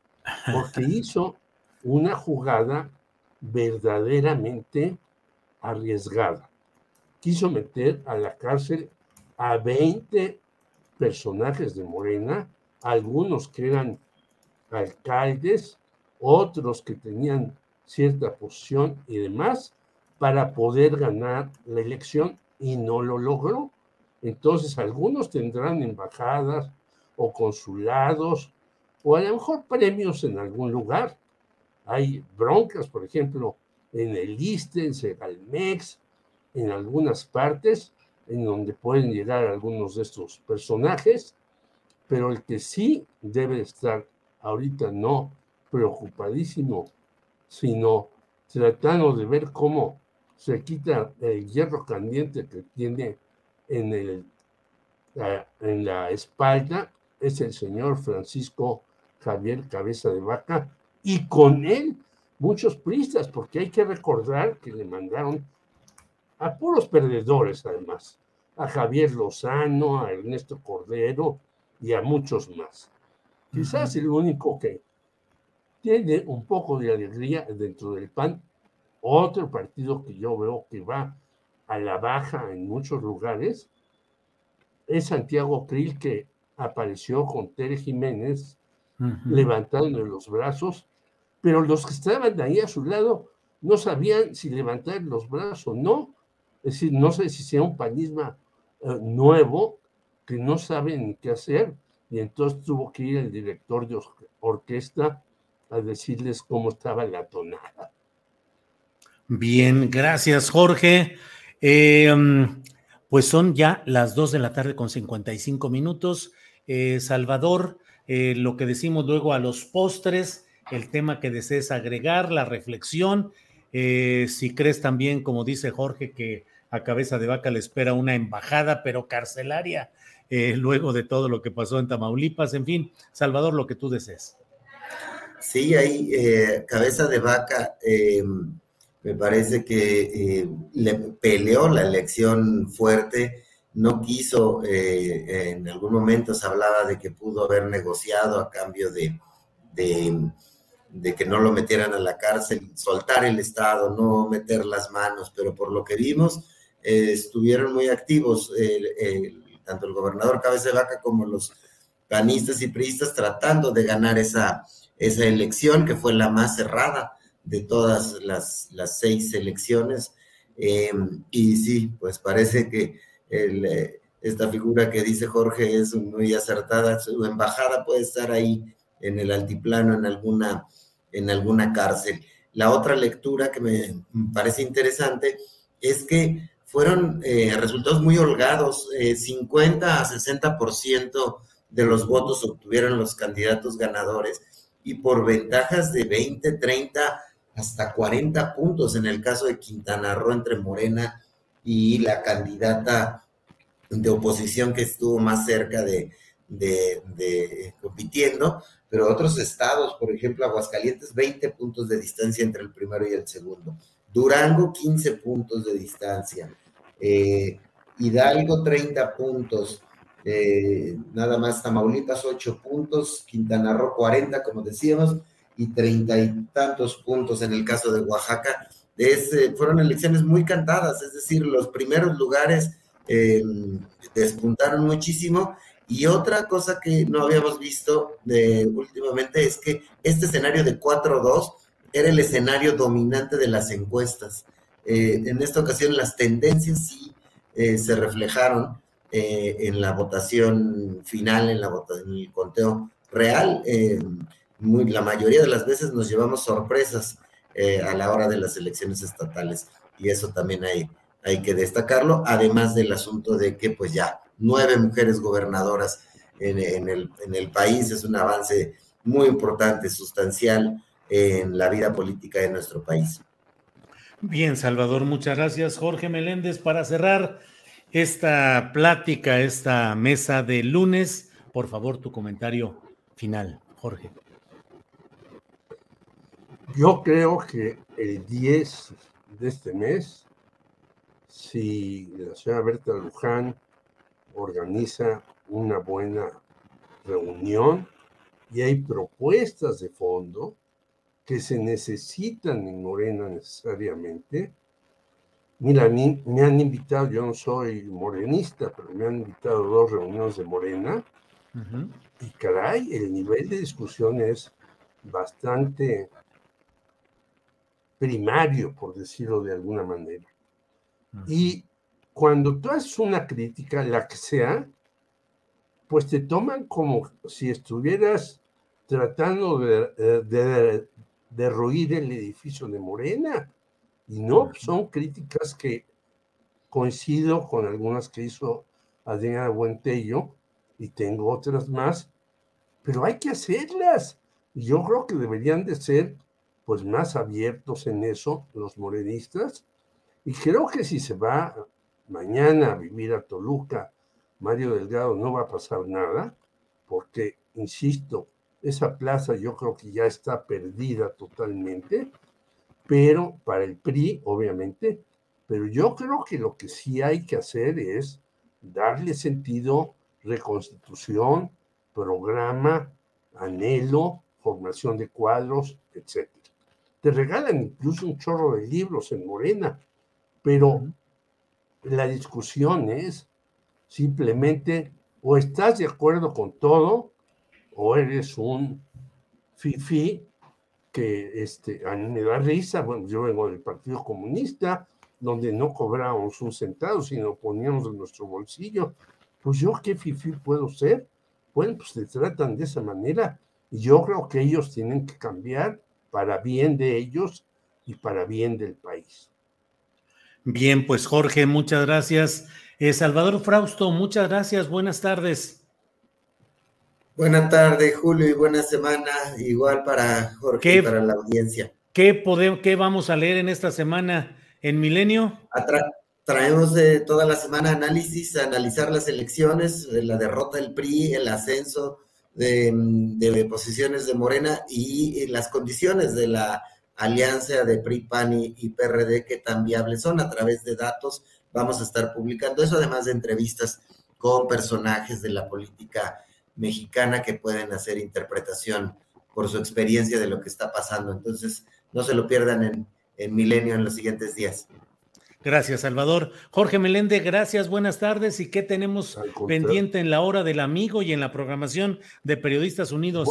porque [LAUGHS] hizo una jugada verdaderamente arriesgada. Quiso meter a la cárcel a 20 personajes de Morena, algunos que eran alcaldes, otros que tenían cierta posición y demás, para poder ganar la elección y no lo logró. Entonces, algunos tendrán embajadas o consulados o a lo mejor premios en algún lugar. Hay broncas, por ejemplo, en el ISTE, en Segalmex, en algunas partes, en donde pueden llegar algunos de estos personajes, pero el que sí debe estar ahorita no preocupadísimo, sino tratando de ver cómo se quita el hierro caliente que tiene en, el, en la espalda, es el señor Francisco Javier Cabeza de Vaca, y con él muchos pristas, porque hay que recordar que le mandaron a puros perdedores además, a Javier Lozano, a Ernesto Cordero y a muchos más. Quizás el único que tiene un poco de alegría dentro del PAN, otro partido que yo veo que va a la baja en muchos lugares, es Santiago Krill que apareció con Tere Jiménez levantando los brazos, pero los que estaban ahí a su lado no sabían si levantar los brazos o no. Es decir, no sé si sea un panismo eh, nuevo que no saben qué hacer y entonces tuvo que ir el director de orquesta a decirles cómo estaba la tonada. Bien, gracias Jorge. Mm, pues son ya las 2 de la tarde con 55 minutos. Eh, Salvador, eh, lo que decimos luego a los postres, el tema que desees agregar, la reflexión, si crees también, como dice Jorge, que a cabeza de vaca le espera una embajada, pero carcelaria, luego de todo lo que pasó en Tamaulipas, en fin, Salvador, lo que tú desees. Sí, ahí, cabeza de vaca me parece que eh, le peleó la elección fuerte, no quiso, eh, en algún momento se hablaba de que pudo haber negociado a cambio de, que no lo metieran a la cárcel, soltar el Estado, no meter las manos, pero por lo que vimos, eh, estuvieron muy activos, tanto el gobernador Cabeza de Vaca como los panistas y priistas tratando de ganar esa, esa elección que fue la más cerrada de todas las, seis elecciones. Eh, y sí, pues parece que eh, esta figura que dice Jorge es muy acertada. Su embajada puede estar ahí en el altiplano, en alguna, en alguna cárcel. La otra lectura que me parece interesante es que fueron eh, resultados muy holgados, 50 a 60% de los votos obtuvieron los candidatos ganadores y por ventajas de 20, 30 hasta 40 puntos en el caso de Quintana Roo entre Morena y la candidata de oposición que estuvo más cerca de, compitiendo, pero otros estados, por ejemplo, Aguascalientes, 20 puntos de distancia entre el primero y el segundo. Durango, 15 puntos de distancia. Eh, Hidalgo, 30 puntos. Eh, nada más Tamaulipas, 8 puntos. Quintana Roo, 40, como decíamos y treinta y tantos puntos en el caso de Oaxaca. Eh, fueron elecciones muy cantadas, es decir, los primeros lugares despuntaron muchísimo. Y otra cosa que no habíamos visto últimamente es que este escenario de 4-2 era el escenario dominante de las encuestas. Eh, en esta ocasión las tendencias sí se reflejaron en la votación final, en, la en el conteo real la mayoría de las veces nos llevamos sorpresas eh, a la hora de las elecciones estatales y eso también hay, hay que destacarlo, además del asunto de que pues ya nueve mujeres gobernadoras en, el, en el país es un avance muy importante, sustancial en la vida política de nuestro país. Bien, Salvador, muchas gracias. Jorge Meléndez, para cerrar esta plática, esta mesa de lunes, por favor, tu comentario final, Jorge. Yo creo que el 10 de este mes, si la señora Berta Luján organiza una buena reunión y hay propuestas de fondo que se necesitan en Morena necesariamente. Mira, mí me han invitado, yo no soy morenista, pero me han invitado a dos reuniones de Morena. Y caray, el nivel de discusión es bastante primario, por decirlo de alguna manera. Y cuando tú haces una crítica, la que sea, pues te toman como si estuvieras tratando de, de, derruir el edificio de Morena. Y no, son críticas que coincido con algunas que hizo Adriana Buentello y tengo otras más, pero hay que hacerlas. Yo creo que deberían de ser pues más abiertos en eso los morenistas. Y creo que si se va mañana a vivir a Toluca, Mario Delgado no va a pasar nada, porque, insisto, esa plaza yo creo que ya está perdida totalmente, pero para el PRI, obviamente, pero yo creo que lo que sí hay que hacer es darle sentido, reconstitución, programa, anhelo, formación de cuadros, etc. Te regalan incluso un chorro de libros en Morena, pero la discusión es simplemente o estás de acuerdo con todo o eres un fifi que este, a mí me da risa. Bueno, yo vengo del Partido Comunista, donde no cobrábamos un centavo, sino poníamos en nuestro bolsillo. Pues yo, ¿qué fifi puedo ser? Bueno, pues te tratan de esa manera Yo creo que ellos tienen que cambiar para bien de ellos y para bien del país. Bien, pues Jorge, muchas gracias. Eh, Salvador Frausto, muchas gracias. Buenas tardes. Buenas tardes, Julio, y buena semana, igual para Jorge y para la audiencia. ¿qué, podemos, ¿Qué vamos a leer en esta semana en Milenio? traemos toda la semana análisis, analizar las elecciones, la derrota del PRI, el ascenso de, de posiciones de Morena y las condiciones de la alianza de PRI, PAN y, PRD que tan viables son a través de datos. Vamos a estar publicando eso, además de entrevistas con personajes de la política mexicana que pueden hacer interpretación por su experiencia de lo que está pasando. Entonces, no se lo pierdan en, en Milenio en los siguientes días. Gracias, Salvador. Jorge Melende, gracias, buenas tardes. ¿Y qué tenemos pendiente en la hora del amigo y en la programación de Periodistas Unidos?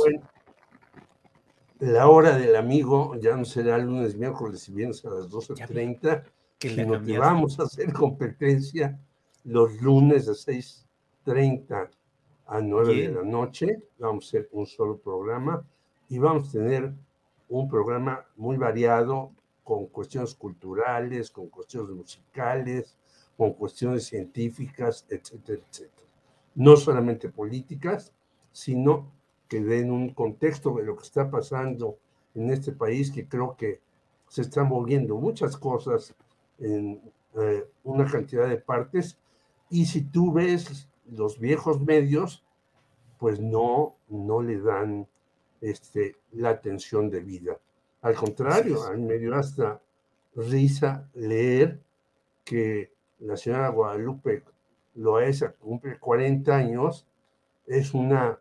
La hora del amigo ya no será lunes, miércoles y viernes a las 12.30, sino que vamos a hacer competencia los lunes de 6.30 a 9 de la noche. Vamos a hacer un solo programa y vamos a tener un programa muy variado con cuestiones culturales, con cuestiones musicales, con cuestiones científicas, etcétera, etcétera. No solamente políticas, sino que den un contexto de lo que está pasando en este país, que creo que se están moviendo muchas cosas en eh, una cantidad de partes. Y si tú ves los viejos medios, pues no, no le dan este, la atención debida. Al contrario, a mí me dio hasta risa leer que la señora Guadalupe Loesa cumple 40 años, es una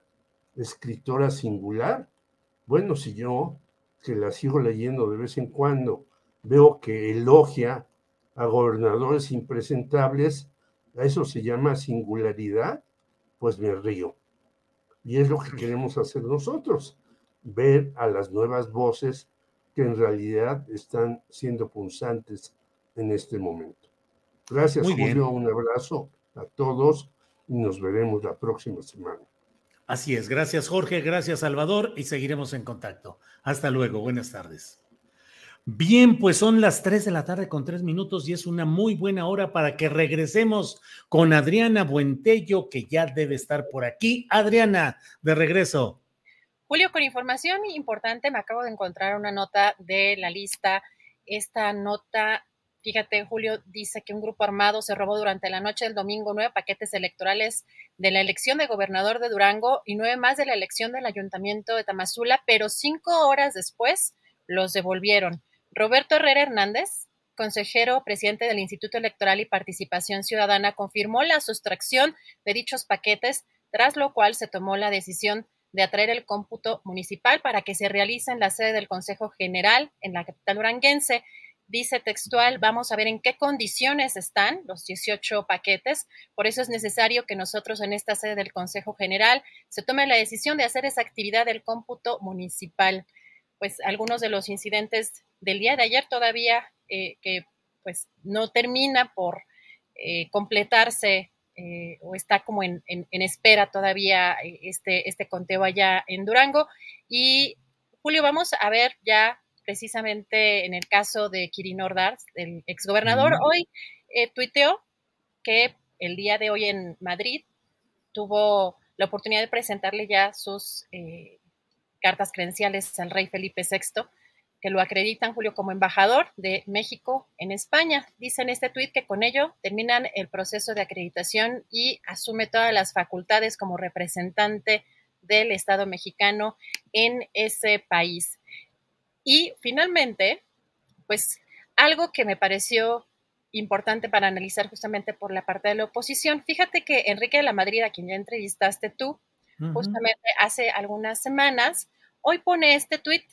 escritora singular. Bueno, si yo, que la sigo leyendo de vez en cuando, veo que elogia a gobernadores impresentables, a eso se llama singularidad, pues me río. Y es lo que queremos hacer nosotros, ver a las nuevas voces que en realidad están siendo punzantes en este momento. Gracias, Julio. Un abrazo a todos y nos veremos la próxima semana. Así es, gracias Jorge, gracias Salvador y seguiremos en contacto. Hasta luego, buenas tardes. Bien, pues son las 3 de la tarde con 3 minutos y es una muy buena hora para que regresemos con Adriana Buentello, que ya debe estar por aquí. Adriana, de regreso. Julio, con información importante, me acabo de encontrar una nota de la lista. Esta nota Fíjate, Julio dice que un grupo armado se robó durante la noche del domingo nueve paquetes electorales de la elección de gobernador de Durango y nueve más de la elección del ayuntamiento de Tamazula, pero cinco horas después los devolvieron. Roberto Herrera Hernández, consejero presidente del Instituto Electoral y Participación Ciudadana, confirmó la sustracción de dichos paquetes, tras lo cual se tomó la decisión de atraer el cómputo municipal para que se realice en la sede del Consejo General en la capital duranguense dice textual, vamos a ver en qué condiciones están los 18 paquetes. Por eso es necesario que nosotros en esta sede del Consejo General se tome la decisión de hacer esa actividad del cómputo municipal. Pues algunos de los incidentes del día de ayer todavía eh, que pues no termina por eh, completarse eh, o está como en, en espera todavía este, este conteo allá en Durango. Y Julio, vamos a ver ya precisamente en el caso de Kirin Ordaz, el exgobernador, hoy eh, tuiteó que el día de hoy en Madrid tuvo la oportunidad de presentarle ya sus eh, cartas credenciales al rey Felipe VI, que lo acreditan, Julio, como embajador de México en España. Dice en este tuit que con ello terminan el proceso de acreditación y asume todas las facultades como representante del Estado mexicano en ese país. Y finalmente, pues algo que me pareció importante para analizar justamente por la parte de la oposición. Fíjate que Enrique de la Madrid, a quien ya entrevistaste tú, justamente hace algunas semanas, hoy pone este tuit.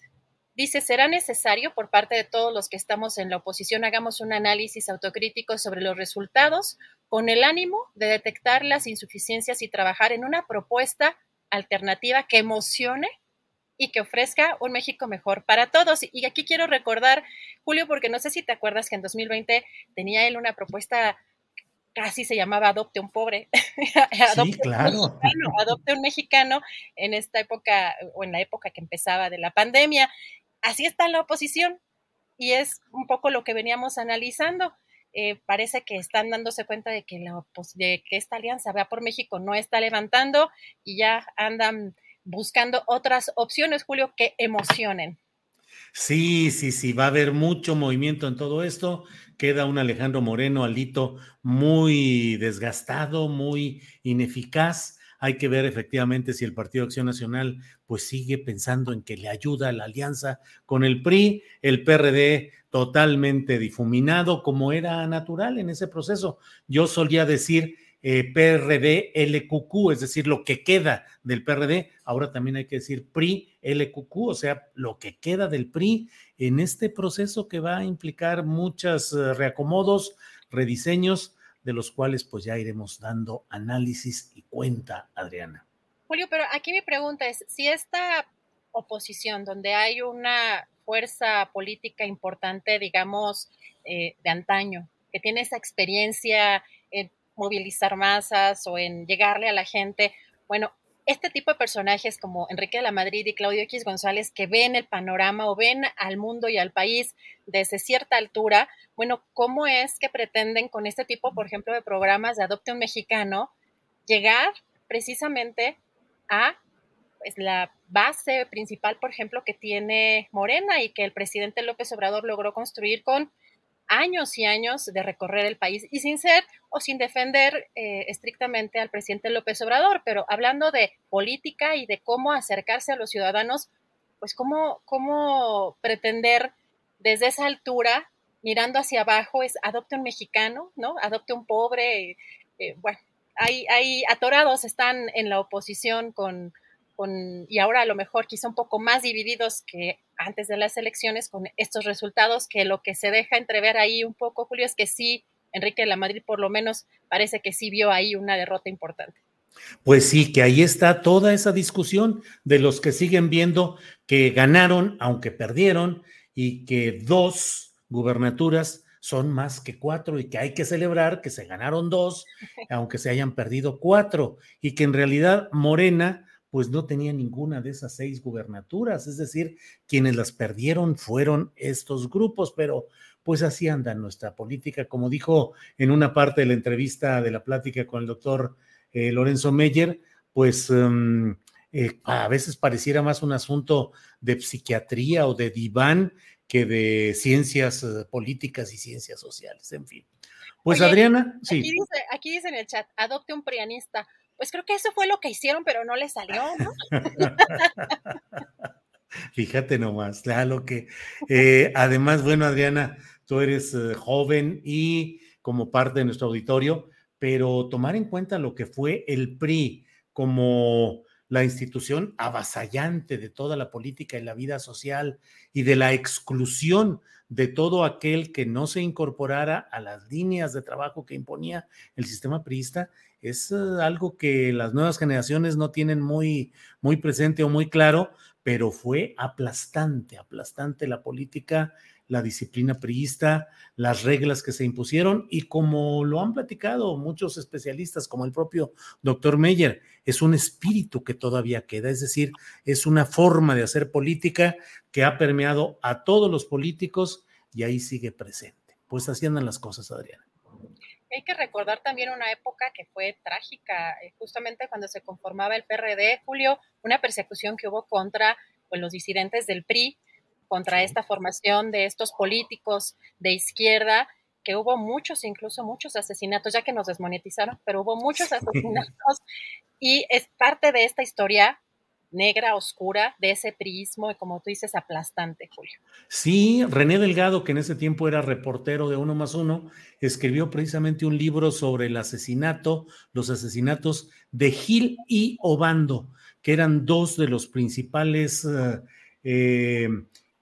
Dice, será necesario por parte de todos los que estamos en la oposición hagamos un análisis autocrítico sobre los resultados con el ánimo de detectar las insuficiencias y trabajar en una propuesta alternativa que emocione y que ofrezca un México mejor para todos. Y aquí quiero recordar, Julio, porque no sé si te acuerdas que en 2020 tenía él una propuesta casi se llamaba Adopte un pobre, [LAUGHS] adopte, claro. un mexicano, adopte un mexicano en esta época o en la época que empezaba de la pandemia. Así está la oposición y es un poco lo que veníamos analizando. Eh, parece que están dándose cuenta de que, la, de que esta alianza vea por México no está levantando y ya andan buscando otras opciones, Julio, que emocionen. Sí, sí, sí, va a haber mucho movimiento en todo esto. Queda un Alejandro Moreno, Alito, muy desgastado, muy ineficaz. Hay que ver efectivamente si el Partido Acción Nacional pues sigue pensando en que le ayuda a la alianza con el PRI, el PRD totalmente difuminado como era natural en ese proceso. Yo solía decir eh, PRD LQQ, es decir, lo que queda del PRD, ahora también hay que decir PRI LQQ, o sea, lo que queda del PRI en este proceso que va a implicar muchos eh, reacomodos, rediseños, de los cuales pues ya iremos dando análisis y cuenta, Adriana. Julio, pero aquí mi pregunta es, si esta oposición, donde hay una fuerza política importante, digamos, eh, de antaño, que tiene esa experiencia en movilizar masas o en llegarle a la gente. Bueno, este tipo de personajes como Enrique de la Madrid y Claudio X González que ven el panorama o ven al mundo y al país desde cierta altura, bueno, ¿cómo es que pretenden con este tipo, por ejemplo, de programas de Adopte un Mexicano, llegar precisamente a pues, la base principal, por ejemplo, que tiene Morena y que el presidente López Obrador logró construir con años y años de recorrer el país y sin ser o sin defender eh, estrictamente al presidente López Obrador, pero hablando de política y de cómo acercarse a los ciudadanos, pues cómo, cómo pretender desde esa altura, mirando hacia abajo, es adopte un mexicano, ¿no? Adopte un pobre. Eh, bueno, hay, hay atorados, están en la oposición con, con, y ahora a lo mejor quizá un poco más divididos que antes de las elecciones con estos resultados, que lo que se deja entrever ahí un poco, Julio, es que sí, Enrique de la Madrid por lo menos parece que sí vio ahí una derrota importante. Pues sí, que ahí está toda esa discusión de los que siguen viendo que ganaron, aunque perdieron, y que dos gubernaturas son más que cuatro y que hay que celebrar que se ganaron dos, [LAUGHS] aunque se hayan perdido cuatro, y que en realidad Morena pues no tenía ninguna de esas seis gubernaturas, es decir, quienes las perdieron fueron estos grupos, pero pues así anda nuestra política, como dijo en una parte de la entrevista de la plática con el doctor eh, Lorenzo Meyer, pues em, eh, a veces pareciera más un asunto de psiquiatría o de diván que de ciencias eh, políticas y ciencias sociales, en fin. Pues Adriana, sí. Aquí dice, aquí dice en el chat, adopte un prianista pues creo que eso fue lo que hicieron, pero no le salió, ¿no? [LAUGHS] Fíjate nomás, claro que eh, además, bueno, Adriana, tú eres eh, joven y como parte de nuestro auditorio, pero tomar en cuenta lo que fue el PRI como la institución avasallante de toda la política y la vida social y de la exclusión de todo aquel que no se incorporara a las líneas de trabajo que imponía el sistema priista, es eh, algo que las nuevas generaciones no tienen muy, muy presente o muy claro, pero fue aplastante, aplastante la política, la disciplina priista, las reglas que se impusieron y como lo han platicado muchos especialistas, como el propio doctor Meyer, es un espíritu que todavía queda, es decir, es una forma de hacer política que ha permeado a todos los políticos y ahí sigue presente. Pues así andan las cosas, Adriana. Hay que recordar también una época que fue trágica, eh, justamente cuando se conformaba el PRD, Julio, una persecución que hubo contra pues, los disidentes del PRI, contra esta formación de estos políticos de izquierda, que hubo muchos, incluso muchos asesinatos, ya que nos desmonetizaron, pero hubo muchos asesinatos. Y es parte de esta historia negra, oscura, de ese prismo y como tú dices, aplastante, Julio. Sí, René Delgado, que en ese tiempo era reportero de Uno más Uno, escribió precisamente un libro sobre el asesinato, los asesinatos de Gil y Obando, que eran dos de los principales eh, eh,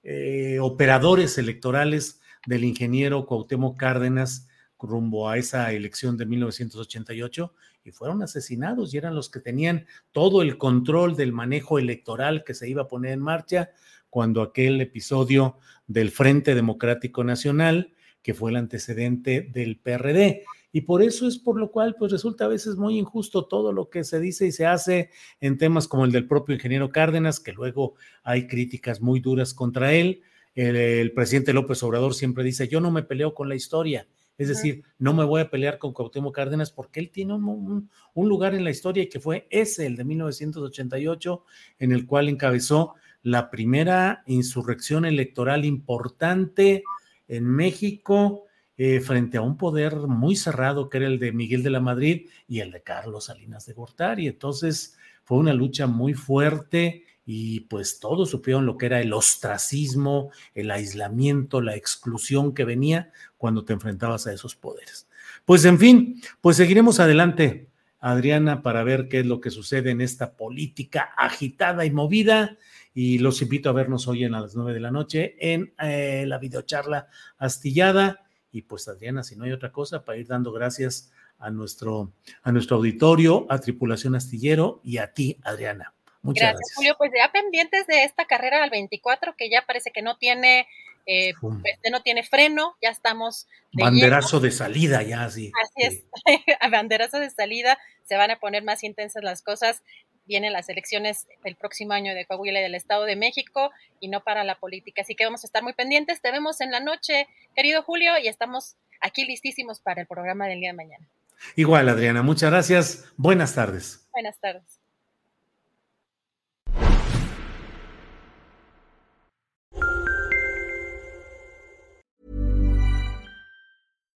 eh, operadores electorales del ingeniero Cuauhtémoc Cárdenas rumbo a esa elección de 1988 y fueron asesinados y eran los que tenían todo el control del manejo electoral que se iba a poner en marcha cuando aquel episodio del Frente Democrático Nacional, que fue el antecedente del PRD, y por eso es por lo cual pues resulta a veces muy injusto todo lo que se dice y se hace en temas como el del propio ingeniero Cárdenas, que luego hay críticas muy duras contra él. El, presidente López Obrador siempre dice, yo no me peleo con la historia, es decir, no me voy a pelear con Cuauhtémoc Cárdenas porque él tiene un, un, lugar en la historia y que fue ese, el de 1988, en el cual encabezó la primera insurrección electoral importante en México eh, frente a un poder muy cerrado que era el de Miguel de la Madrid y el de Carlos Salinas de Gortari. Entonces fue una lucha muy fuerte y pues todos supieron lo que era el ostracismo, el aislamiento, la exclusión que venía cuando te enfrentabas a esos poderes. Pues en fin, pues seguiremos adelante, Adriana, para ver qué es lo que sucede en esta política agitada y movida. Y los invito a vernos hoy en las nueve de la noche en eh, la videocharla astillada y pues Adriana, si no hay otra cosa, para ir dando gracias a nuestro, a nuestro auditorio, a Tripulación Astillero y a ti, Adriana. Muchas gracias, Julio. Pues ya pendientes de esta carrera al 24, que ya parece que no tiene, eh, pues, no tiene freno, ya estamos. Banderazo de salida, ya así. Así es, [LAUGHS] banderazo de salida, se van a poner más intensas las cosas vienen las elecciones el próximo año de Coahuila y del Estado de México y no para la política. Así que vamos a estar muy pendientes. Te vemos en la noche, querido Julio, y estamos aquí listísimos para el programa del día de mañana. Igual, Adriana, muchas gracias. Buenas tardes. Buenas tardes.